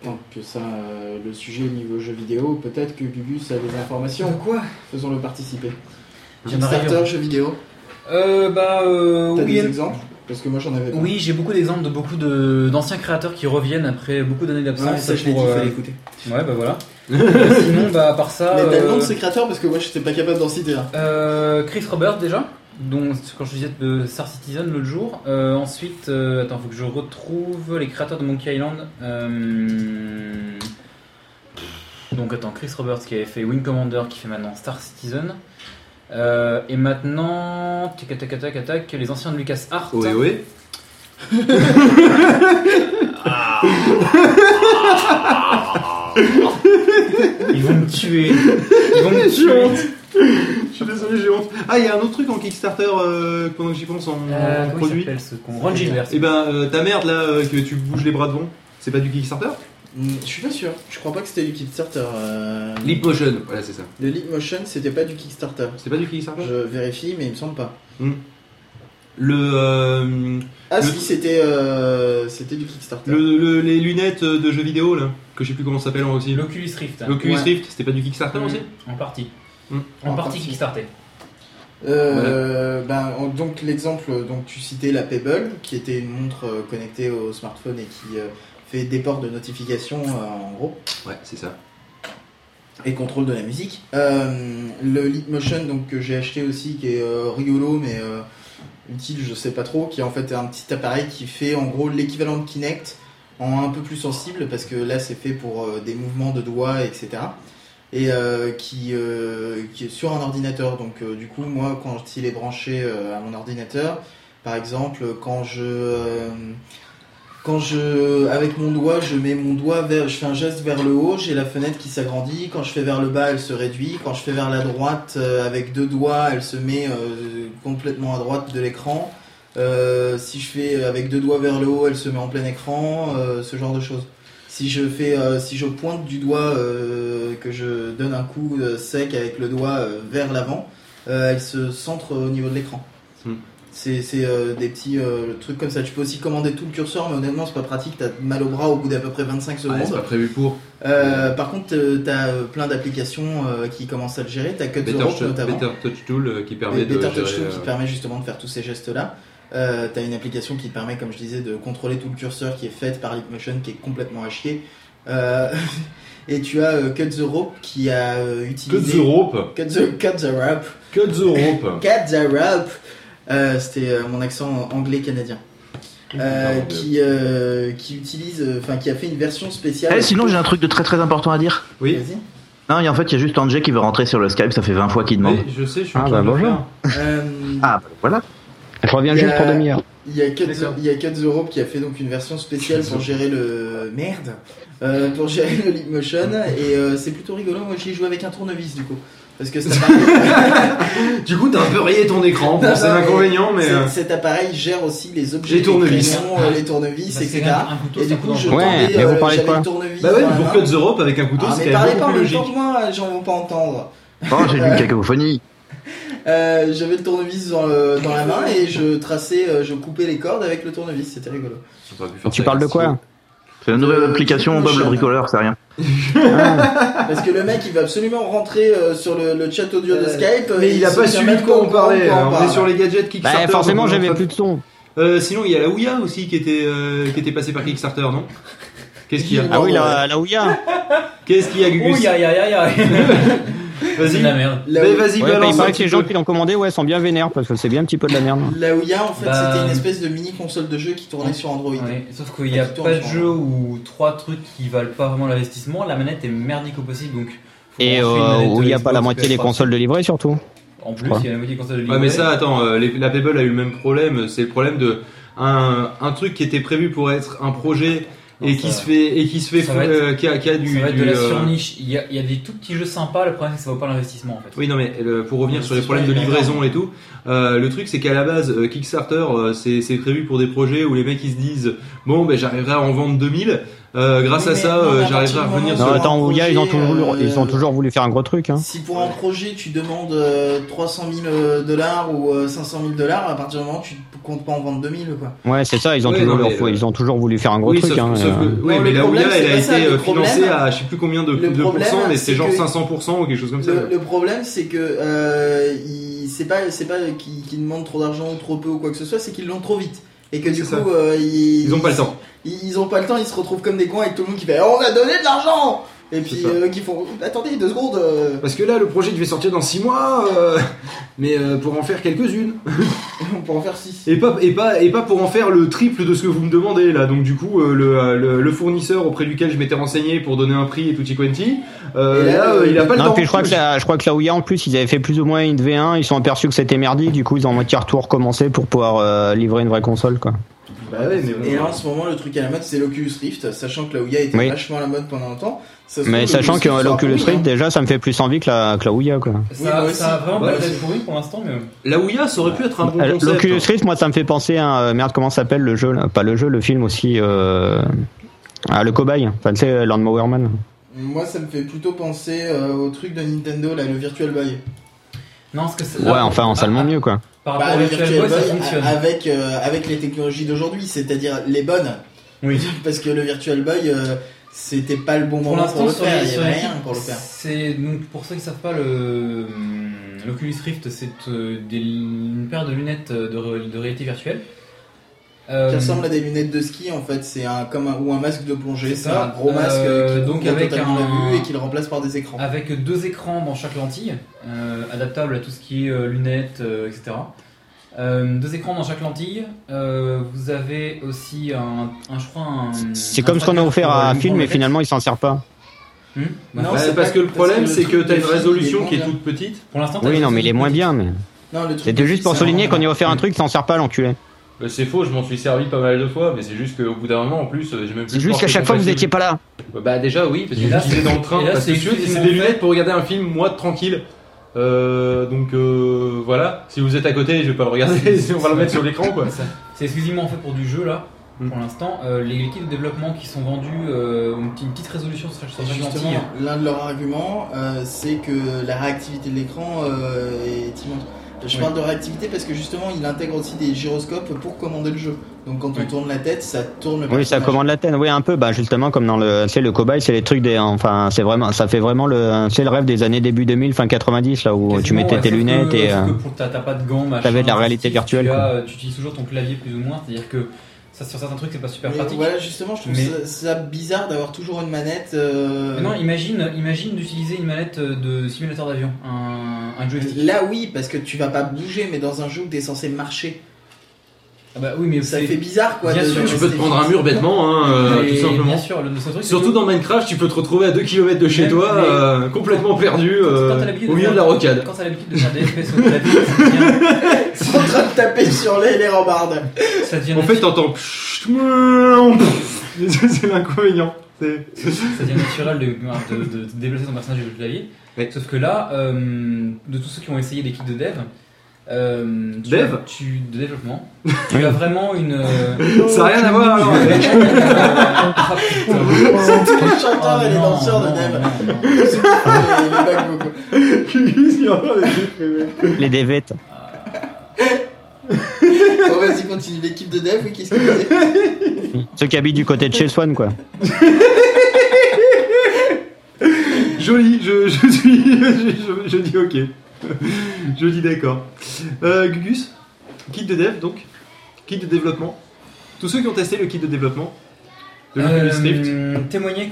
tant que ça euh, le sujet au niveau jeux vidéo. Peut-être que Gugus a des informations. quoi? Faisons-le participer. Kickstarter, jeux vidéo. Euh, bah, euh, T'as oui, des exemples? Parce que moi, j'en avais pas. Oui, j'ai beaucoup d'exemples de beaucoup de- d'anciens créateurs qui reviennent après beaucoup d'années Ouais, d'absence. ça, je l'ai dit, euh, fallait écouter. Ouais, bah voilà. Euh, Sinon, bah, à part ça. Mais t'as le nom euh, de ces créateurs? Parce que moi, je n'étais pas capable d'en citer un. Euh, Chris Roberts déjà, dont quand je disais de Star Citizen l'autre jour. Euh, ensuite, euh, attends, faut que je retrouve les créateurs de Monkey Island. Euh, donc attends, Chris Roberts qui avait fait Wing Commander, qui fait maintenant Star Citizen. Euh, et maintenant, tac tac tac tac les anciens de Lucas Art. ouais, ouais. Ils vont me tuer. Ils vont me tuer. Je suis désolé, j'ai honte. Ah, il y a un autre truc en Kickstarter euh, pendant que j'y pense en, Euh, en comment il produit. s'appelle ce con. Et ben, euh, ta merde là, euh, que tu bouges les bras devant, c'est pas du Kickstarter Hmm, Je suis pas sûr. Je crois pas que c'était du Kickstarter. euh, Leap Motion, voilà, c'est ça. Le Leap Motion, c'était pas du Kickstarter. C'est pas du Kickstarter Je vérifie, mais il me semble pas. Le, euh, Ah Le- si, c'était euh, c'était du Kickstarter. le, le- les lunettes de jeux vidéo là, que je sais plus comment ça s'appelle aussi. L'Oculus Rift. L'Oculus Ouais. Rift, c'était pas du Kickstarter aussi En partie. Hmm. En, En partie partie. Kickstarter. Euh, ben, on- donc l'exemple, donc tu citais la Pebble, qui était une montre euh, connectée au smartphone et qui euh, fait des ports de notification euh, en gros. Ouais, c'est ça. et contrôle de la musique. Euh, le Leapmotion donc que j'ai acheté aussi qui est euh, rigolo mais euh, utile je sais pas trop qui est en fait un petit appareil qui fait en gros l'équivalent de Kinect en un peu plus sensible parce que là c'est fait pour euh, des mouvements de doigts etc et euh, qui, euh, qui est sur un ordinateur donc euh, du coup moi quand il est branché à mon ordinateur par exemple quand je quand je, avec mon doigt, je mets mon doigt vers, je fais un geste vers le haut, j'ai la fenêtre qui s'agrandit. Quand je fais vers le bas, elle se réduit. Quand je fais vers la droite, avec deux doigts, elle se met complètement à droite de l'écran. Si je fais avec deux doigts vers le haut, elle se met en plein écran. ce genre de choses. Si je fais, euh, si je pointe du doigt, euh, que je donne un coup euh, sec avec le doigt euh, vers l'avant, elle se centre au niveau de l'écran. Hmm. C'est des petits trucs comme ça. Tu peux aussi commander tout le curseur, mais honnêtement, c'est pas pratique. T'as mal au bras au bout d'à peu près 25 secondes. Ouais, c'est pas prévu pour. Par contre, t'as plein d'applications qui commencent à le gérer. T'as Cut the Better, Rope Touch- notamment. Better Touch Tool qui Et permet de Better Touch Tool qui permet justement de faire tous ces gestes-là. Euh, t'as une application qui te permet, comme je disais, de contrôler tout le curseur qui est faite par Leapmotion, qui est complètement à chier. Euh, et tu as euh, Cut the Rope qui a euh, Cut utilisé. the rope. Cut the, cut the Rope. Cut the rope. Cut the Rope. Euh, C'était euh, mon accent anglais-canadien. Euh, qui, euh, qui utilise, euh, enfin qui a fait une version spéciale. Eh, sinon, j'ai un truc de très très important à dire. Oui. Vas-y. Non, et en fait, il y a juste Angé qui veut rentrer sur le Skype, ça fait 20 fois qu'il demande. Oui, je sais, je suis Ah, bah, bonjour. Euh, Ah, bah, voilà. Je reviens Il y juste a- pour demi-heure. Il y, a Cut the, D'accord. il y a Cut the Rope qui a fait donc une version spéciale pour gérer le merde, euh, pour gérer le Leapmotion et euh, c'est plutôt rigolo. Moi j'y ai joué avec un tournevis du coup parce que Du coup, t'as un peu rayé ton écran. C'est non, l'inconvénient, mais. euh, cet appareil gère aussi les objets, Les tournevis. crayons, les tournevis, Bah, etc. couteau, et du coup je Ouais, tendais, mais vous parlez tournevis. Bah ouais, pour main. Cut the rope avec un couteau, Ah, c'est mais parlez pas en même temps que moi, j'en veux pas entendre. Oh, j'ai une cacophonie. Euh, j'avais le tournevis dans, le- dans la main et je traçais, euh, je coupais les cordes avec le tournevis, c'était rigolo. Tu parles de quoi C'est la nouvelle Euh, application Bob le bricoleur, c'est rien. Parce que le mec il va absolument rentrer euh, sur le, le chat audio de Skype. Mais il a pas suivi de quoi on parlait. quoi hein, On est sur les gadgets Kickstarter. Bah, forcément, on j'avais plus de son. Euh, Sinon, il y a la Ouya aussi qui était, euh, qui était passée par Kickstarter, non? Qu'est-ce qu'il y a? Ah oui, la, la Ouya. Qu'est-ce qu'il y a, Gugus? Ya ya ya ya Vas-y. la merde. Vas-y, Ouais, bah, balance il paraît que les gens qui l'ont commandé ouais, sont bien vénères parce que c'est bien un petit peu de la merde. la Ouya en fait Bah, c'était une espèce de mini console de jeu qui tournait sur Android. Ouais, sauf qu'il n'y a pas de jeu ou trois trucs qui valent pas vraiment l'investissement. La manette est merdique au possible donc. faut Et euh, où il n'y a pas la moitié des PS3. consoles de livrées surtout. En plus, il y a la moitié des consoles de Ouais, mais livrée. ça, attends, euh, les- la Pebble a eu le même problème. C'est le problème de un, un truc qui était prévu pour être un projet et ça qui se fait et qui se fait fou- euh, qui a, qui a du, Ça de la euh, surniche. Il y, a, il y a des tout petits jeux sympas. Le problème, c'est que ça vaut pas l'investissement en fait. Oui, non, mais euh, pour revenir sur les problèmes de livraison et tout, euh, le truc c'est qu'à la base, euh, Kickstarter, euh, c'est c'est prévu pour des projets où les mecs ils se disent bon, ben j'arriverai à en vendre 2000. Euh, grâce Oui, à mais ça, euh, à j'arriverai à revenir. Non, attends, un Ouya, ils ont, projet, toujours, euh, ils ont toujours voulu faire un gros truc. Hein. Si pour un projet tu demandes euh, 300 000 dollars ou euh, 500 000 dollars, à partir du moment où tu comptes pas en vendre 2000 quoi. Ouais, c'est ça, ils ont, Ouais, toujours non, mais, euh, ils ont toujours voulu faire un gros oui, truc. sauf, hein, sauf euh. que- oui, Non, mais le la problème, Ouya, c'est elle a ça, été euh, financée à je sais plus combien de, de pourcents, mais c'est genre que- 500% ou quelque chose comme ça. Le, le problème, c'est que euh, c'est pas c'est pas qu'ils qu'ils demandent trop d'argent ou trop peu ou quoi que ce soit, c'est qu'ils l'ont trop vite et que du coup euh, ils, Ils ont pas le temps. Ils, ils ont pas le temps, ils se retrouvent comme des cons avec tout le monde qui fait on a donné de l'argent et puis euh, qui font attendez deux secondes. euh, Parce que là, le projet devait sortir dans 6 mois, euh, mais euh, pour en faire quelques-unes. on peut en faire six. Et pas, et, pas, et pas pour en faire le triple de ce que vous me demandez là. Donc du coup, euh, le, le, le fournisseur auprès duquel je m'étais renseigné pour donner un prix et tutti quanti, euh, Et là, là, il a pas le Non, temps. puis je crois que la, je crois que la Ouya en plus ils avaient fait plus ou moins une V1, ils sont aperçus que c'était merdique, du coup ils ont moitié tout recommencé pour pouvoir euh, livrer une vraie console quoi. Bah ouais, mais bon. Et là en ce moment le truc à la mode c'est l'Oculus Rift, sachant que la Ouya était Oui. vachement à la mode pendant longtemps. Ça Mais sachant que l'Oculus Rift hein. déjà ça me fait plus envie que la, que la Ouya quoi. Oui, Ça, moi ça a vraiment Ouais, pas c'est- été pourri pour l'instant, mais. La Ouya, ça aurait pu être un bon Euh, concept. L'Oculus Rift moi ça me fait penser à euh, merde comment s'appelle le jeu là? Pas le jeu, le film aussi euh, ah, le cobaye, enfin tu sais Landmower Man. Moi ça me fait plutôt penser euh, au truc de Nintendo là, le Virtual Boy. Non, parce que c'est. Ouais, enfin en salement mieux quoi. Par Bah, rapport au le Virtual Virtual Boy, ça fonctionne. avec, euh, avec les technologies d'aujourd'hui, c'est-à-dire les bonnes. Oui. Parce que le Virtual Boy, euh, c'était pas le bon Pour moment pour le faire, il avait rien pour le faire. C'est donc pour ceux qui savent pas le l'Oculus Rift, c'est euh, une paire de lunettes euh, de, ré- de réalité virtuelle. Euh, Qui ressemble à des lunettes de ski en fait, c'est un, comme un, ou un masque de plongée, C'est un gros masque Euh, qui donc avec totalement un- la vue et qui le remplace par des écrans. avec deux écrans dans chaque lentille, euh, adaptables à tout ce qui est lunettes, etc. Euh, deux écrans dans chaque lentille. Euh, vous avez aussi un, un je crois un. C'est un comme ce qu'on a offert à Phil mouvement mais finalement il s'en sert pas. Hmm Non, Bah, c'est parce que le problème, c'est que t'as une film, résolution qui est toute petite. Pour l'instant, Oui non mais il est moins bien mais. C'était juste film, pour souligner qu'on y a offert un truc, il s'en sert pas l'enculé. Bah, c'est faux, je m'en suis servi pas mal de fois, mais c'est juste qu'au bout d'un moment, en plus, euh, j'ai même plus C'est juste qu'à chaque fois vous étiez pas là. Bah déjà oui, parce que j'utilisais c'est- dans le train, c'est des lunettes pour regarder un film, moi, tranquille. Euh, donc euh, voilà, si vous êtes à côté, je vais pas le regarder, on va le mettre sur l'écran quoi. C'est exclusivement fait pour du jeu là. Mm. pour l'instant. Euh, les kits de développement qui sont vendus, euh, ont une, petite- une petite résolution sur justement, lentille. l'un de leurs arguments, euh, c'est que la réactivité de l'écran euh, est immense. Je Oui. parle de réactivité parce que justement, il intègre aussi des gyroscopes pour commander le jeu. Donc quand on Oui. tourne la tête, ça tourne le Oui, ça commande la tête. Oui, un peu. Bah, justement, comme dans le, c'est le cobaye, c'est les trucs des, enfin, c'est vraiment, ça fait vraiment le, c'est le rêve des années début 2000, fin 90, là où tu mettais ouais, tes lunettes que- et, euh, que pour- t'as pas de gants, machin. t'avais de la réalité tu virtuelle, as, euh, Tu utilises toujours ton clavier plus ou moins, c'est-à-dire que ça, sur certains trucs c'est pas super Mais pratique. voilà, justement, je trouve Mais- ça, ça bizarre d'avoir toujours une manette. euh, non, imagine, imagine d'utiliser une manette de simulateur d'avion, un, un joystick. Là, oui, parce que tu vas pas bouger, mais dans un jeu où t'es censé marcher, Ah bah oui, mais ça c'est- fait bizarre quoi. Bien de- sûr, de Tu peux te prendre un mur bêtement, hein, euh, tout simplement. Bien sûr, le, truc, c'est Surtout que- dans Minecraft, tu peux te retrouver à 2 km de chez toi, euh, complètement perdu, euh, au milieu de la rocade. Quand t'as l'habitude de faire des FPS au clavier, sont en train de taper sur les, les rambardes. ça En fait, t'entends. C'est l'inconvénient. C'est- ça devient naturel de, déplacer ton personnage le clavier. Sauf que là, euh, de tous ceux qui ont essayé des kits de dev, euh, tu, Dev as- tu, de développement, tu as vraiment une. euh, Ça n'a rien à voir alors une, euh, ah, putain. C'est tous les chanteurs Oh, et les danseurs de Dev. les, dévettes. Bon, vas-y, continue. L'équipe de Dev, oui, qu'est-ce Ceux qui habitent du côté de chez Swan, quoi. Joli, je, je suis. Je, je- je dis ok. Je dis d'accord. Euh, Gugus, kit de dev donc. Kit de développement. Tous ceux qui ont testé le kit de développement de. Euh,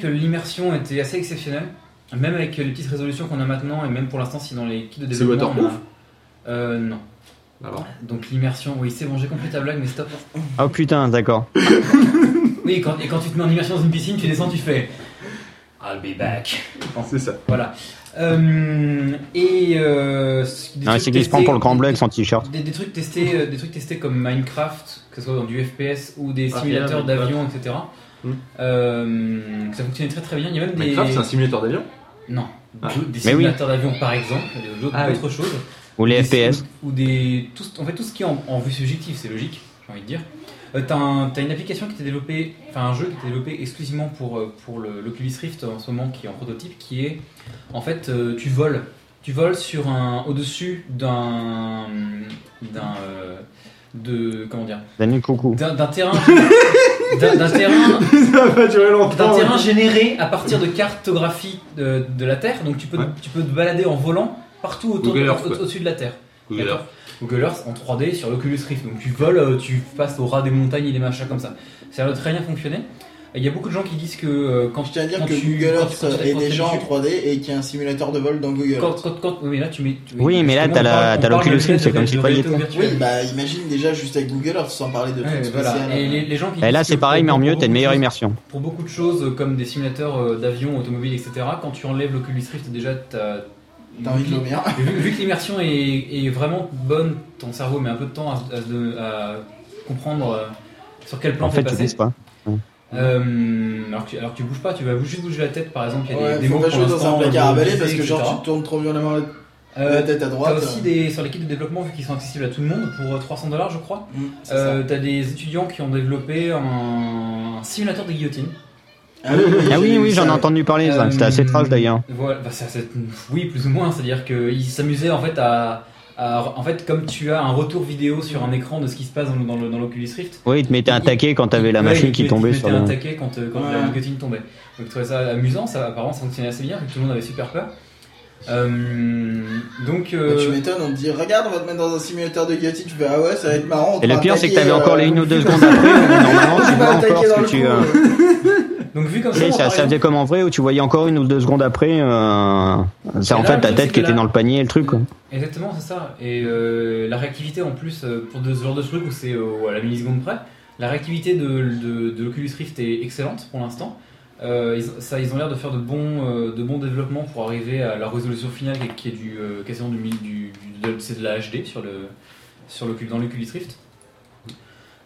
que l'immersion était assez exceptionnelle, même avec les petites résolutions qu'on a maintenant, et même pour l'instant, si dans les kits de C'est développement. a- waterproof Euh, non. Alors, Donc l'immersion, oui, c'est bon, j'ai compris ta blague, mais stop. Oh putain, d'accord. Oui, quand, et quand tu te mets en immersion dans une piscine, tu descends, tu fais I'll be back. c'est ça. Voilà. Euh, et euh, des c'est qu'il se prend pour le grand blague sans t-shirt. Des, des trucs testés, euh, des trucs testés comme Minecraft, que ce soit dans du FPS ou des Ah, simulateurs d'avions, etc. Hmm. Euh, ça fonctionnait très très bien. Il y a même des Minecraft, c'est un simulateur d'avion non, Ah. des- Mais oui. simulateurs d'avions par exemple, d'autres Ah oui. choses. Ou les Des- FPS. Ou des. Tout, en fait, tout ce qui est en, en vue subjective, c'est logique, j'ai envie de dire. Euh, T'as un- t'as une application qui était développée, enfin un jeu qui était développé exclusivement pour, euh, pour le- l'Oculus Rift en ce moment, qui est en prototype, qui est en fait euh, tu voles. Tu voles sur un au-dessus d'un. d'un. euh, de. comment dire? Daniel Coucou. D'un d'un terrain. d'un d'un terrain Ça va durer d'un longtemps. terrain généré à partir de cartographie de, de la Terre. Donc tu peux, Ouais. tu peux te balader en volant partout autour au- quoi. au-dessus de la Terre. Google. Earth. Google Earth en 3D sur l'Oculus Rift. Donc tu voles, euh, tu passes au ras des montagnes et des machins comme ça. Ça a très bien fonctionner. Et Il y a beaucoup de gens qui disent que euh, quand Je tiens à dire que tu- Google quand Earth tu- quand tu- est déjà en tu- 3D et qu'il y a un simulateur de vol dans Google Earth. quand, quand- oui, mais là tu mets. tu- Oui, mais là, t'as l'Oculus Rift, c'est comme si tu étais. virtuelle. Oui, bah imagine déjà juste avec Google Earth sans parler de Ouais, trucs voilà. spéciaux. Et les, les gens qui Et là, c'est pareil, mais en mieux, t'as une meilleure immersion. Pour beaucoup de choses euh, comme des simulateurs euh, d'avions, automobiles, etc., quand tu enlèves l'Oculus Rift, déjà t'as. T'as envie de vomir. vu, vu que l'immersion est, est vraiment bonne, ton cerveau met un peu de temps à, à se- à comprendre euh, sur quel plan En fait, tu passé. bouges pas. Euh, alors, que, tu- alors que tu bouges pas, tu vas juste bouger la tête par exemple. Il y a Ouais, des faut démos pas jouer dans un placard de à balai baiser, parce que genre etc. tu tournes trop violemment la, Euh, la tête à T'as droite. aussi des, sur les kits de développement, vu qu'ils sont accessibles à tout le monde, pour euh, 300 dollars je crois, Mm, ça. euh, t'as des étudiants qui ont développé un, simulateur de guillotine. Ah oui, oui, vu j'en ai entendu parler, ça. Euh, C'était assez trash d'ailleurs. Voilà, bah, ça, oui, plus ou moins. C'est-à-dire qu'ils s'amusaient en fait à, à- En fait, comme tu as un retour vidéo sur un écran de ce qui se passe dans, le- dans le- dans l'Oculus Rift. Oui, ils te mettaient un taquet quand t'avais la Ouais, machine qui tombait ils te sur mettaient le. un taquet quand, euh, quand Ouais. la guillotine tombait. Donc je trouvais ça amusant, ça, apparemment ça fonctionnait assez bien, que tout le monde avait super peur. Euh, donc. Bah, euh, tu m'étonnes, on te dit regarde, on va te mettre dans un simulateur de guillotine. Tu fais ah ouais, ça va être marrant. on Et le pire, c'est que t'avais encore euh, les une ou deux secondes après, normalement tu vois encore attaquer dans ce le que tu. donc vu comme ça, ça, ça faisait comme en vrai où tu voyais encore une ou deux secondes après, euh, c'est Et en là, fait le ta tête qui était dans le panier et le truc. Quoi. Exactement, c'est ça. Et euh, la réactivité en plus, euh, pour de, ce genre de truc où c'est euh, à la milliseconde près, la réactivité de, de, de l'Oculus Rift est excellente pour l'instant. Ils, ça, ils ont l'air de faire de bons, de bons développements pour arriver à la résolution finale qui est, du, quasiment du, du, du- de, c'est de la HD sur le, sur l'Oculus- dans l'Oculus Rift.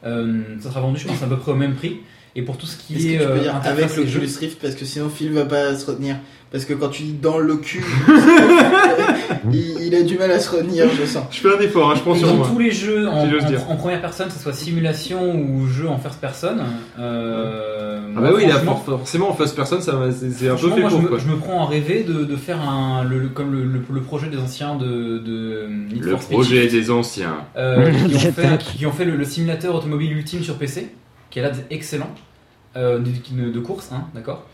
Ça sera vendu, je pense, à peu près au même prix. Et pour tout ce qui Est-ce est que tu peux euh, dire avec l'Oculus Rift parce que sinon Phil va pas se retenir. Parce que quand tu dis dans le cul il, il a du mal à se retenir, je sens. Je fais un effort, hein, je prends Et sur dans moi. tous les jeux en, première personne, que ce soit simulation ou jeu en first person, euh, Ah moi, bah oui, là, franchement- for- forcément en first person, ça va- c'est un peu fait moi, je pour me, je me prends à rêver de, de faire un, le, le- comme le, le- le projet des anciens de, de Need Le projet des anciens. euh, qui, ont fait, qui ont fait le, le simulateur automobile ultime sur PC, qui est là excellent, de, de- de course, hein, d'accord.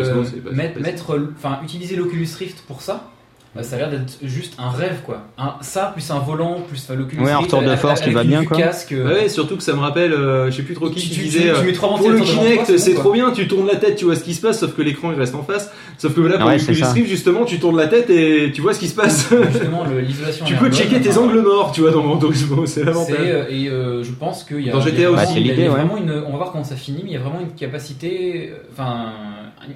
Euh, c'est pas pas- mettre, euh, enfin, utiliser l'Oculus Rift pour ça. Euh, Ça a l'air d'être juste un rêve quoi. Un- ça plus un volant plus enfin, l'Oculus Ouais, un retour de force qui va bien, quoi. casque. euh, Ouais, surtout que ça me rappelle, euh, je sais plus trop qui Tu- tu- disait. tu- euh, tu mets trois pour le Kinect, c'est trop bien, tu tournes la tête, tu vois ce qui se passe, sauf que l'écran il reste en face. Sauf que là, pour Ouais, l'Oculus. Rift, justement, tu tournes la tête et tu vois ce qui se passe. Justement, l'isolation. tu peux checker tes angles morts, tu vois, dans Turismo, c'est l'avantage. euh, et euh, je pense qu'il y a, Dans il y a GTA vraiment- aussi. Bah, vraiment une, on va voir comment ça finit, mais il y a vraiment une capacité, enfin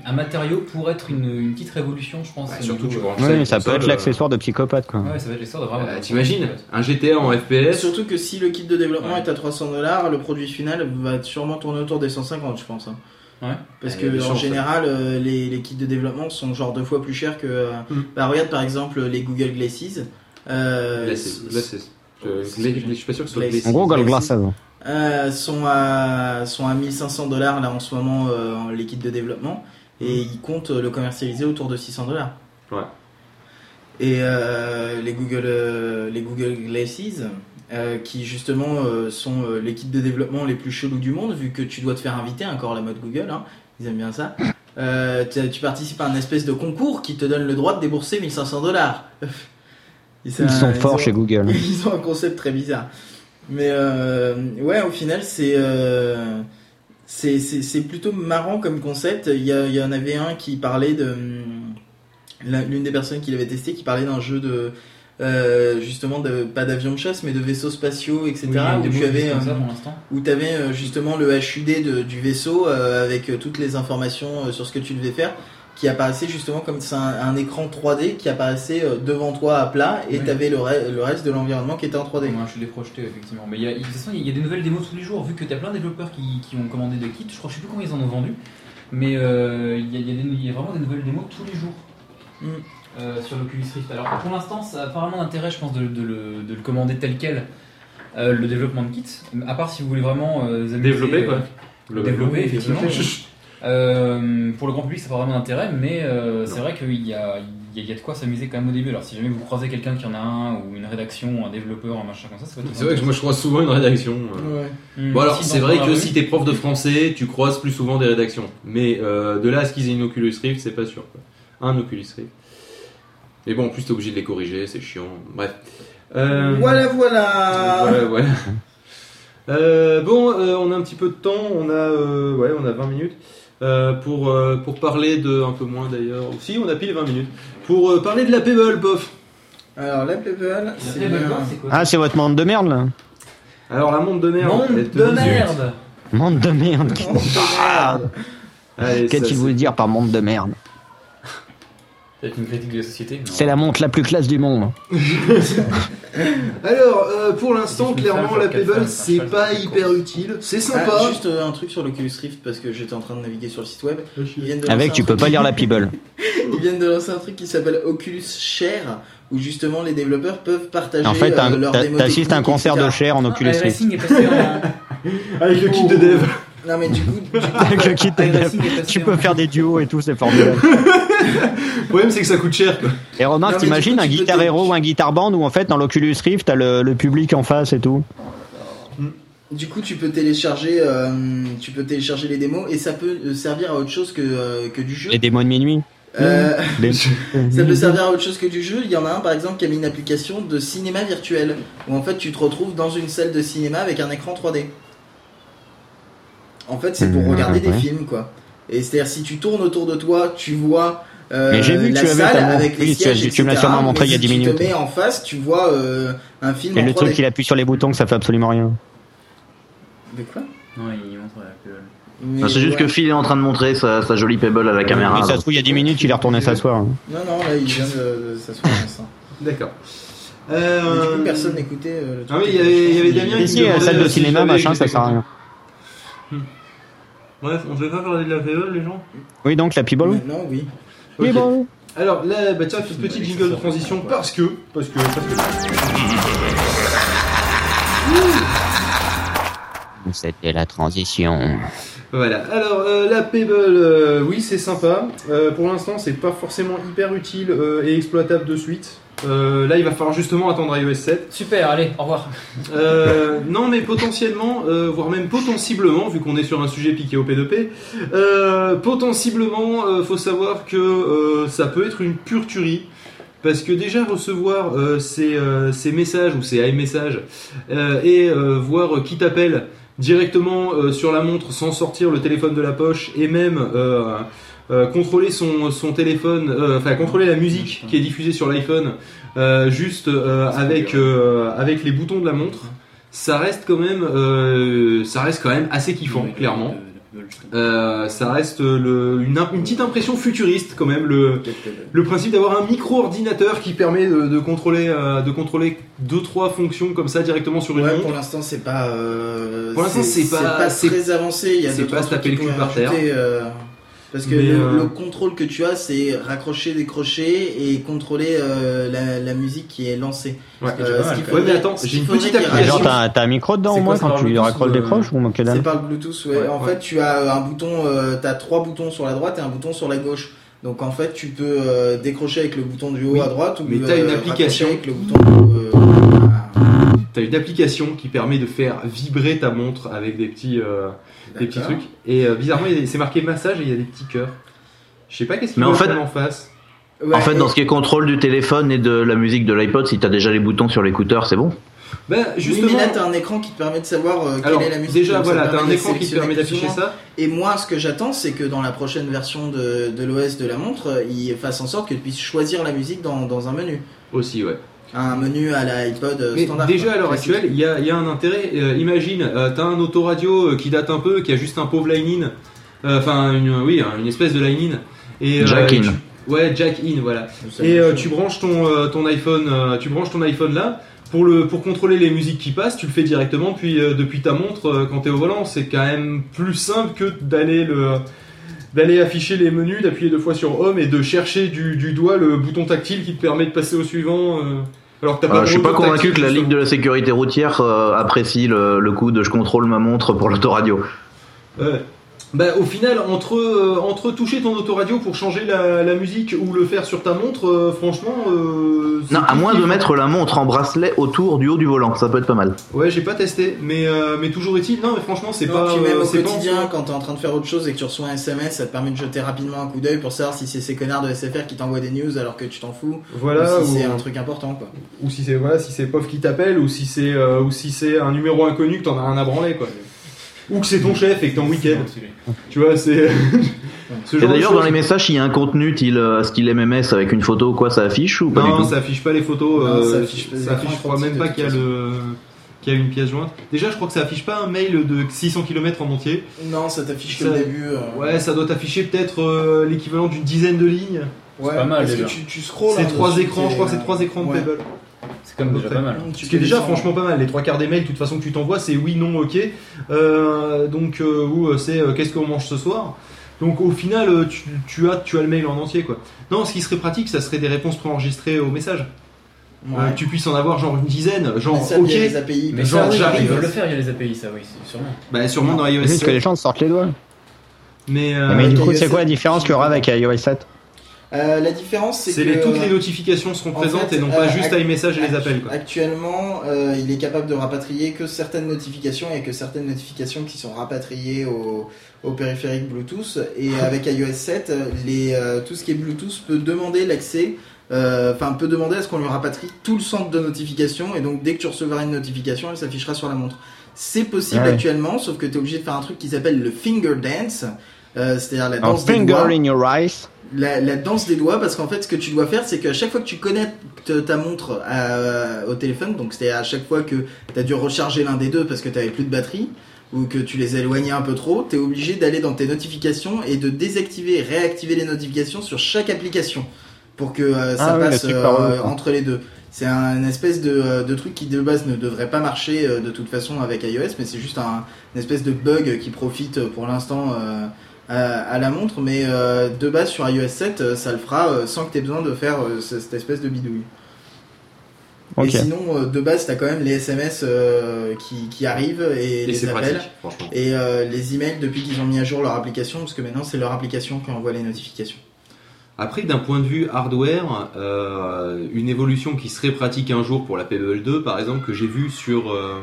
un matériau pour être une, une petite révolution, je pense. Surtout, tu euh, branches Ouais, une ça peut être euh, l'accessoire de psychopathe quoi. Ouais, ça va être l'histoire de vraiment. euh, T'imagines Un GTA en FPS surtout que si le kit de développement Ouais. est à 300 dollars, le produit final va sûrement tourner autour des 150, je pense. hein. Ouais. Parce Ouais, il y a que en général, euh, les, les kits de développement sont genre deux fois plus chers que. euh, Hmm. Bah regarde par exemple les Google Glasses. Euh, c'est. là, c'est- je- Je suis pas sûr que ce soit Glace. Glace. En gros, Galaxy. Gold Glass, euh, sont à sont à 1500 dollars là en ce moment euh, en- les kits de développement et ils comptent le commercialiser autour de 600 dollars. Ouais. Et euh, les Google euh, les Google Glasses euh, qui justement euh, sont euh, kits de développement les plus chelous du monde vu que tu dois te faire inviter encore la mode Google hein, ils aiment bien ça. Euh, tu, tu participes à un espèce de concours qui te donne le droit de débourser 1500 dollars. Ils sont forts chez Google. Ils ont un concept très bizarre. Mais euh, ouais, au final, c'est euh, c'est plutôt marrant comme concept. Il y, a- il y en avait un qui parlait de hum, l'une des personnes qui l'avait testé, qui parlait d'un jeu de euh, justement de pas d'avion de chasse, mais de vaisseaux spatiaux, etc. Oui, une où tu avais euh, où justement le HUD de- du vaisseau euh, avec toutes les informations sur ce que tu devais faire qui apparaissait justement comme c'est un, un écran 3D qui apparaissait euh, devant toi à plat et Oui. tu avais le, re- le reste de l'environnement qui était en 3D. Moi, je l'ai projeté effectivement. Mais il y a, de toute façon, il y a des nouvelles démos tous les jours. Vu que tu as plein de développeurs qui, qui ont commandé des kits, je crois, je sais plus combien ils en ont vendu. Mais euh, il, y a, y y vraiment des nouvelles démos tous les jours Mm. euh, sur l'Oculus Rift. Alors pour l'instant, ça a pas vraiment d'intérêt, je pense, de, de le, de le commander tel quel. euh, le développement de kits, à part si vous voulez vraiment euh, vous amuser, Développer, quoi. euh, Le développer, effectivement. Euh, pour le grand public, ça n'a pas vraiment d'intérêt, mais euh, c'est vrai qu'il y a, il y, a, il y a de quoi s'amuser quand même au début. Alors, si jamais vous croisez quelqu'un qui en a un, ou une rédaction, ou un développeur, un machin comme ça, ça peut être C'est vrai que moi je croise souvent une rédaction. euh. Ouais. Hmm, Bon alors si, c'est vrai que si t'es prof de français, tu croises plus souvent des rédactions. Mais euh, de là à ce qu'ils aient une Oculus Rift, c'est pas sûr. quoi. Un Oculus Rift. Mais bon, en plus t'es obligé de les corriger, c'est chiant. Bref. Euh, Voilà, voilà. Voilà, voilà. Euh, bon, euh, on a un petit peu de temps, on a, euh, ouais, on a 20 minutes euh, pour, euh, pour parler de, un peu moins d'ailleurs, si on a pile 20 minutes, pour euh, parler de la Pebble, pof. Alors, la Pebble, La c'est c'est quoi Ah, c'est votre monde de merde là Alors la monde de merde. Monde te de merde Monde de merde Ah. Allez, ça, Qu'est-ce qu'il voulait dire par monde de merde C'est une critique de la société. non. C'est la montre la plus classe du monde. Alors, euh, pour l'instant, juste clairement, la Pebble, c'est pas hyper utile. C'est Ah, sympa. juste euh, un truc sur l'Oculus Rift parce que j'étais en train de naviguer sur le site web. Ils viennent de Avec, tu peux pas lire la Pebble. Ils viennent de lancer un truc qui s'appelle Oculus Share où justement les développeurs peuvent partager En fait, euh, t'as- leurs t'as- démos t'assistes à un techniques, concert etc. de chair en Ah, Oculus Rift. iRacing est passé en. Avec le kit de dev. Non mais du coup, du coup, Avec le kit de dev. iRacing est passé Tu peux faire des duos et tout, c'est formidable. Le problème, c'est que ça coûte cher, quoi. Et remarque, mais t'imagines un guitar hero ou un guitar band où en fait dans l'Oculus Rift t'as le, le public en face et tout. du coup, tu peux télécharger, euh, tu peux télécharger les démos et ça peut euh, servir à autre chose que, euh, que du jeu. Les démos de minuit. Euh, Les- ça peut servir à autre chose que du jeu. Il y en a un par exemple qui a mis une application de cinéma virtuel où en fait tu te retrouves dans une salle de cinéma avec un écran 3D. En fait, c'est pour Mmh, regarder des films quoi. Et c'est-à-dire si tu tournes autour de toi, tu vois euh, Mais j'ai vu que tu avais avec les Oui, tu sièges, tu me l'as sûrement montré il y a si 10 tu minutes. te mets en face, tu vois euh, un film Et en le 3D. truc, il appuie sur les boutons que ça fait absolument rien. De quoi? Non, il montre la Pebble. Non, c'est juste que Phil est en train de montrer sa, sa jolie Pebble à la caméra. Et ça se trouve, il y a 10 minutes, il est retourné s'asseoir. Non, non, là il vient de, s'asseoir. D'accord. Euh... du coup, personne n'écoutait euh, Ah oui, il y avait, il y avait Damien qui si, la salle de cinéma, machin, ça sert à rien. Bref, on devait pas parler de la Pebble, les gens? Oui, donc la Pebble Maintenant, oui. Oui, Ok. bon. Alors là, bah tiens, petite jingle de transition parce que, parce que, parce que. C'était la transition. Voilà. Alors euh, la Pebble, euh, oui, c'est sympa. Euh, pour l'instant, c'est pas forcément hyper utile euh, et exploitable de suite. Euh, là, il va falloir justement attendre iOS 7. Super, allez, au revoir. Euh, non, mais potentiellement, euh, voire même potentiellement, vu qu'on est sur un sujet piqué au P2P, euh, potentiellement, euh, faut savoir que euh, ça peut être une pure tuerie. Parce que déjà recevoir euh, ces, euh, ces messages ou ces iMessages euh, et euh, voir qui t'appelle directement euh, sur la montre sans sortir le téléphone de la poche et même euh, contrôler son, son téléphone, euh, enfin contrôler la musique qui est diffusée sur l'iPhone euh, juste avec, avec les boutons de la montre, ça reste quand même, ça reste quand même assez kiffant, clairement. Euh, ça reste le, une, une petite impression futuriste quand même le, le principe d'avoir un micro-ordinateur qui permet de, de contrôler euh, de contrôler deux trois fonctions comme ça directement sur une Ouais, montre. pour l'instant, c'est pas. euh, Pour l'instant, c'est pas- c'est- très avancé. Il y a c'est pas se taper le cul par terre. Euh, parce que le, euh, le contrôle que tu as, c'est raccrocher, décrocher et contrôler euh, la, la musique qui est lancée. Ouais. Euh, ce Ouais, mais attends, j'ai une petite application. genre, t'as t'as un micro dedans C'est au moins c'est quand tu raccroches ou, des euh, croches ou que C'est dalle par le Bluetooth, ouais. Ouais, en ouais. fait, tu as un bouton, euh, t'as trois boutons sur la droite et un bouton sur la gauche. Donc en fait, tu peux euh, décrocher avec le bouton du haut Oui, à droite ou mais euh, t'as une application. avec le bouton T'as une application qui permet de faire vibrer ta montre avec des petits euh, des petits trucs et euh, bizarrement il y a des- c'est marqué massage et il y a des petits cœurs. Je sais pas qu'est-ce qu'il Mais en veut fait- qu'on en face. Ouais, en fait, dans ce qui est contrôle du téléphone et de la musique de l'iPod, si t'as déjà les boutons sur l'écouteur, c'est bon. Ben Oui, justement. mais là, t'as un écran qui te permet de savoir euh, quelle alors est la musique. déjà donc ça voilà, t'as un de écran qui te sélectionner permet plus d'afficher moins. ça. Et moi, ce que j'attends, c'est que dans la prochaine version de, de l'OS de la montre, euh, il fasse en sorte que tu puisses choisir la musique dans, dans un menu. Aussi ouais. Un menu à l'iPod euh, Mais standard. déjà quoi, à l'heure actuelle, il y a, il y a un intérêt. Euh, imagine, euh, t'as un autoradio qui date un peu, qui a juste un pauvre line-in, Euh, enfin une, oui, hein, une espèce de line-in. Et, euh, Jack-in. Ouais, jack-in, voilà. Et euh, tu branches ton, euh, ton iPhone, euh, tu branches ton iPhone là. Pour, le, pour contrôler les musiques qui passent, tu le fais directement puis, euh, depuis ta montre euh, quand tu es au volant. C'est quand même plus simple que d'aller le d'aller afficher les menus, d'appuyer deux fois sur Home et de chercher du, du doigt le bouton tactile qui te permet de passer au suivant. euh, alors que Euh, je suis pas convaincu que la Ligue de la sécurité routière euh, apprécie le, le coup de je contrôle ma montre pour l'autoradio. Ouais. Bah, au final, entre, euh, entre toucher ton autoradio pour changer la, la musique ou le faire sur ta montre, euh, franchement. euh, c'est Non, à moins de mettre la montre en bracelet autour du haut du volant, ça peut être pas mal. Ouais, j'ai pas testé, mais, euh, mais toujours est-il. Non, mais franchement, c'est pas. puis même euh, au c'est pas- quotidien, quand t'es en train de faire autre chose et que tu reçois un SMS, ça te permet de jeter rapidement un coup d'œil pour savoir si c'est ces connards de SFR qui t'envoient des news alors que tu t'en fous, Voilà, ou si ou, c'est un truc important quoi. ou si c'est voilà, si c'est POF qui t'appelle, ou si c'est euh, ou si c'est un numéro inconnu que t'en as rien à branler, quoi. Ou que c'est ton chef et que t'es en week-end. Tu vois, c'est. ce Et d'ailleurs, dans les messages, s'il y a un contenu style, euh, style MMS avec une photo ou quoi, ça affiche ou pas Non, du tout ça affiche pas les photos. Non, euh, ça affiche pas les ça affiche, écrans je crois même pas qu'il y a le qu'il y a une pièce jointe. Déjà, je crois que ça affiche pas un mail de 600 km en entier. Non, ça t'affiche que le début. euh, Ouais, ça doit t'afficher peut-être euh, l'équivalent d'une dizaine de lignes. ouais. pas mal, Parce déjà. que tu, tu scrolles. C'est hein, trois écrans, je crois que c'est trois écrans de ouais. Pebble. C'est quand même déjà pas mal. Tu Ce qui est déjà franchement pas mal. Les trois quarts des mails, de toute façon que tu t'envoies, c'est oui, non, ok. Euh, donc euh, ou euh, c'est euh, qu'est-ce qu'on mange ce soir. Donc au final, tu, tu as tu as le mail en entier quoi. Non, ce qui serait pratique, ça serait des réponses préenregistrées aux messages. Ouais. Euh, que tu puisses en avoir genre une dizaine, genre Mais ça, ok. les API. Mais Genre, ça, oui, j'arrive. ils veulent le faire, il y a les API, ça, oui, c'est sûrement. Bah sûrement dans iOS Juste que les 7. gens se sortent les doigts. Mais, euh, mais du coup, c'est quoi la 7, différence qu'il y aura avec iOS 7 Euh, la différence, c'est c'est que les, toutes les notifications seront en présentes fait, et non pas euh, juste iMessage et les appels quoi. Actuellement, euh, il est capable de rapatrier que certaines notifications et que certaines notifications qui sont rapatriées au, au périphérique Bluetooth. Et avec iOS 7, les, euh, tout ce qui est Bluetooth peut demander l'accès, euh, enfin peut demander à ce qu'on lui rapatrie tout le centre de notification. Et donc dès que tu recevras une notification, elle s'affichera sur la montre. C'est possible Ouais. actuellement, sauf que tu es obligé de faire un truc qui s'appelle le finger dance, euh, c'est-à-dire la Un danse des finger doigts in your eyes. La, la danse des doigts parce qu'en fait ce que tu dois faire c'est qu'à chaque fois que tu connectes ta montre à- au téléphone donc c'était à chaque fois que tu as dû recharger l'un des deux parce que tu avais plus de batterie ou que tu les éloignais un peu trop, tu es obligé d'aller dans tes notifications et de désactiver et réactiver les notifications sur chaque application pour que euh, ça Ah le passe euh, entre les deux. C'est un une espèce de, euh, de truc qui de base ne devrait pas marcher euh, de toute façon avec iOS, mais c'est juste un une espèce de bug qui profite euh, pour l'instant euh, à, à la montre, mais euh, de base sur iOS 7, euh, ça le fera euh, sans que tu aies besoin de faire euh, ce- cette espèce de bidouille. Ok. Et sinon, euh, de base, tu as quand même les SMS euh, qui, qui arrivent et, Et les appels. pratique. Et euh, les emails depuis qu'ils ont mis à jour leur application, parce que maintenant c'est leur application qui envoie les notifications. Après, d'un point de vue hardware, euh, une évolution qui serait pratique un jour pour la Pebble 2, par exemple, que j'ai vu sur, euh,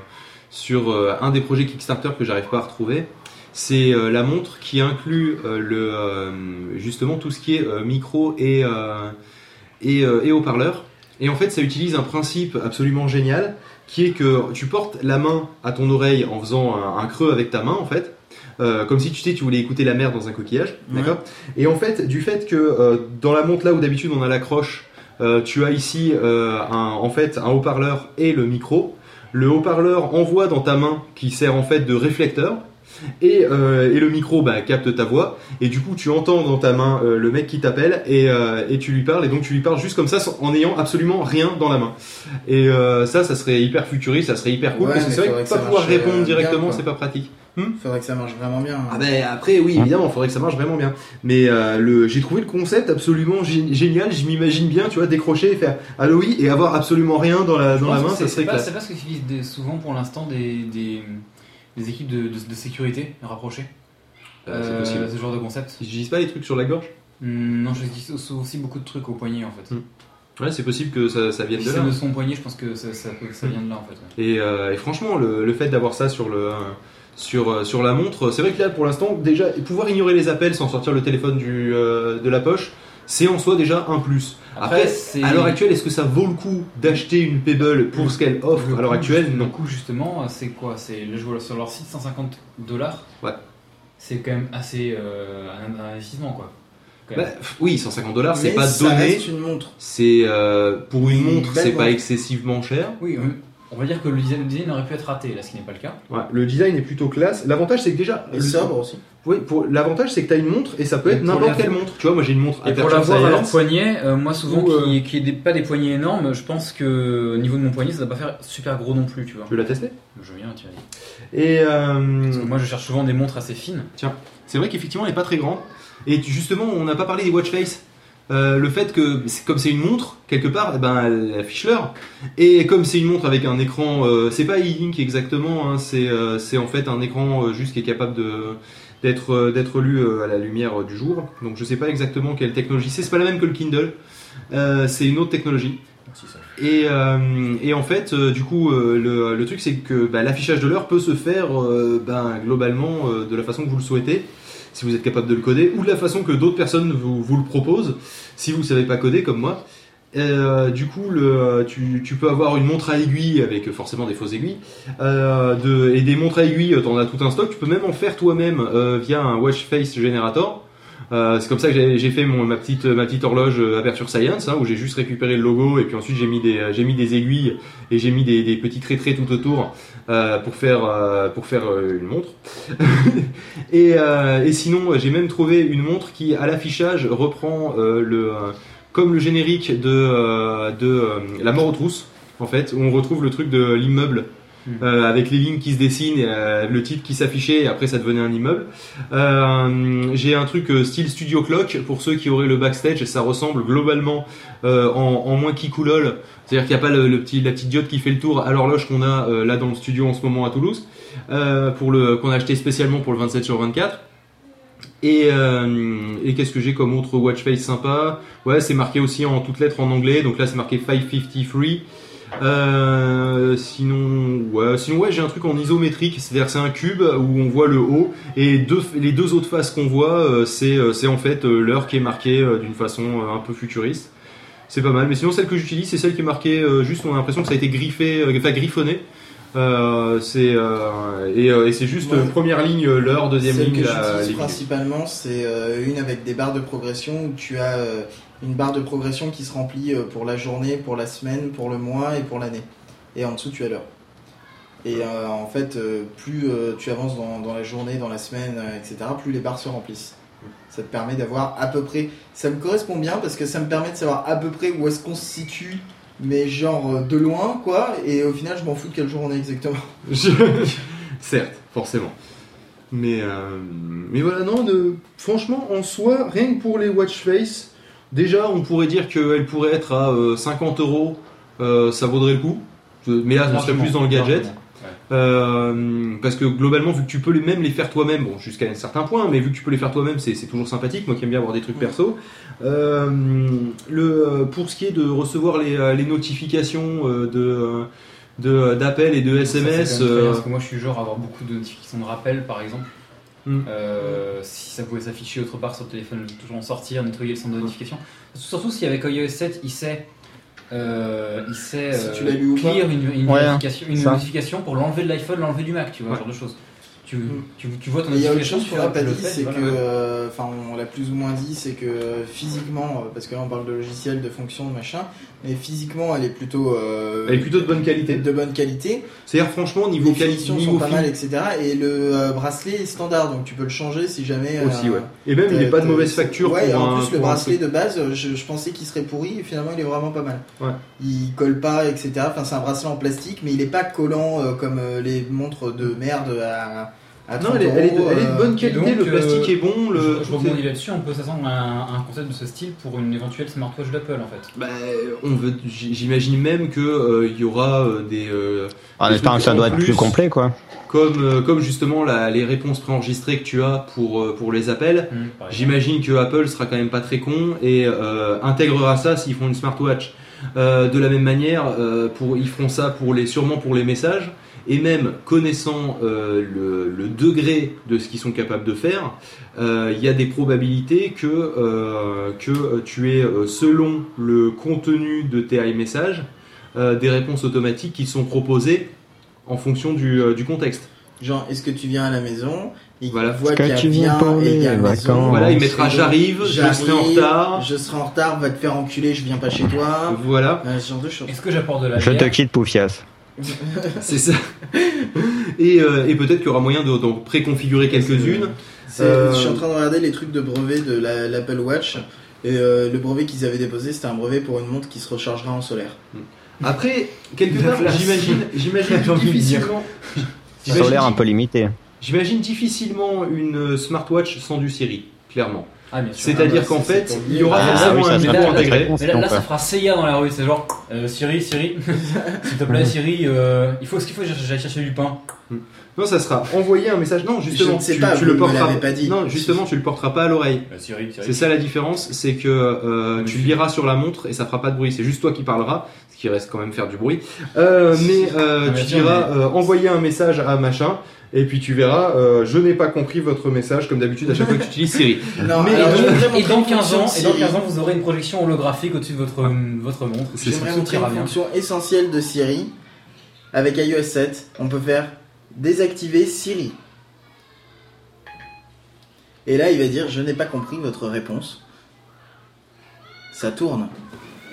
sur euh, un des projets Kickstarter que j'arrive pas à retrouver, c'est euh, la montre qui inclut euh, le, euh, justement tout ce qui est micro et, et, et haut-parleur. Et en fait, ça utilise un principe absolument génial qui est que tu portes la main à ton oreille en faisant un, un creux avec ta main, en fait. Euh, comme si tu sais, tu voulais écouter la mer dans un coquillage, Ouais. d'accord? Et en fait, du fait que euh, dans la montre là où d'habitude on a l'accroche, euh, tu as ici un, en fait un haut-parleur et le micro. Le haut-parleur envoie dans ta main qui sert en fait de réflecteur. Et, euh, et le micro bah, capte ta voix. Et du coup tu entends dans ta main euh, le mec qui t'appelle et, euh, et tu lui parles. Et donc tu lui parles juste comme ça sans- en ayant absolument rien dans la main. Et euh, ça ça serait hyper futuriste ça serait hyper cool. Ouais, parce que mais c'est vrai que que pas ça pouvoir euh, répondre directement c'est pas pratique. Faudrait que ça marche vraiment bien. ah ben après oui évidemment faudrait que ça marche vraiment bien. Mais euh, le j'ai trouvé le concept absolument gé- génial. Je m'imagine bien tu vois décrocher et faire allô oui et avoir absolument rien dans la Je dans la main que ça c'est- serait c'est pas, classe. c'est pas ce qu'utilisent des- souvent pour l'instant des, des, des équipes de, de, de sécurité rapprochées. Euh, c'est possible ce genre de concept. ils utilisent pas les trucs sur la gorge Hmm, non, je dis aussi- beaucoup de trucs au poignet en fait. ouais c'est possible que ça, ça vienne Si de c'est là le son au poignet, je pense que ça, ça, vient de là en fait. ouais. Et, euh, et franchement, le, le fait d'avoir ça sur, le, sur, euh, sur la montre, c'est vrai que là, pour l'instant, déjà, pouvoir ignorer les appels sans sortir le téléphone du, euh, de la poche, c'est en soi déjà un plus. Après, Après, c'est- à l'heure actuelle, est-ce que ça vaut le coup d'acheter une Pebble pour ce qu'elle offre Le à l'heure actuelle? Le Non. coût justement, c'est quoi? C'est le joueur sur leur site 150 dollars? Ouais. C'est quand même assez euh, un, un investissement quoi. Bah, oui, 150 dollars, c'est pas ça donné. reste une montre. C'est euh, pour une montre, c'est pas montre. excessivement cher. Oui, on- on va dire que le design, le design aurait pu être raté là, ce qui n'est pas le cas. Ouais, le design est plutôt classe. L'avantage, c'est que déjà, Et sobre aussi. Oui, pour l'avantage, c'est que tu as une montre et ça peut Et être n'importe quelle montre. Tu vois, moi j'ai une montre Et pour l'avoir à leur poignet, euh, moi souvent Ou, euh, qui qui est des- pas des poignets énormes, je pense que au niveau de mon poignet, ça doit pas faire super gros non plus, tu vois. Tu veux la tester? Je veux bien, Thierry. Et euh, Parce que moi je cherche souvent des montres assez fines. C'est vrai qu'effectivement, elle n'est pas très grande. Et tu- justement, on n'a pas parlé des watch face. Euh, le fait que, comme c'est une montre, quelque part, eh ben, elle affiche l'heure. Et comme c'est une montre avec un écran, euh, c'est pas e-ink exactement, hein, c'est euh, c'est en fait un écran euh, juste qui est capable de d'être d'être lu à la lumière du jour. Donc je sais pas exactement quelle technologie c'est. C'est pas la même que le Kindle. C'est une autre technologie. Et, et en fait, du coup, le, le truc c'est que bah, l'affichage de l'heure peut se faire ben, globalement de la façon que vous le souhaitez, si vous êtes capable de le coder, ou de la façon que d'autres personnes vous, vous le proposent, si vous savez pas coder comme moi. Euh, du coup, tu, peux avoir une montre à aiguille avec forcément des fausses aiguilles, euh, de, et des montres à aiguille, t'en as tout un stock. Tu peux même en faire toi-même euh, via un watch face generator. C'est comme ça que j'ai fait mon, ma, petite, ma petite horloge Aperture Science, hein, où j'ai juste récupéré le logo et puis ensuite j'ai mis des, mis des aiguilles et j'ai mis des, des petits traits tout autour euh, pour faire, euh, pour faire euh, une montre. et, et sinon, j'ai même trouvé une montre qui, à l'affichage, reprend le, comme le générique de, de La mort aux trousses, en fait, où on retrouve le truc de l'immeuble. euh, avec les lignes qui se dessinent, et, euh, le titre qui s'affichait, et après ça devenait un immeuble. Euh, J'ai un truc style Studio Clock pour ceux qui auraient le backstage. Ça ressemble globalement en, en moins kikoulol, c'est-à-dire qu'il n'y a pas le, petit, la petite diode qui fait le tour à l'horloge qu'on a euh, là dans le studio en ce moment à Toulouse, euh, qu'on a acheté spécialement pour le 27 sur 24. Et, euh, et qu'est-ce que j'ai comme autre watch face sympa? Ouais, c'est marqué aussi en toutes lettres en anglais. Donc là, c'est marqué 553. Euh, sinon, ouais, j'ai un truc en isométrique, c'est-à-dire c'est un cube où on voit le haut et les deux autres faces qu'on voit, c'est en fait l'heure qui est marquée d'une façon un peu futuriste. C'est pas mal, mais sinon celle que j'utilise, c'est celle qui est marquée euh, juste, on a l'impression que ça a été griffé, euh, enfin griffonné. Euh, c'est euh, et, et c'est juste Ouais. première ligne l'heure, deuxième Celle ligne que j'utilise principalement, c'est une avec des barres de progression où tu as une barre de progression qui se remplit pour la journée, pour la semaine, pour le mois et pour l'année. Et en dessous, tu as l'heure. Et en fait, plus tu avances dans, dans la journée, dans la semaine, etc., plus les barres se remplissent. Ça te permet d'avoir à peu près. Ça me correspond bien parce que ça me permet de savoir à peu près où est-ce qu'on se situe, mais genre euh, de loin, quoi. Et au final, je m'en fous de quelle jour on est exactement. Je- Certes, forcément. Mais, euh, mais voilà, non, de- franchement, en soi, rien que pour les watch face, déjà, on pourrait dire qu'elle pourrait être à euh, 50 euros, euh, ça vaudrait le coup. Mais là, on serait plus dans le gadget. largement. Euh, parce que globalement, vu que tu peux les même les faire toi-même, bon, jusqu'à un certain point, mais vu que tu peux les faire toi-même, c'est toujours sympathique. Moi qui aime bien avoir des trucs perso. Euh, le, pour ce qui est de recevoir les, euh, les notifications de d'appels et de SMS, euh, parce que moi je suis genre à avoir beaucoup de notifications de rappel par exemple. Euh, si ça pouvait s'afficher autre part sur le téléphone, toujours en sortir, nettoyer le centre de notification. Surtout si avec iOS 7 il sait, euh, il sait Si euh, tu l'as lu ou pas. clear une, une Ouais, notification, une ça. notification pour l'enlever de l'iPhone, l'enlever du Mac, tu vois, Ouais. ce genre de choses. Tu, tu, tu vois ton il y a autre chose qu'on n'a pas dit, c'est voilà. que, euh, enfin, on l'a plus ou moins dit, c'est que physiquement, euh, parce que là on parle de logiciel, de fonction, de machin, mais physiquement elle est plutôt, euh, elle est plutôt de bonne qualité. de bonne qualité. C'est-à-dire franchement niveau Les qualité, niveau sont pas mal, etc. Et le euh, bracelet est standard, donc tu peux le changer si jamais. euh, aussi, ouais. Et même il n'est pas de mauvaise facture. Ouais, pour en un- plus le pour bracelet de base, je, je pensais qu'il serait pourri, et finalement il est vraiment pas mal. Ouais. Il colle pas, etc. Enfin, c'est un bracelet en plastique, mais il est pas collant euh, comme euh, les montres de merde à. À Non, 30 elle est, elle est de, euros, elle est de euh, bonne qualité, donc, le plastique euh, est bon. Le, Je, je rebondis là-dessus, on peut s'attendre à un, un concept de ce style pour une éventuelle smartwatch d'Apple en fait. Bah, on veut, j'imagine même que euh, il y aura euh, des euh, En espérant que ça doit être plus. plus complet, quoi. comme euh, comme justement la- les réponses préenregistrées que tu as pour euh, pour les appels. Exemple. J'imagine que Apple sera quand même pas très con et euh, intégrera ça s'ils font une smartwatch. Euh, de la même manière, euh, pour, ils feront ça pour les, sûrement pour les messages. Et même connaissant euh, le, le degré de ce qu'ils sont capables de faire, euh, il y a des probabilités que, euh, que tu aies, selon le contenu de tes iMessages, euh, des réponses automatiques qui sont proposées en fonction du, euh, du contexte. Genre, est-ce que tu viens à la maison Il Voilà. voit qu'il y a tu viens bien pour et il y a maison. Voilà, il Et mettra j'arrive, je serai en retard. Je serai en retard, va te faire enculer, je viens pas chez toi. Voilà. Euh, ce genre de choses. Est-ce que j'apporte de la Je te bière? quitte, Poufias. C'est ça. et euh, et peut-être qu'il y aura moyen de, préconfigurer quelques-unes. Euh, Je suis en train de regarder les trucs de brevet de la- l'Apple Watch. Et euh, le brevet qu'ils avaient déposé, c'était un brevet pour une montre qui se rechargera en solaire. Après, quelque part, j'imagine, j'imagine difficilement. j'imagine- Solaire un peu limité. J'imagine difficilement une smartwatch sans du Siri, clairement. Ah. C'est-à-dire Ah bah, qu'en fait, il y aura. Ah forcément un micro intégré. Mais là, ça fera CIA dans la rue, c'est genre euh, Siri, Siri, s'il te plaît, Siri, euh, il faut ce qu'il faut, j'aille chercher du pain. Non, ça sera envoyer un message. Non, justement, tu, pas, tu le porteras. pas dit. Non, justement, tu le porteras pas à l'oreille. Euh. C'est ça la différence, c'est que euh, tu liras sur la montre et ça fera pas de bruit. C'est juste toi qui parleras, ce qui reste quand même faire du bruit. Euh, mais euh, Ah, tu diras euh, envoyer un message à machin. Et puis tu verras, euh, je n'ai pas compris votre message, comme d'habitude à chaque fois que tu utilises Siri. Non, Mais- alors, Et dans une 15 ans, et dans Siri. 15 ans, vous aurez une projection holographique au-dessus de votre, votre montre. J'aimerais montrer une fonction essentielle de Siri. Avec iOS 7, on peut faire désactiver Siri. Et là, il va dire Je n'ai pas compris votre réponse. Ça tourne.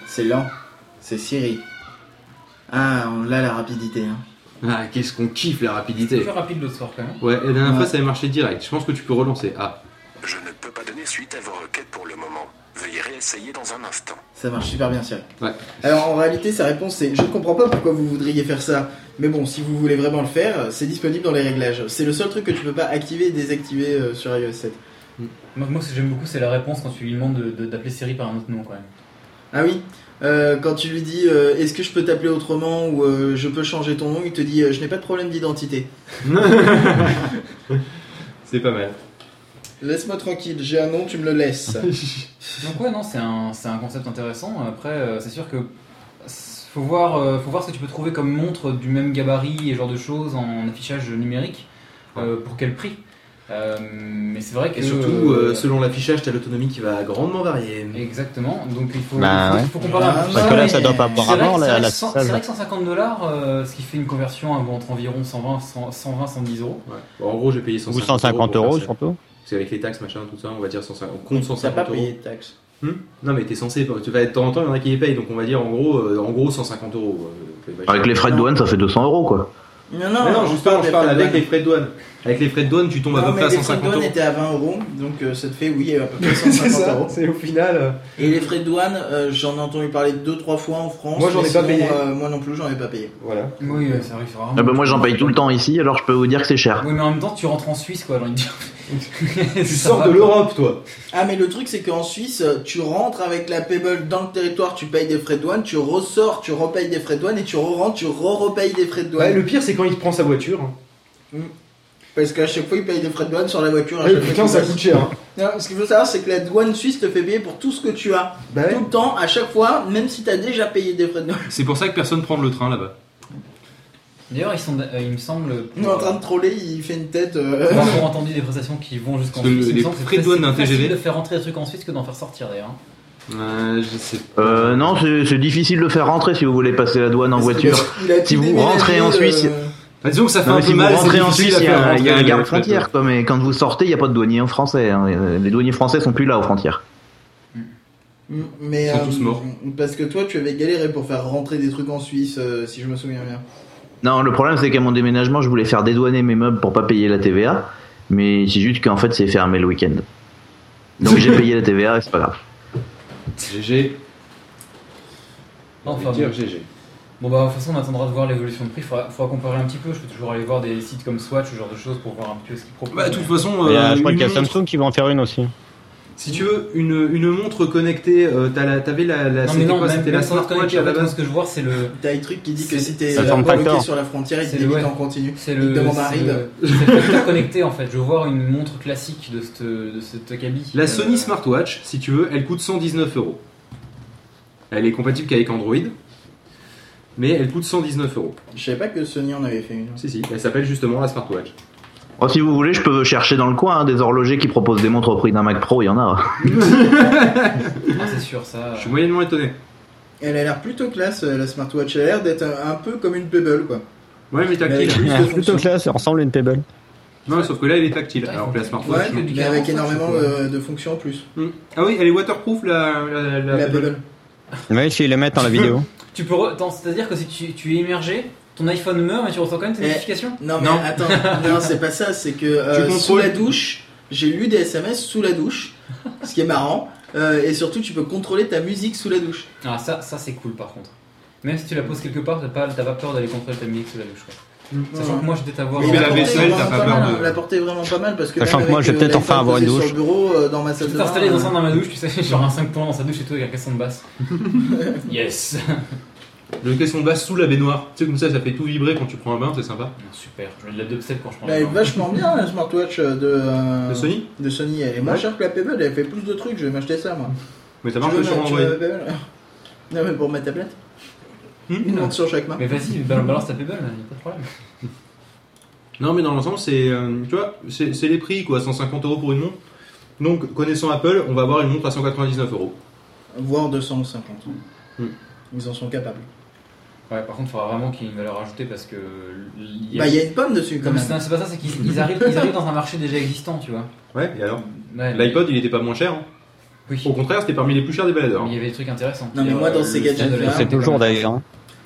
C'est lent. C'est Siri. Ah, on l'a la rapidité. hein. Ah, qu'est-ce qu'on kiffe la C'est rapidité. plus rapide l'autre soir quand même. Ouais, et la dernière Ouais. fois ça avait marché direct. Je pense que tu peux relancer. Ah, Je ne peux pas donner suite à vos requêtes pour le moment. Veuillez réessayer dans un instant. Ça marche super bien, Siri. Ouais. Alors en réalité, sa réponse c'est Je ne comprends pas pourquoi vous voudriez faire ça. Mais bon, si vous voulez vraiment le faire, c'est disponible dans les réglages. C'est le seul truc que tu peux pas activer et désactiver euh, sur iOS 7. Moi, moi, ce que j'aime beaucoup, c'est la réponse quand tu lui demandes de- de- d'appeler Siri par un autre nom quand même. Ah oui? Euh, Quand tu lui dis euh, Est-ce que je peux t'appeler autrement ou euh, je peux changer ton nom, il te dit euh, Je n'ai pas de problème d'identité. c'est pas mal. Laisse-moi tranquille, j'ai un nom, tu me le laisses. Donc ouais, non, c'est un, c'est un concept intéressant. Après, euh, c'est sûr que faut voir, euh, faut voir ce que tu peux trouver comme montre du même gabarit et genre de choses en affichage numérique. euh, pour quel prix Euh, Mais c'est vrai que Et surtout, euh, selon l'affichage, t'as l'autonomie qui va grandement varier. Exactement. Donc il faut, Bah il faut, ouais. il faut comparer. un peu Parce ça. que là, ça doit pas avoir c'est vrai avant, que- la- c'est vrai la que cent- affichage. C'est vrai que 150 dollars, euh, ce qui fait une conversion entre environ 120, 100 120, 110 euros. Ouais. Bon, en gros, j'ai payé 150, Ou 150 pour euros surtout. C'est avec les taxes, machin, tout ça, on va dire 150. On compte T'as 150 pas euros. payé de taxes. Hmm non, mais t'es censé. Tu vas de temps en temps, il y en a qui les payent, donc on va dire en gros, euh, en gros 150 euros. Avec les frais de douane, ça fait 200 euros quoi. Non, non, Mais non, justement, je parle avec les frais de douane. Avec les frais de douane, tu tombes à peu près à les frais de 150 douane euros. étaient à 20 euros, donc euh, ça te fait, oui, à peu près C'est 150 ça, euros. c'est au final. euh, Et les frais de douane, euh, j'en ai entendu parler deux trois fois en France. Moi, j'en ai pas payé. euh, moi non plus, j'en ai pas payé. Voilà. Oui, euh, ça arrive vraiment. Ah bah moi j'en paye tout le temps ici, alors je peux vous dire que c'est cher. Oui, mais en même temps, tu rentres en Suisse, quoi, j'ai envie de dire. Tu sors de l'Europe, toi. Ah, mais le truc, c'est qu'en Suisse, tu rentres avec la Pebble dans le territoire, tu payes des frais de douane, tu ressors, tu repayes des frais de douane, et tu re-rentres, tu re-repayes des frais de douane. Ouais, le pire, c'est quand il te prend sa voiture. hein. Parce qu'à chaque fois, il paye des frais de douane sur la voiture. à Ouais, chaque fois putain, ça coûte cher. hein. Non, ce qu'il faut savoir, c'est que la douane suisse te fait payer pour tout ce que tu as. Ouais. Tout le temps, à chaque fois, même si t'as déjà payé des frais de douane. C'est pour ça que personne prend le train là-bas. D'ailleurs, ils sont, euh, il me semble. On est en train de troller, il fait une tête. euh, Pour avoir entendu des prestations qui vont jusqu'en Suisse. il me les frais de douane d'un TGV. de faire rentrer des trucs en Suisse que d'en faire sortir d'ailleurs. Euh, je sais pas. Euh, non, c'est difficile de faire rentrer si vous voulez passer la douane en voiture. il a Si vous rentrez en euh, Suisse, Bah, disons que ça fait Non, un peu si vous mal. rentrez en Suisse, il y a, il y a un garde frontière, quoi, mais quand vous sortez, il n'y a pas de douanier français. hein. Les douaniers français sont plus là aux frontières. Mm, Mais, Ils sont tous morts. Parce que toi, tu avais galéré pour faire rentrer des trucs en Suisse, euh, si je me souviens bien. Non, le problème c'est qu'à mon déménagement, je voulais faire dédouaner mes meubles pour pas payer la TVA, mais c'est juste qu'en fait c'est fermé le week-end. Donc j'ai payé la TVA et c'est pas grave. GG. Enfin, dire bon. GG. Bon bah de toute façon on attendra de voir l'évolution de prix, faudra, faudra comparer un petit peu, je peux toujours aller voir des sites comme Swatch, ce genre de choses pour voir un petit peu ce qu'ils proposent. Bah, de toute façon, Il y a- euh, je crois qu'il y a Samsung qui va en faire une aussi. Si tu veux, une, une montre connectée, euh, t'avais la, la, non mais non, quoi même, C'était même la smartwatch à en la base ce que je vois c'est le... T'as un truc qui dit que si t'es bloqué sur la frontière, il te ouais. t'en continue. C'est le, demande un c'est ride. le- c'est le facteur connecté en fait. Je veux voir une montre classique de cette, de cette cabine. La Sony Smartwatch, si tu veux, elle coûte 119 euros. Elle est compatible qu'avec Android, mais elle coûte 119 euros. Je savais pas que Sony en avait fait une. Si, si, elle s'appelle justement la Smartwatch. Oh, si vous voulez, je peux chercher dans le coin hein, des horlogers qui proposent des montres au prix d'un Mac Pro, il y en a. Ah, c'est sûr ça. Je suis moyennement étonné. Elle a l'air plutôt classe, euh, la smartwatch. Elle a l'air d'être un, un peu comme une Pebble, quoi. Ouais, mais tactile. Mais- Plus de Ah, Plutôt classe, ça ressemble à une Pebble. Non, sauf que là, elle est tactile, alors que la Smartwatch. Ouais, mais avec énormément de, de fonctions en plus. Hmm. Ah oui, elle est waterproof, la, la, la- La Pebble. Si ils les mettent dans la vidéo. Tu peux. C'est-à-dire que si tu, tu es immergé, ton iPhone meurt mais tu reçois quand même tes Eh, notifications Non, mais Non. attends, non, c'est pas ça, c'est que euh, Tu sous la douche, j'ai lu des SMS sous la douche, ce qui est marrant. euh, et surtout, tu peux contrôler ta musique sous la douche. Ah, ça, ça c'est cool par contre. Même si tu la poses quelque part, t'as pas, t'as pas peur d'aller contrôler ta musique sous la douche. Quoi. Sachant que moi je vais avoir. Mais Mais la la portée est vaisselle, t'as vraiment pas pas peur mal, de-. La portée est vraiment pas mal parce que. Sachant que moi, je vais peut-être euh, enfin avoir une douche. Sur le bureau, euh, dans ma salle peux de bain. t'installer dans euh, dans ma douche, tu sais, genre un 5 points dans sa douche et tout avec un caisson de basse. yes Le caisson de basse sous la baignoire. Tu sais, comme ça, ça fait tout vibrer quand tu prends un bain, c'est sympa. Super, je mets de la dubstep quand je prends Elle est le bain. vachement bien la smartwatch de, euh, De Sony de Sony. Elle est moins Ouais. chère que la Pebble, elle fait plus de trucs, je vais m'acheter ça moi. Mais ça Tu marche veux sur tu Android. veux Pebble Non mais pour ma tablette, Hmm une montre sur chaque main. Mais vas-y, balance balance ta Pebble, y'a pas de problème. Non, mais dans l'ensemble, c'est. euh, tu vois, c'est c'est les prix, quoi. 150 euros pour une montre. Donc, connaissant Apple, on va avoir une montre à 199 euros. Voire 250. Hmm. Ils en sont capables. Ouais, par contre, il faudra vraiment qu'il y ait une valeur ajoutée parce que. il y a- Bah il y a une pomme dessus quand Non, même. c'est pas ça, c'est qu'ils ils arrivent, ils arrivent dans un marché déjà existant, tu vois. Ouais, et alors Ouais, L'iPod, il était pas moins cher. hein. Oui. Au contraire, c'était parmi les plus chers des baladeurs. Mais il y avait des trucs intéressants. Non, mais moi, dans ces gadgets-là, de la- C'est toujours d'ailleurs. hein.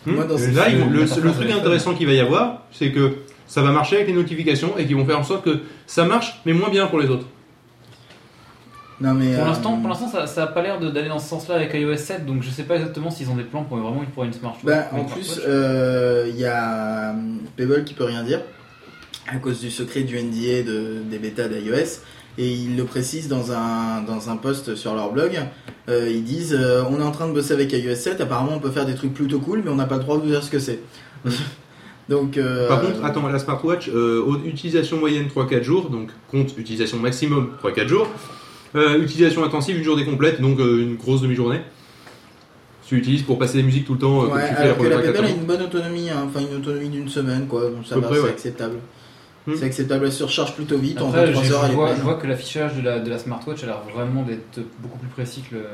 Hmm Moi, dans ces- Là, le, truc intéressant qu'il va y avoir, c'est que ça va marcher avec les notifications et qu'ils vont faire en sorte que ça marche, mais moins bien pour les autres. Non mais. Pour euh, l'instant, pour l'instant, ça, ça a pas l'air de- d'aller dans ce sens-là avec iOS 7, donc je sais pas exactement s'ils ont des plans pour vraiment pour une smart. Bah, en plus, smartwatch. euh, il y a hum, Pebble qui peut rien dire à cause du secret du NDA de, des bêtas d'iOS. Et ils le précisent dans un, dans un post sur leur blog. Euh, ils disent euh, On est en train de bosser avec iOS 7. Apparemment, on peut faire des trucs plutôt cool, mais on n'a pas le droit de vous dire ce que c'est. Donc. euh, Par contre, attends, la smartwatch, euh, utilisation moyenne 3-4 jours, donc compte utilisation maximum 3-4 jours. Euh, utilisation intensive, une journée complète, donc euh, une grosse demi-journée. Tu l'utilises pour passer des musiques tout le temps, euh, tu fais la que la a 4 une bonne autonomie, hein, enfin une autonomie d'une semaine, quoi. Donc ça va, c'est ouais. acceptable. Hmm. C'est acceptable, elle se recharge plutôt vite, en Après, 2-3 j'ai- heures, elle je, est vois, pleine. je vois que l'affichage de la, de la smartwatch a l'air vraiment d'être beaucoup plus précis que, le,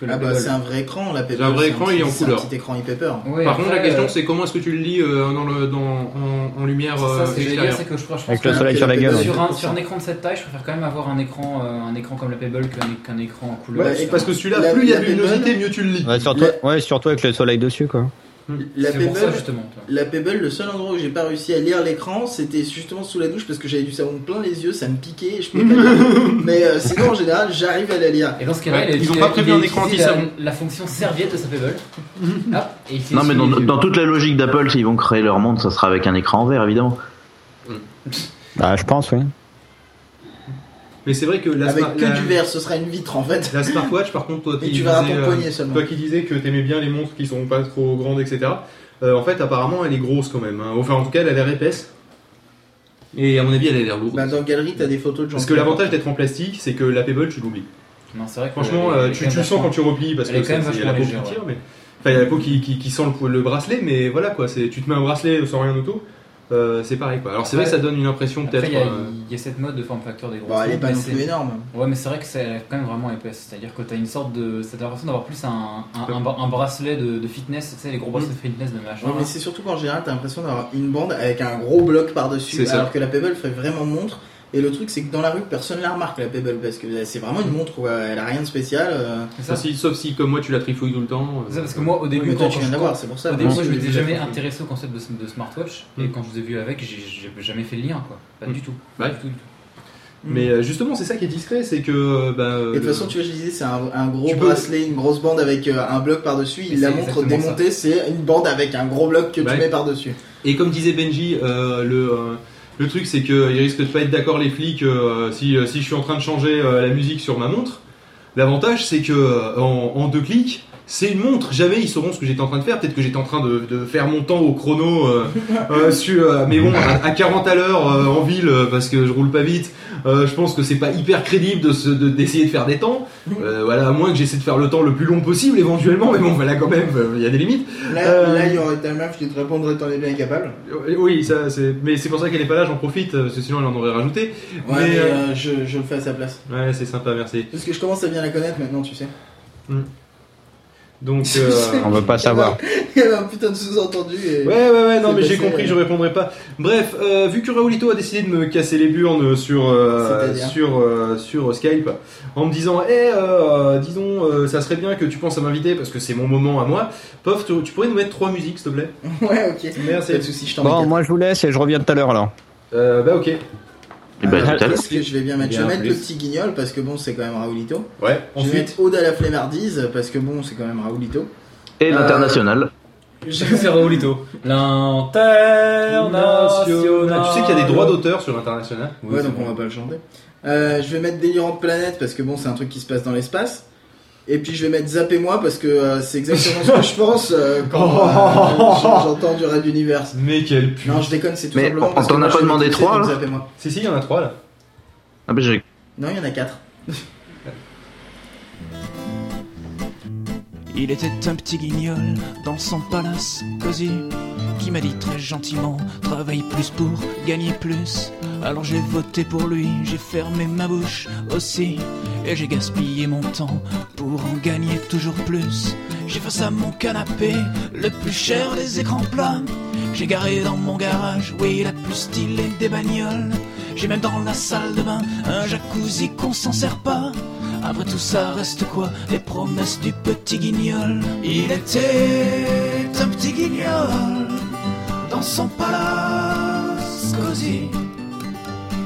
que la Ah bah c'est un vrai écran, la Pebble. C'est un vrai écran, est en c'est un couleur. petit écran e-paper. Ouais, Par contre, la question euh, c'est comment est-ce que tu le lis euh, dans le, dans, en, en lumière ça, euh, extérieure que je, je pense Avec que le soleil sur la gueule. ouais. sur un, sur un écran de cette taille, je préfère quand même avoir un écran, euh, un écran comme la Pebble qu'un écran en couleur. Ouais, parce que celui-là, plus il y a de luminosité, mieux tu le lis. Ouais, surtout, ouais, surtout avec le soleil dessus quoi. La C'est pour ça Pebble, justement. tu vois. la Pebble, le seul endroit où j'ai pas réussi à lire l'écran, c'était justement sous la douche parce que j'avais du savon plein les yeux, ça me piquait et je pouvais pas lire. Mais euh, sinon, en général, j'arrive à la lire. Et dans ce cas-là, Ouais, ils ont pas prévu un écran la- anti-savon. La fonction serviette de sa Pebble. Hop, et il s'est Non, mais dans, toute la logique d'Apple, s'ils vont créer leur monde, ça sera avec un écran en verre, évidemment. Bah, je pense, oui. Mais c'est vrai que la, Avec que la- du verre, ce sera une vitre en fait. la smartwatch, par contre, toi qui tu verras disais, ton euh, poignet seulement. Toi qui disais que t'aimais bien les montres qui sont pas trop grandes, etc. euh, en fait, apparemment, elle est grosse quand même. hein. Enfin, en tout cas, elle a l'air épaisse. Et à mon avis, elle a l'air lourde. Bah, dans Galerie, t'as des photos de gens. Parce que l'avantage d'être en plastique, c'est que la Pebble, tu l'oublies. Non, c'est vrai que Franchement, elle euh, elle tu, le sens quand tu replies parce elle que c'est- il y a la peau qui légère, tire, mais enfin, il y a la peau qui, qui, qui sent le, le bracelet, mais voilà quoi. C'est tu te mets un bracelet sans rien autour, euh, c'est pareil quoi. Alors c'est vrai que ça donne une impression peut-être. il y, a- euh, il y a cette mode de form factor des grosses Bah, elle est pas non plus énorme. Ouais, mais c'est vrai que c'est quand même vraiment épaisse. C'est-à-dire que t'as une sorte de. T'as l'impression d'avoir plus un, un, un, bra- un bracelet de, de fitness, tu sais, les gros bracelets de fitness de machin. Ouais, mais c'est surtout qu'en général, t'as l'impression d'avoir une bande avec un gros bloc par-dessus, C'est ça. alors que la Pebble fait vraiment montre. Et le truc, c'est que dans la rue, personne la remarque, la Pebble, parce que c'est vraiment une montre où elle a rien de spécial. euh. Ça. sauf, si, sauf si, comme moi, tu la trifouilles tout le temps. C'est ça, parce que moi, au Ouais, début, toi, quand, tu viens d'avoir, c'est pour ça. Au début, Moi, moi, je j'ai m'étais jamais intéressé au concept de, de smartwatch, et Mm. quand je vous ai vu avec, j'ai jamais fait le lien, quoi. Pas Mm. du tout. Ouais. Pas du tout, du tout. Mais euh, justement, c'est ça qui est discret, c'est que. euh, bah, euh, Et de toute le- façon, tu vois, je disais, c'est un, un gros Tu peux- bracelet, une grosse bande avec euh, un bloc par-dessus. Il la montre démontée, c'est une bande avec un gros bloc que Ouais. tu mets par-dessus. Et comme disait Benji, euh, le, euh, le truc c'est qu'ils risquent de pas être d'accord les flics euh, si, euh, si je suis en train de changer euh, la musique sur ma montre. L'avantage c'est que en, en deux clics, c'est une montre. Jamais ils sauront ce que j'étais en train de faire. Peut-être que j'étais en train de, de faire mon temps au chrono, euh, euh, sur, euh, mais bon, à, à 40 à l'heure en ville parce que je roule pas vite. Euh, je pense que c'est pas hyper crédible de se- de- d'essayer de, faire des temps. Euh, voilà, à moins que j'essaie de faire le temps le plus long possible éventuellement. Mais bon, voilà quand même, euh, il y a des limites. Là, là, il y aurait ta meuf qui te répondrait t'en es bien capable. Oui, ça, c'est... mais c'est pour ça qu'elle est pas là, j'en profite, parce que sinon elle en aurait rajouté. Ouais, Mais, mais, je, je le fais à sa place. Ouais, c'est sympa, merci. Parce que je commence à bien la connaître maintenant, tu sais. Donc, euh, On veut pas savoir. Il y avait un putain de sous-entendu. Et... ouais, ouais, ouais, non, mais j'ai compris, je répondrai pas. Bref, euh, vu que Raulito a décidé de me casser les burnes sur, euh, sur, euh, sur Skype, en me disant, eh, euh, disons, euh, ça serait bien que tu penses à m'inviter parce que c'est mon moment à moi. Pof, tu, tu pourrais nous mettre trois musiques, s'il te plaît? Ouais, ok. Merci. Pas de soucis, je t'en Bon, moi je vous laisse et je reviens tout à l'heure alors. Euh, bah, ok. Et bah, Alors, tout à l'heure. Qu'est-ce que je vais bien mettre Je vais mettre le petit guignol parce que bon, c'est quand même Raoulito. Ouais, Je vais ensuite. mettre Aude à la flemmardise parce que bon, c'est quand même Raoulito. Et Euh, l'international. C'est Raoulito. L'international. Tu sais qu'il y a des droits d'auteur sur l'international Oui, Ouais, donc on va pas le chanter. Euh, je vais mettre Délirante Planète parce que bon, c'est un truc qui se passe dans l'espace. Et puis je vais mettre Zappez-moi parce que euh, c'est exactement ce que je pense euh, quand euh, j'entends du Red Universe. Mais quel pu. Non, je déconne, c'est tout Mais simplement on parce que t'en moi, a pas demandé trois, là Zappez-moi. Si, si, il y en a trois là. Ah bah, j'ai- Non, il y en a quatre. Il était un petit guignol dans son palace cosy qui m'a dit très gentiment travaille plus pour gagner plus. Alors j'ai voté pour lui, j'ai fermé ma bouche aussi et j'ai gaspillé mon temps pour en gagner toujours plus. J'ai face à mon canapé le plus cher des écrans plats. J'ai garé dans mon garage, oui, la plus stylée des bagnoles. J'ai même dans la salle de bain un jacuzzi qu'on s'en sert pas. Après tout ça reste quoi Les promesses du petit guignol? Il était un petit guignol Dans son palace cosy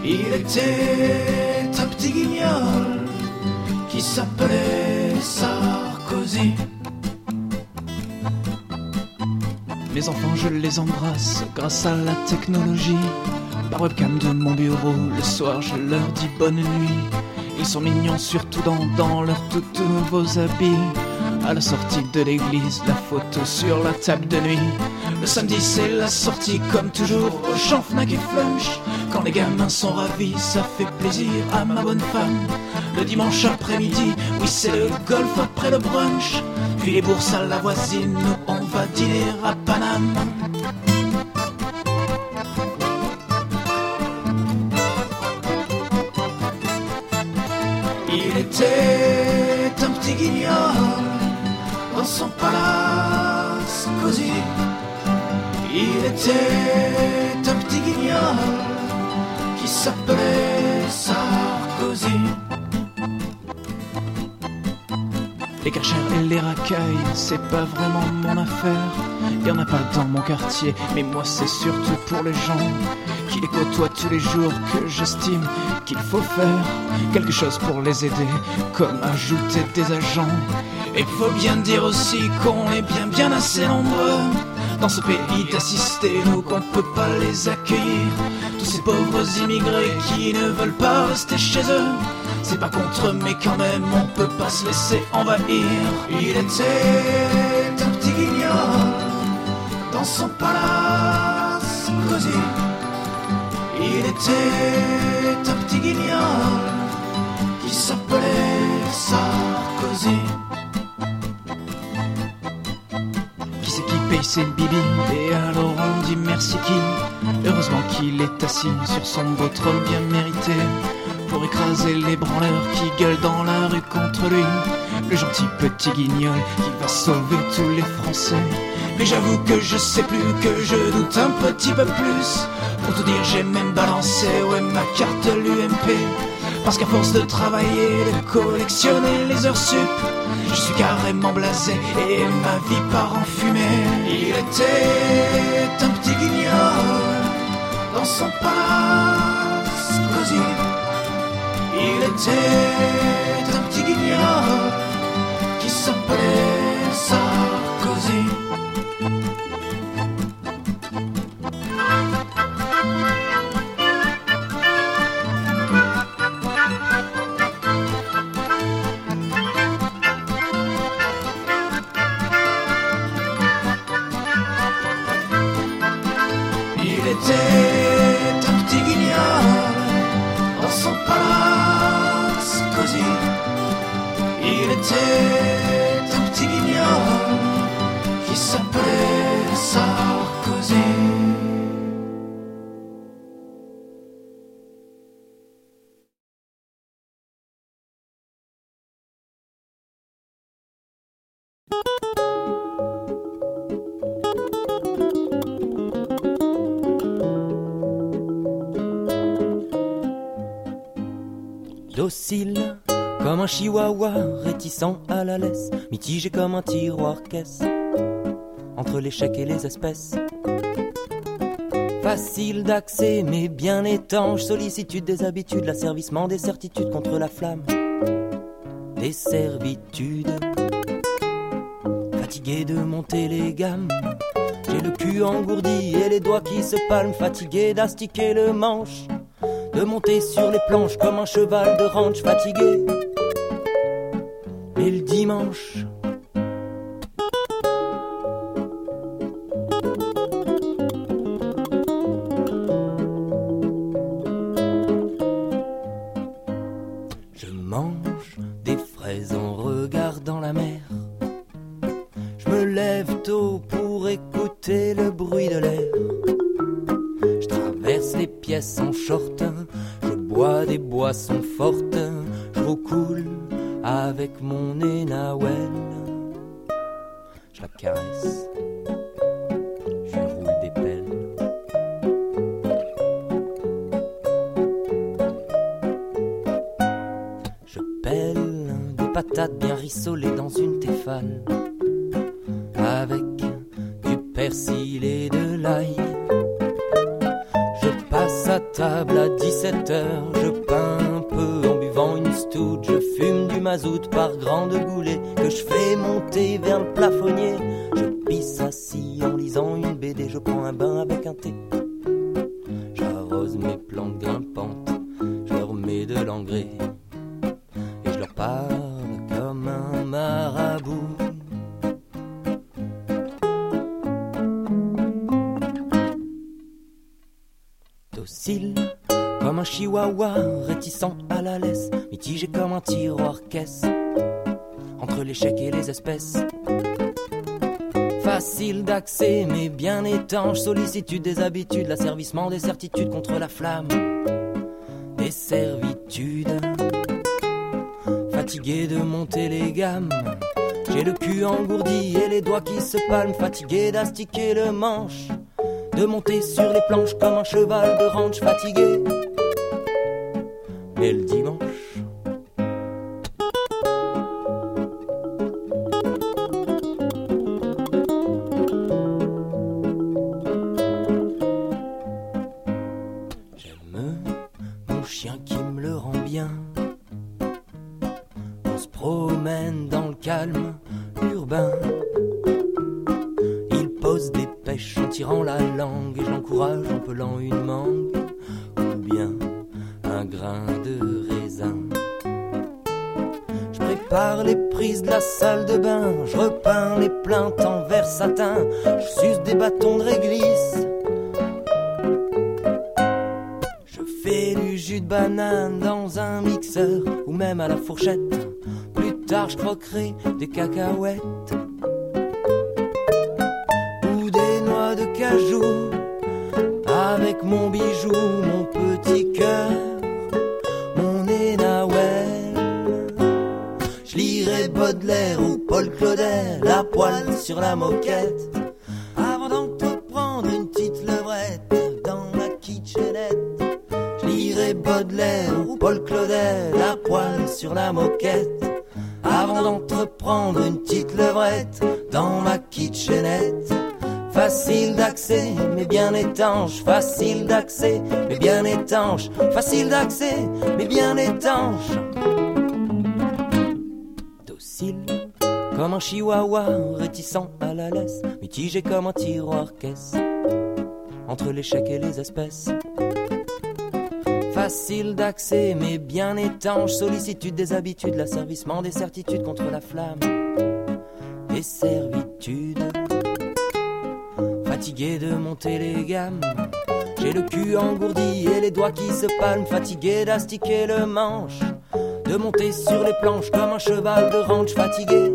Il était un petit guignol Qui s'appelait Sarkozy Mes enfants, je les embrasse grâce à la technologie. Par webcam de mon bureau, le soir, je leur dis bonne nuit. Ils sont mignons, surtout dans, leurs tout nouveaux habits. À la sortie de l'église, la photo sur la table de nuit. Le samedi, c'est la sortie, comme toujours, au champ Fnac et Flunch. Quand les gamins sont ravis, ça fait plaisir à ma bonne femme. Le dimanche après-midi, oui, c'est le golf après le brunch. Puis les bourses à la voisine, on va dîner à Paname. Il était un petit guignol dans son palace cosy. Il était un petit guignol qui s'appelait Sarkozy. Les cachères et les racailles, c'est pas vraiment mon affaire. Y en a pas dans mon quartier, mais moi c'est surtout pour les gens qui les côtoient tous les jours que j'estime qu'il faut faire quelque chose pour les aider, comme ajouter des agents. Et faut bien dire aussi qu'on est bien bien assez nombreux dans ce pays d'assister nous qu'on peut pas les accueillir. Tous ces pauvres immigrés qui ne veulent pas rester chez eux. C'est pas contre mais quand même on peut pas se laisser envahir. Il était un petit guignol dans son palace cosy. Il était un petit guignol qui s'appelait Sarkozy. Qui c'est qui paye ses bibi Et alors on dit merci qui? Heureusement qu'il est assis sur son beau trône bien mérité Pour écraser les branleurs qui gueulent dans la rue contre lui Le gentil petit guignol qui va sauver tous les Français Mais j'avoue que je sais plus, que je doute un petit peu plus Pour tout dire j'ai même balancé, ouais ma carte l'UMP parce qu'à force de travailler, de collectionner les heures sup, je suis carrément blasé et ma vie part en fumée. Il était un petit guignol dans son cosy. Il était un petit guignol qui s'appelait Comme un chihuahua, réticent à la laisse, mitigé comme un tiroir caisse, entre l'échec et les espèces. Facile d'accès, mais bien étanche, sollicitude des habitudes, l'asservissement des certitudes contre la flamme, des servitudes. Fatigué de monter les gammes, j'ai le cul engourdi et les doigts qui se palment, fatigué d'astiquer le manche de monter sur les planches comme un cheval de ranch fatigué. Et le dimanche, des habitudes, l'asservissement des certitudes contre la flamme, des servitudes. Fatigué de monter les gammes, j'ai le cul engourdi et les doigts qui se palment, fatigué d'astiquer le manche de monter sur les planches comme un cheval de ranch fatigué. facile d'accès, mais bien étanche. Docile comme un chihuahua, réticent à la laisse, mitigé comme un tiroir caisse, entre l'échec et les espèces. Facile d'accès, mais bien étanche, sollicitude des habitudes, l'asservissement des certitudes contre la flamme, des servitudes. Fatigué de monter les gammes j'ai le cul engourdi et les doigts qui se palment, fatigué d'astiquer le manche, de monter sur les planches comme un cheval de ranch fatigué.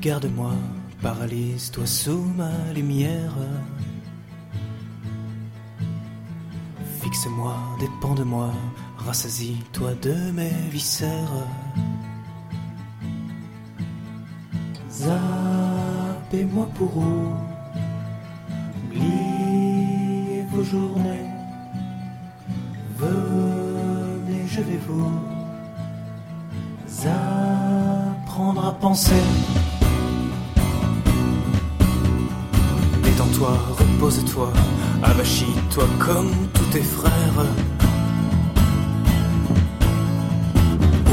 Regarde-moi, paralyse-toi sous ma lumière. Fixe-moi, dépend de moi, rassasie-toi de mes viscères. Zappez-moi pour oublier vos journées. Venez, je vais vous apprendre à penser. Détends-toi, repose-toi, avachis-toi comme tous tes frères.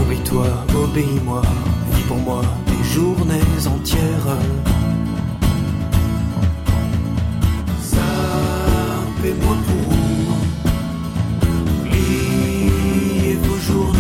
Obéis-toi, obéis-moi, vis pour moi des journées entières. Zappez-moi pour vos journées.